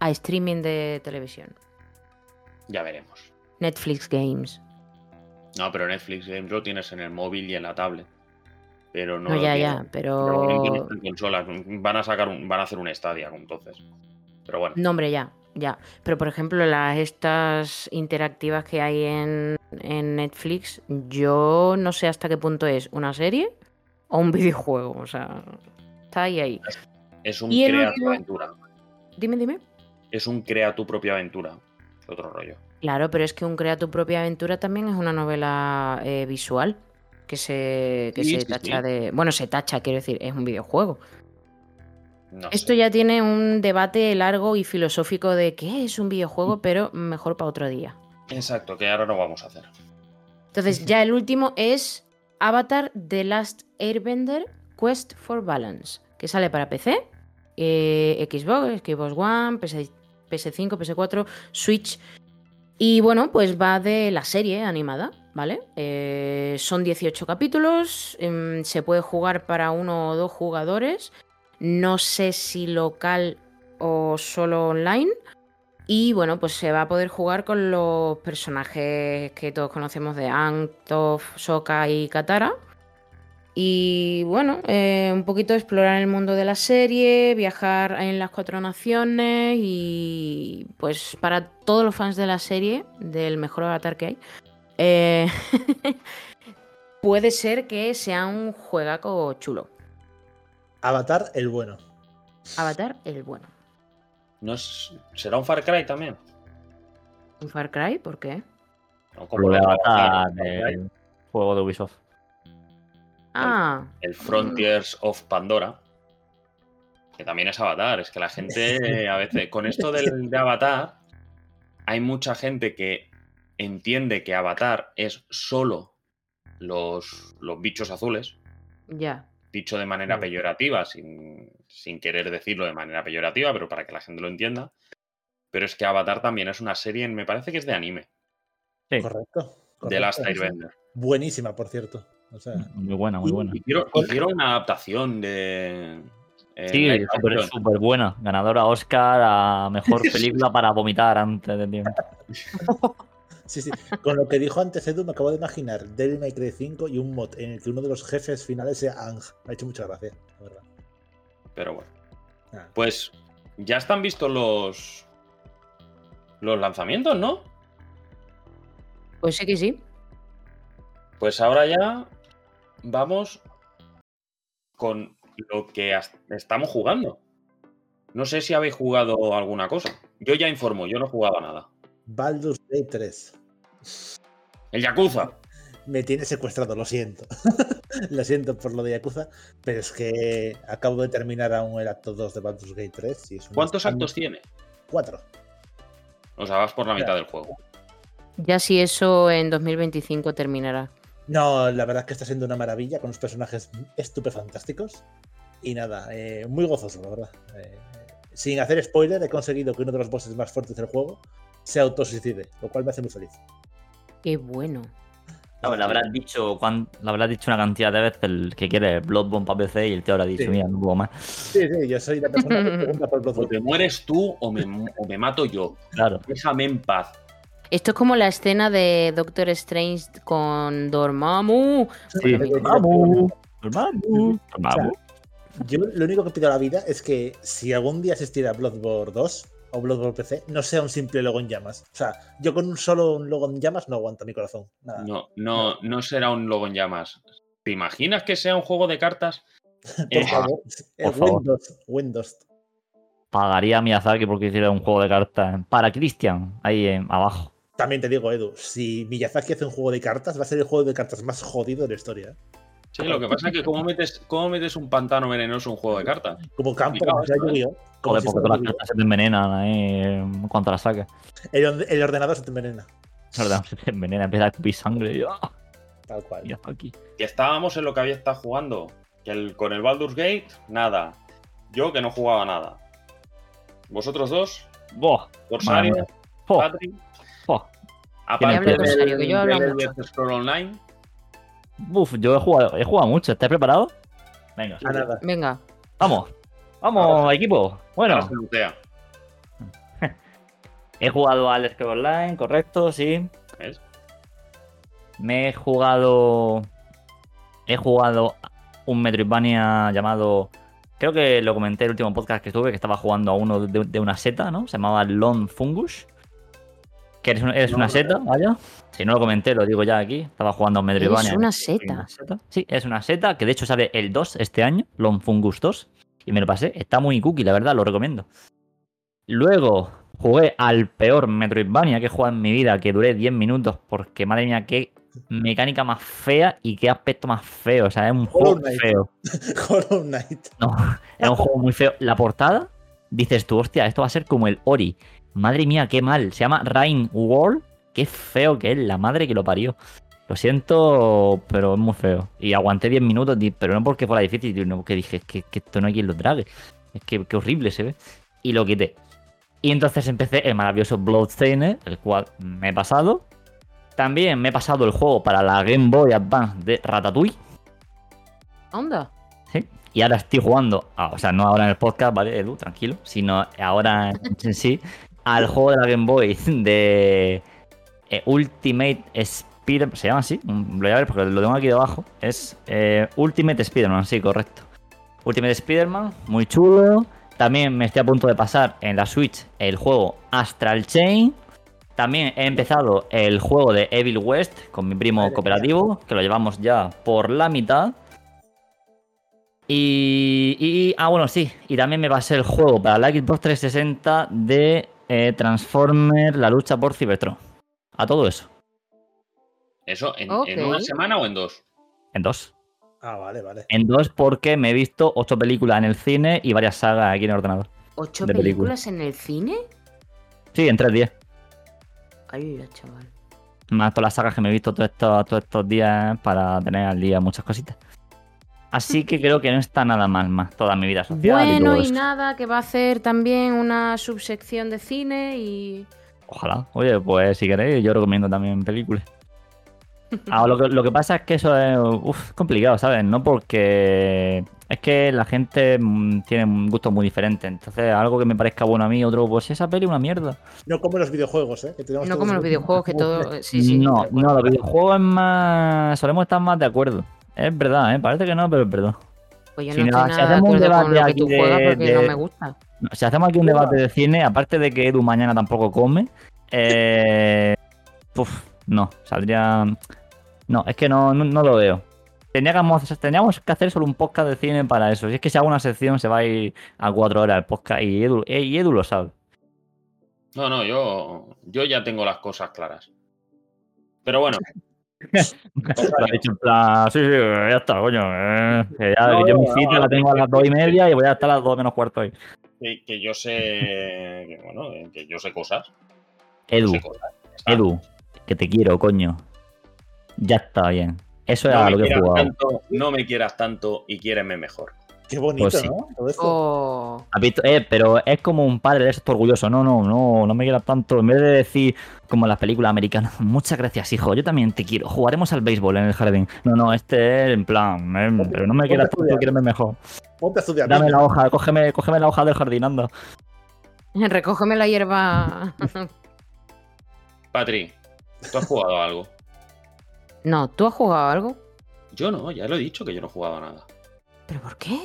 a streaming de televisión. ya veremos. Netflix Games. No, pero Netflix Games lo tienes en el móvil y en la tablet. Pero no. No, ya, ya, de pero... consolas. Van a sacar un, van a hacer un Stadia entonces. Pero bueno. No, hombre, ya, ya. Pero por ejemplo, las estas interactivas que hay en, en Netflix, yo no sé hasta qué punto es una serie o un videojuego. O sea, está ahí ahí. Es un Y el crea tu último- aventura. Dime, dime. Es un crea tu propia aventura. Otro rollo. Claro, pero es que un Crea tu propia aventura también es una novela eh, visual que se, que Sí, se sí, tacha sí. de. Bueno, se tacha, quiero decir, es un videojuego. No Esto sé. ya tiene un debate largo y filosófico de qué es un videojuego, pero mejor para otro día. Exacto, que ahora no vamos a hacer. Entonces, ya el último es Avatar The Last Airbender Quest for Balance, que sale para PC, eh, Xbox, Xbox One, PS, PS5, PS4, Switch. Y bueno, pues va de la serie animada, ¿vale? Eh, son 18 capítulos, em, se puede jugar para uno o dos jugadores. No sé si local o solo online. Y bueno, pues se va a poder jugar con los personajes que todos conocemos de Aang, Toph, Sokka y Katara. Y bueno, eh, un poquito explorar el mundo de la serie, viajar en las cuatro naciones y pues para todos los fans de la serie, del mejor avatar que hay, eh, puede ser que sea un juegaco chulo. Avatar, el bueno. Avatar, el bueno. ¿No es- ¿Será un Far Cry también? ¿Un Far Cry? ¿Por qué? No, de el Avatar juego de Ubisoft. Ah, El Frontiers of Pandora. Que también es Avatar. Es que la gente a veces. Con esto del, de Avatar, hay mucha gente que entiende que Avatar es solo los, los bichos azules. ya. dicho de manera peyorativa, sin, sin querer decirlo de manera peyorativa, pero para que la gente lo entienda. Pero es que Avatar también es una serie, me parece que es de anime, Sí, Correcto. de Last. Airbender. Buenísima, por cierto. O sea, muy buena, muy buena. Hicieron, hicieron una adaptación de. en Sí, súper buena. Ganadora Oscar a mejor película para vomitar antes de tiempo. sí, sí. Con lo que dijo antes Edu, me acabo de imaginar Devil May Cry 5 y un mod en el que uno de los jefes finales sea Ang. Me ha hecho mucha gracia, la verdad. Pero bueno. Ah. Pues ya están vistos los. Los lanzamientos, ¿no? Pues sí que sí. Pues ahora ya vamos con lo que estamos jugando. No sé si habéis jugado alguna cosa. Yo ya informo, yo no he jugado a nada. Baldur's Gate 3. El Yakuza. Me tiene secuestrado, lo siento. lo siento por lo de Yakuza, pero es que acabo de terminar aún el acto 2 de Baldur's Gate 3. y es un ¿Cuántos actos tiene? Cuatro. O sea, vas por la mitad del juego. Ya si eso en 2025 terminará. No, la verdad es que está siendo una maravilla con unos personajes estupefantásticos. Y nada, eh, muy gozoso, la verdad. Eh, sin hacer spoiler, he conseguido que uno de los bosses más fuertes del juego se autosuicide, lo cual me hace muy feliz. Qué bueno. No, le habrás dicho, cuán- le habrás dicho una cantidad de veces el que quiere Bloodborne para PC y el tío habrá dicho, Sí. mira, no puedo más. Sí, sí, yo soy la persona que pregunta por O Bloodborne. te mueres tú o me, o me mato yo. Claro. Déjame en paz. Esto es como la escena de Doctor Strange con Dormammu. Sí. Vamos. Vamos. Vamos. Yo lo único que pido a la vida es que si algún día existiera Bloodborne 2 o Bloodborne PC, no sea un simple logo en llamas. O sea, yo con un solo logo en llamas no aguanto mi corazón. Nada. No, no, no será un logo en llamas. ¿Te imaginas que sea un juego de cartas? Por Eh, favor. Por favor. Windows. Windows. Pagaría a Miyazaki porque hiciera un juego de cartas para Christian, ahí eh, abajo. También te digo, Edu, si Miyazaki hace un juego de cartas, va a ser el juego de cartas más jodido de la historia. ¿eh? Sí, lo que pasa es que ¿cómo metes, cómo metes un pantano venenoso en un juego de cartas? Como campo, como sea esto, ¿eh? Joder, si porque todas las cartas se te envenenan ahí eh, en cuanto las saques. el, orde- el ordenador se te envenena. La verdad, se te envenena, empieza a escupir sangre y yo, ¡ah! Tal cual. Miyazaki. Que estábamos en lo que había estado jugando. Que el, con el Baldur's Gate, nada. Yo que no jugaba nada. Vosotros dos, Buah, Corsario. Oh, Patrick. Oh. Aparte del- que yo hablo del mucho. Elder Scroll Online. Uf, yo he jugado, he jugado mucho. ¿Estás preparado? Venga. Venga. vamos. Vamos, equipo. Bueno, Ahora se lutea, he jugado al Scroll Online, correcto, sí. ¿ves? Me he jugado. He jugado un Metroidvania llamado. Creo que lo comenté en el último podcast que estuve, que estaba jugando a uno de, de una seta, ¿no? Se llamaba Lone Fungus. Que eres, un- eres No, una seta, vaya. Si no lo comenté, lo digo ya aquí. Estaba jugando a un Metroidvania. Es una seta. una seta. Sí, es una seta, que de hecho sale el 2 este año, Lone Fungus 2. Y me lo pasé. Está muy cookie, la verdad, lo recomiendo. Luego jugué al peor Metroidvania que he jugado en mi vida, que duré 10 minutos, porque madre mía, qué mecánica más fea y qué aspecto más feo. O sea, es un juego Knight. feo. Hollow Knight. No, es un juego muy feo. La portada, dices tú, hostia, esto va a ser como el Ori. Madre mía, qué mal. Se llama Rain World. Qué feo que es, la madre que lo parió. Lo siento, pero es muy feo. Y aguanté 10 minutos, pero no porque fuera difícil, sino porque dije, es que, que esto no hay quien lo trague. Es que, que horrible se ve. Y lo quité. Y entonces empecé el maravilloso Bloodstained, el cual me he pasado. También me he pasado el juego para la Game Boy Advance de Ratatouille. Onda. ¿sí? Y ahora estoy jugando, ah, o sea, no ahora en el podcast, ¿vale, Edu? Tranquilo. Sino ahora en sí, al juego de la Game Boy de eh, Ultimate Spider ¿Se llama así? Mm, Lo voy a ver porque lo tengo aquí debajo. Es eh, Ultimate Spider-Man, sí, correcto. Ultimate Spider-Man, muy chulo. También me estoy a punto de pasar en la Switch el juego Astral Chain. También he empezado el juego de Evil West con mi primo cooperativo, que lo llevamos ya por la mitad. Y, y- Ah, bueno, sí. Y también me pasé el juego para la Xbox 360 de eh, Transformer, la lucha por Cybertron. A todo eso. ¿Eso en, una semana o en dos? En dos. Ah, vale, vale. En dos porque me he visto ocho películas en el cine y varias sagas aquí en el ordenador. ¿Ocho película. películas en el cine? Sí, en tres días. Ay, chaval. Más todas las sagas que me he visto todos estos, todos estos días para tener al día muchas cositas. Así que creo que no está nada mal más toda mi vida social. Bueno, y nada, que va a hacer también una subsección de cine y. Ojalá. Oye, pues si queréis, yo recomiendo también películas. Ahora, lo, que, lo que pasa es que eso es uf, complicado, ¿sabes? No porque es que la gente mm, tiene un gusto muy diferente. Entonces, algo que me parezca bueno a mí, otro, pues esa peli es una mierda. No como los videojuegos, ¿eh? Que No como los videojuegos, que todo. Sí, sí. no, no, los videojuegos es más. Solemos estar más de acuerdo. Es verdad, ¿eh? Parece que no, pero es verdad. Pues yo si no no- estoy si nada de hacemos un acuerdo con debate lo que tú aquí juegas de- porque no me gusta. No, Si hacemos aquí un debate de cine, aparte de que Edu mañana tampoco come, eh, uf, no, saldría. No, es que no, no, no lo veo. Teníamos, teníamos que hacer solo un podcast de cine para eso. Si es que si hago una sección se va a ir a cuatro horas el podcast y Edu, eh, y Edu lo sabe. No, no, yo, yo ya tengo las cosas claras. Pero bueno, Lo ha dicho en plan, sí, sí, ya está, coño. eh, que ya, No, yo mi no, cita no, la tengo a las dos y media y voy a estar a las dos menos cuarto ahí. que, que yo sé. Que, bueno, que yo sé cosas. Edu, sé cosas. Edu, que te quiero, coño. Ya está bien. Eso era lo que jugado. tanto, no me quieras tanto y quiéreme mejor. Qué bonito, Pues sí. ¿no? Todo esto. Oh. Eh, pero es como un padre de esto orgulloso. No, no, no, no me quieras tanto. En vez de decir, como en las películas americanas, muchas gracias, hijo, yo también te quiero. Jugaremos al béisbol en el jardín. No, no, este es en plan, eh, pero no me quieras tanto, quiereme mejor. Ponte a estudiar. Dame la hoja, cógeme, cógeme la hoja del jardín, anda. recógeme la hierba. Patri, ¿tú has jugado a algo? no, ¿tú has jugado algo? Yo no, ya lo he dicho que yo no he jugado a nada. ¿Pero por qué?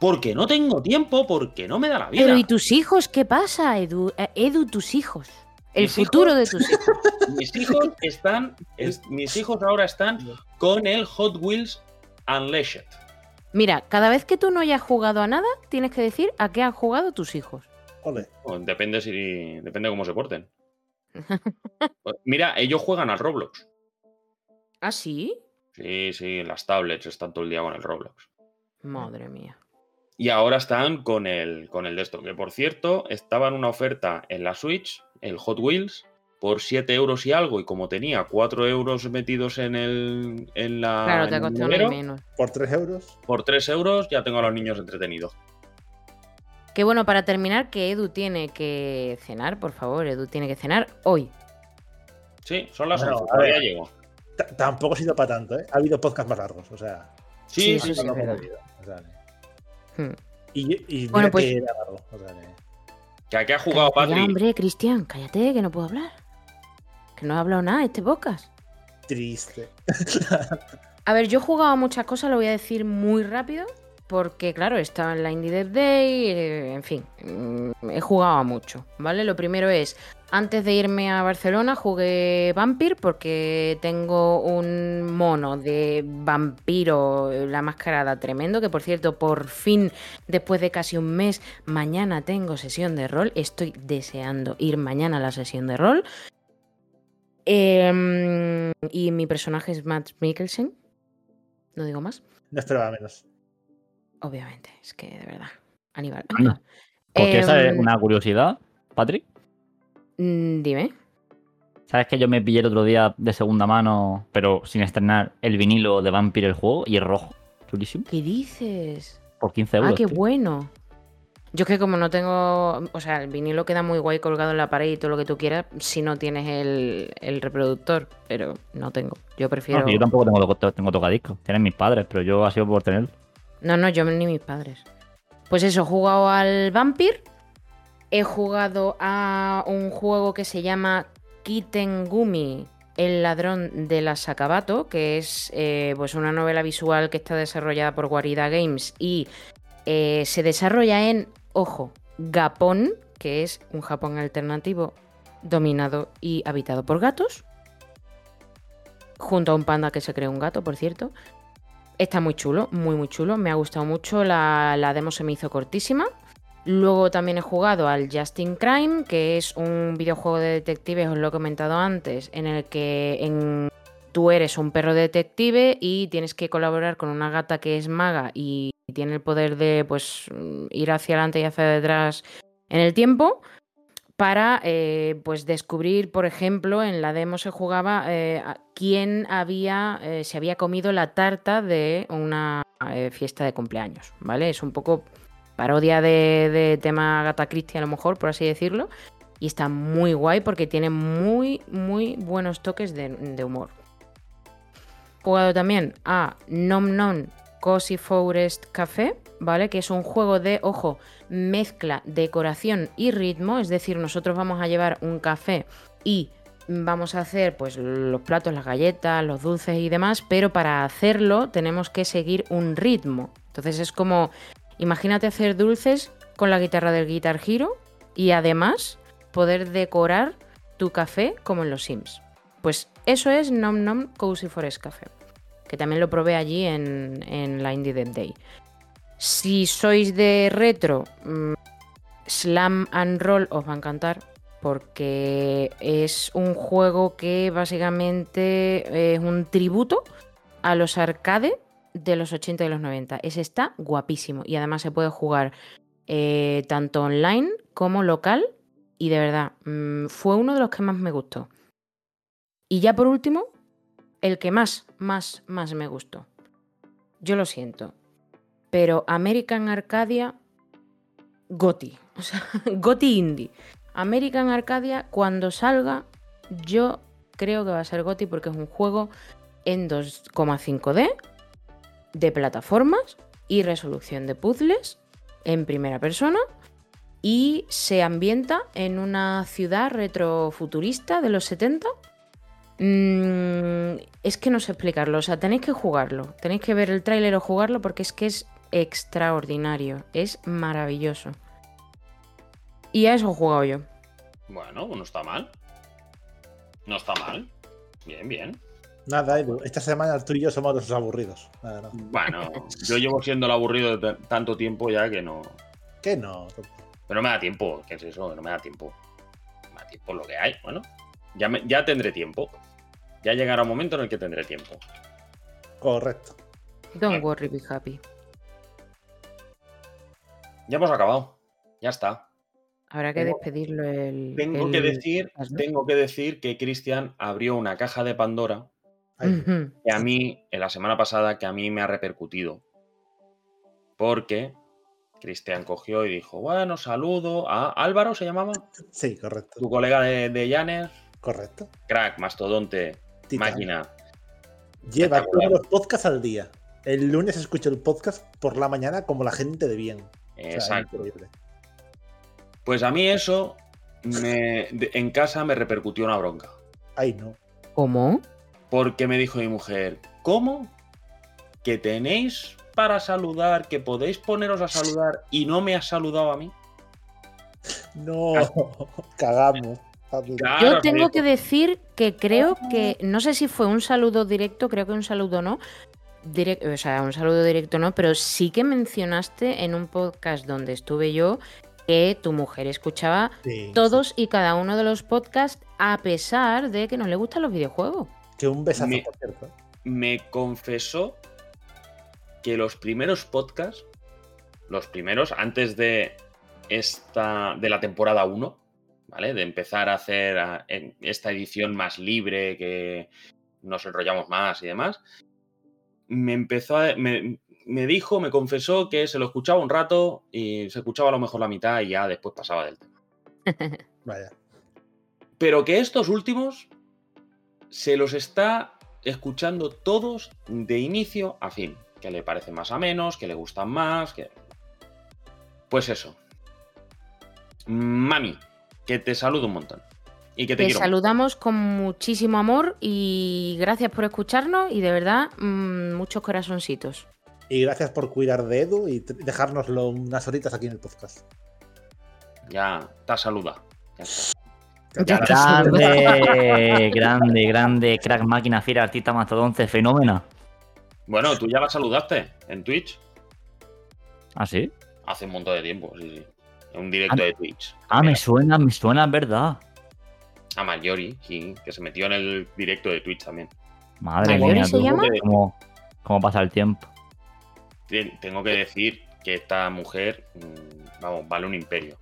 Porque no tengo tiempo, porque no me da la vida. Pero ¿y tus hijos qué pasa, Edu? Eh, Edu, tus hijos. El Mis futuro de tus hijos. Mis hijos están. es- mis hijos ahora están con el Hot Wheels Unleashed. Mira, cada vez que tú no hayas jugado a nada, tienes que decir a qué han jugado tus hijos. Ole. Bueno, depende si. Depende cómo se porten. Pues mira, ellos juegan al Roblox. ¿Ah, sí? Sí, sí, en las tablets están todo el día con el Roblox. Madre mía. Y ahora están con el, con el de esto, que por cierto, estaba en una oferta en la Switch, el Hot Wheels, por 7 euros y algo, y como tenía 4 euros metidos en el en la Claro, te nevero, menos. Por 3 euros. por 3 euros ya tengo a los niños entretenidos. Que bueno, para terminar, que Edu tiene que cenar, por favor, Edu tiene que cenar hoy. Sí, son las Bueno, 11, a ver. todavía llego. Tampoco ha sido para tanto, ¿eh? Ha habido podcasts más largos, o sea. Sí, Sí, sí, sí sí. O sea, Hmm. Y, y mira Bueno, pues- que era largo. O sea, que- Que aquí ha jugado Cállate ya, hombre, Cristian, cállate, que no puedo hablar. Que no he hablado nada este podcast. triste. A ver, yo he jugado a muchas cosas, lo voy a decir muy rápido, porque claro, estaba en la Indie Dev Day, eh, en fin, mm, he jugado a mucho, ¿vale? Lo primero es, antes de irme a Barcelona jugué Vampir porque tengo un mono de vampiro, eh, la mascarada tremendo, que por cierto, por fin, después de casi un mes, mañana tengo sesión de rol, estoy deseando ir mañana a la sesión de rol. Em, y mi personaje es Matt Mikkelsen. No digo más. No esperaba menos. Obviamente, es que de verdad. Aníbal. Porque esa es Em, una curiosidad, Patrick. Mm, Dime. ¿Sabes que yo me pillé el otro día de segunda mano, pero sin estrenar, el vinilo de Vampire el juego y es rojo? Chulísimo. ¿Qué dices? Por 15 euros. Ah, qué tío. bueno. Yo es que como no tengo, o sea, el vinilo queda muy guay colgado en la pared y todo lo que tú quieras si no tienes el, el reproductor, pero no tengo. Yo No, prefiero... que yo tampoco tengo, tengo tocadiscos. Tienen mis padres, pero yo ha sido por tener. No, no, yo ni mis padres. Pues eso, he jugado al Vampir. He jugado a un juego que se llama Kitengumi, el ladrón de la Sakabato, que es eh, pues una novela visual que está desarrollada por Guarida Games y eh, se desarrolla en, ojo, Japón, que es un Japón alternativo dominado y habitado por gatos. Junto a un panda que se creó un gato, por cierto. Está muy chulo, muy muy chulo. Me ha gustado mucho. La, la demo se me hizo cortísima. Luego también he jugado al Justin Crime, que es un videojuego de detectives, os lo he comentado antes, en el que tú eres un perro detective y tienes que colaborar con una gata que es maga y tiene el poder de pues ir hacia adelante y hacia detrás en el tiempo para eh, pues descubrir, por ejemplo, en la demo se jugaba eh, quién había, eh, se había comido la tarta de una fiesta de cumpleaños, ¿vale? Es un poco parodia de, tema Gata Christie, a lo mejor, por así decirlo. Y está muy guay porque tiene muy, muy buenos toques de, humor. Jugado también a Nom Nom Cozy Forest Café, ¿vale? Que es un juego de, ojo, mezcla decoración y ritmo. Es decir, nosotros vamos a llevar un café y vamos a hacer pues los platos, las galletas, los dulces y demás, pero para hacerlo tenemos que seguir un ritmo. Entonces es como, imagínate hacer dulces con la guitarra del Guitar Hero y además poder decorar tu café como en los Sims. Pues eso es Nom Nom Cozy Forest Café, que también lo probé allí en, en la Indie Dev Day. Si sois de retro, mm, Slam and Roll os va a encantar porque es un juego que básicamente es un tributo a los arcade de los 80 y los 90. Ese está guapísimo y además se puede jugar eh, tanto online como local y de verdad mm, fue uno de los que más me gustó. Y ya por último, el que más, más, más me gustó. Yo lo siento, pero American Arcadia, Goti, o sea, Goti Indie. American Arcadia, cuando salga, yo creo que va a ser Goti porque es un juego en 2,5D, de plataformas y resolución de puzzles en primera persona y se ambienta en una ciudad retrofuturista de los 70. Mm, es que no sé explicarlo, o sea, tenéis que jugarlo, tenéis que ver el tráiler o jugarlo porque es que es extraordinario, es maravilloso. Y a eso he jugado yo. Bueno, no está mal. No está mal. Bien, bien. Nada, Edu, esta semana tú y yo somos los aburridos. Nada, no. Bueno, yo llevo siendo el aburrido de tanto tiempo ya que no. ¿Qué no? Pero no me da tiempo. ¿Qué es eso? No me da tiempo. No me da tiempo lo que hay. Bueno, ya, me- ya tendré tiempo. Ya llegará un momento en el que tendré tiempo. Correcto. Don't worry, be happy. Ya hemos acabado. Ya está. Habrá que Tengo- despedirlo el. Tengo el que decir, tengo que decir que Cristian abrió una caja de Pandora. Que a mí, en la semana pasada, que a mí me ha repercutido. Porque Cristian cogió y dijo, bueno, saludo a Álvaro, se llamaba, Sí, correcto. tu colega de, de Llanes, Correcto. crack, mastodonte, Titán. máquina. Lleva todos los podcasts al día. El lunes escucho el podcast por la mañana como la gente de bien. O sea, Exacto. increíble. Pues a mí eso me- de- en casa me repercutió una bronca. Ay, no. ¿Cómo? Porque me dijo mi mujer, ¿cómo? ¿Que tenéis para saludar, que podéis poneros a saludar y no me has saludado a mí? No. Cagamos. Claro, Yo tengo que decir que creo que, no sé si fue un saludo directo, creo que un saludo no, direct- o sea, un saludo directo no, pero sí que mencionaste en un podcast donde estuve yo que tu mujer escuchaba Sí, todos y cada uno de los podcasts a pesar de que no le gustan los videojuegos. Que un besazo, Me- por cierto. me confesó que los primeros podcasts, los primeros antes de esta de la temporada 1, ¿vale? De empezar a hacer a- en esta edición más libre, que nos enrollamos más y demás, me empezó a, me, me dijo, me confesó que se lo escuchaba un rato y se escuchaba a lo mejor la mitad y ya después pasaba del tema. Vaya. Pero que estos últimos se los está escuchando todos de inicio a fin. Que le parecen más a menos, que le gustan más, que... Pues eso. Mami, que te saludo un montón. Y que te, Te quiero. saludamos con muchísimo amor y gracias por escucharnos y de verdad mm, muchos corazoncitos. Y gracias por cuidar de Edu y dejárnoslo unas horitas aquí en el podcast. Ya, te saluda. Ya está. Ya. Grande, grande, grande, crack, máquina, fiera, artista, mastodonte, fenómena. Bueno, tú ya la saludaste en Twitch ¿Ah, sí? hace un montón de tiempo, sí, sí. En un directo Ah, de Twitch. Ah, me suena, me suena, es verdad. A Mayori, sí, que se metió en el directo de Twitch también. Madre ¿Mayori mía, se tú, llama? ¿Cómo, cómo pasa el tiempo? Ten- Tengo que decir que esta mujer, mm, vamos, vale un imperio.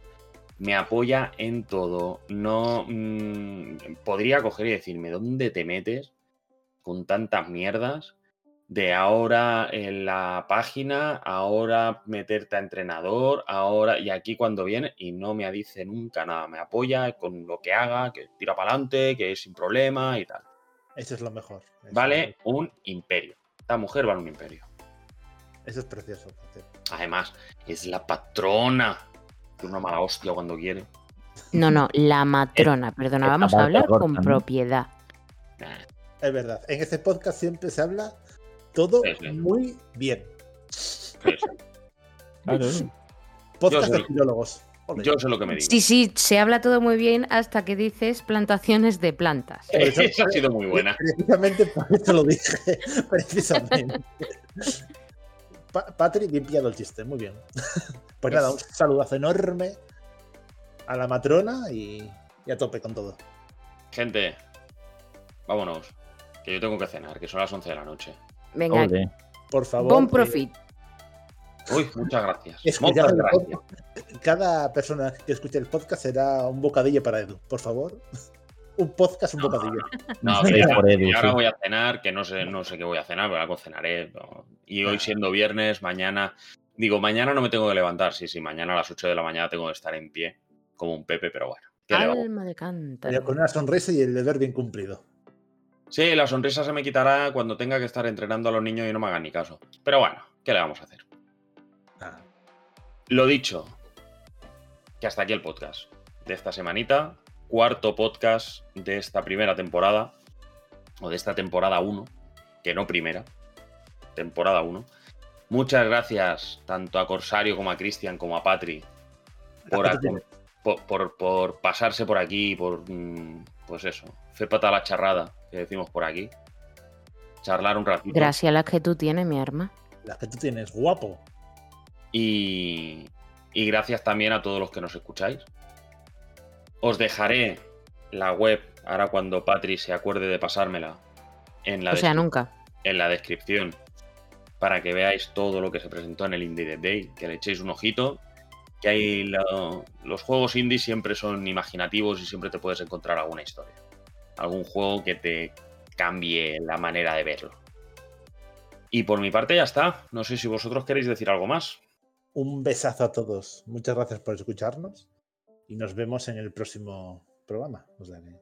Me apoya en todo. No mm, podría coger y decirme dónde te metes con tantas mierdas de ahora en la página, ahora meterte a entrenador, ahora y aquí cuando viene y no me dice nunca nada. Me apoya con lo que haga, que tira para adelante, que es sin problema y tal. Eso es lo mejor. Eso- Vale un imperio. Esta mujer vale un imperio. Eso es precioso. Además, es la patrona. Una mala hostia cuando quiere. No, no, la matrona, perdona, vamos a hablar corta, con ¿no? propiedad. Es verdad. En este podcast siempre se habla todo Sí, sí. muy bien. sí, sí. Podcast Yo de filólogos. Yo sé lo que me digo. Sí, sí, se habla todo muy bien hasta que dices plantaciones de plantas. Eso- ha sido muy buena. Precisamente por eso lo dije. Precisamente. Pa Patrick, bien pillado el chiste. Muy bien. Pues nada, un saludazo enorme a la matrona y, y a tope con todo. Gente, vámonos. Que yo tengo que cenar, que son las 11 de la noche. Venga, Ole. Por favor. bon eh, profit. Uy, muchas gracias. Es que Muchas gracias. Cada persona que escuche el podcast será un bocadillo para Edu, por favor. Un podcast, un bocadillo. No, ya- por Edu, y ahora sí. voy a cenar, que no sé, no sé qué voy a cenar, pero algo cenaré. no. Y hoy siendo viernes, mañana. Digo, mañana no me tengo que levantar. Sí, sí, mañana a las 8 de la mañana tengo que estar en pie, como un Pepe, pero bueno. Alma de cántaro. con una sonrisa y el deber bien cumplido. Sí, la sonrisa se me quitará cuando tenga que estar entrenando a los niños y no me hagan ni caso. Pero bueno, ¿qué le vamos a hacer? Nada. Lo dicho, que hasta aquí el podcast de esta semanita, cuarto podcast de esta primera temporada, o de esta temporada 1, que no primera, temporada 1. Muchas gracias tanto a Corsario como a Cristian como a Patri por, por, por- por pasarse por aquí, por, mm, pues eso, fe pata la charrada, que decimos por aquí. Charlar un ratito. Gracias a las que tú tienes, mi arma. Las que tú tienes, guapo. Y, y gracias también a todos los que nos escucháis. Os dejaré la web, ahora cuando Patri se acuerde de pasármela, en la, O sea, nunca. en la descripción, para que veáis todo lo que se presentó en el Indie Day, que le echéis un ojito, que hay lo- los juegos indie siempre son imaginativos y siempre te puedes encontrar alguna historia. Algún juego que te cambie la manera de verlo. Y por mi parte ya está. No sé si vosotros queréis decir algo más. Un besazo a todos. Muchas gracias por escucharnos y nos vemos en el próximo programa. O sea que-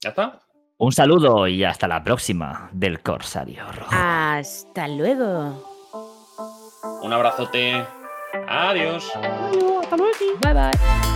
¿Ya está? Un saludo y hasta la próxima del Corsario Rojo. Hasta luego. Un abrazote. Adiós. Bye bye.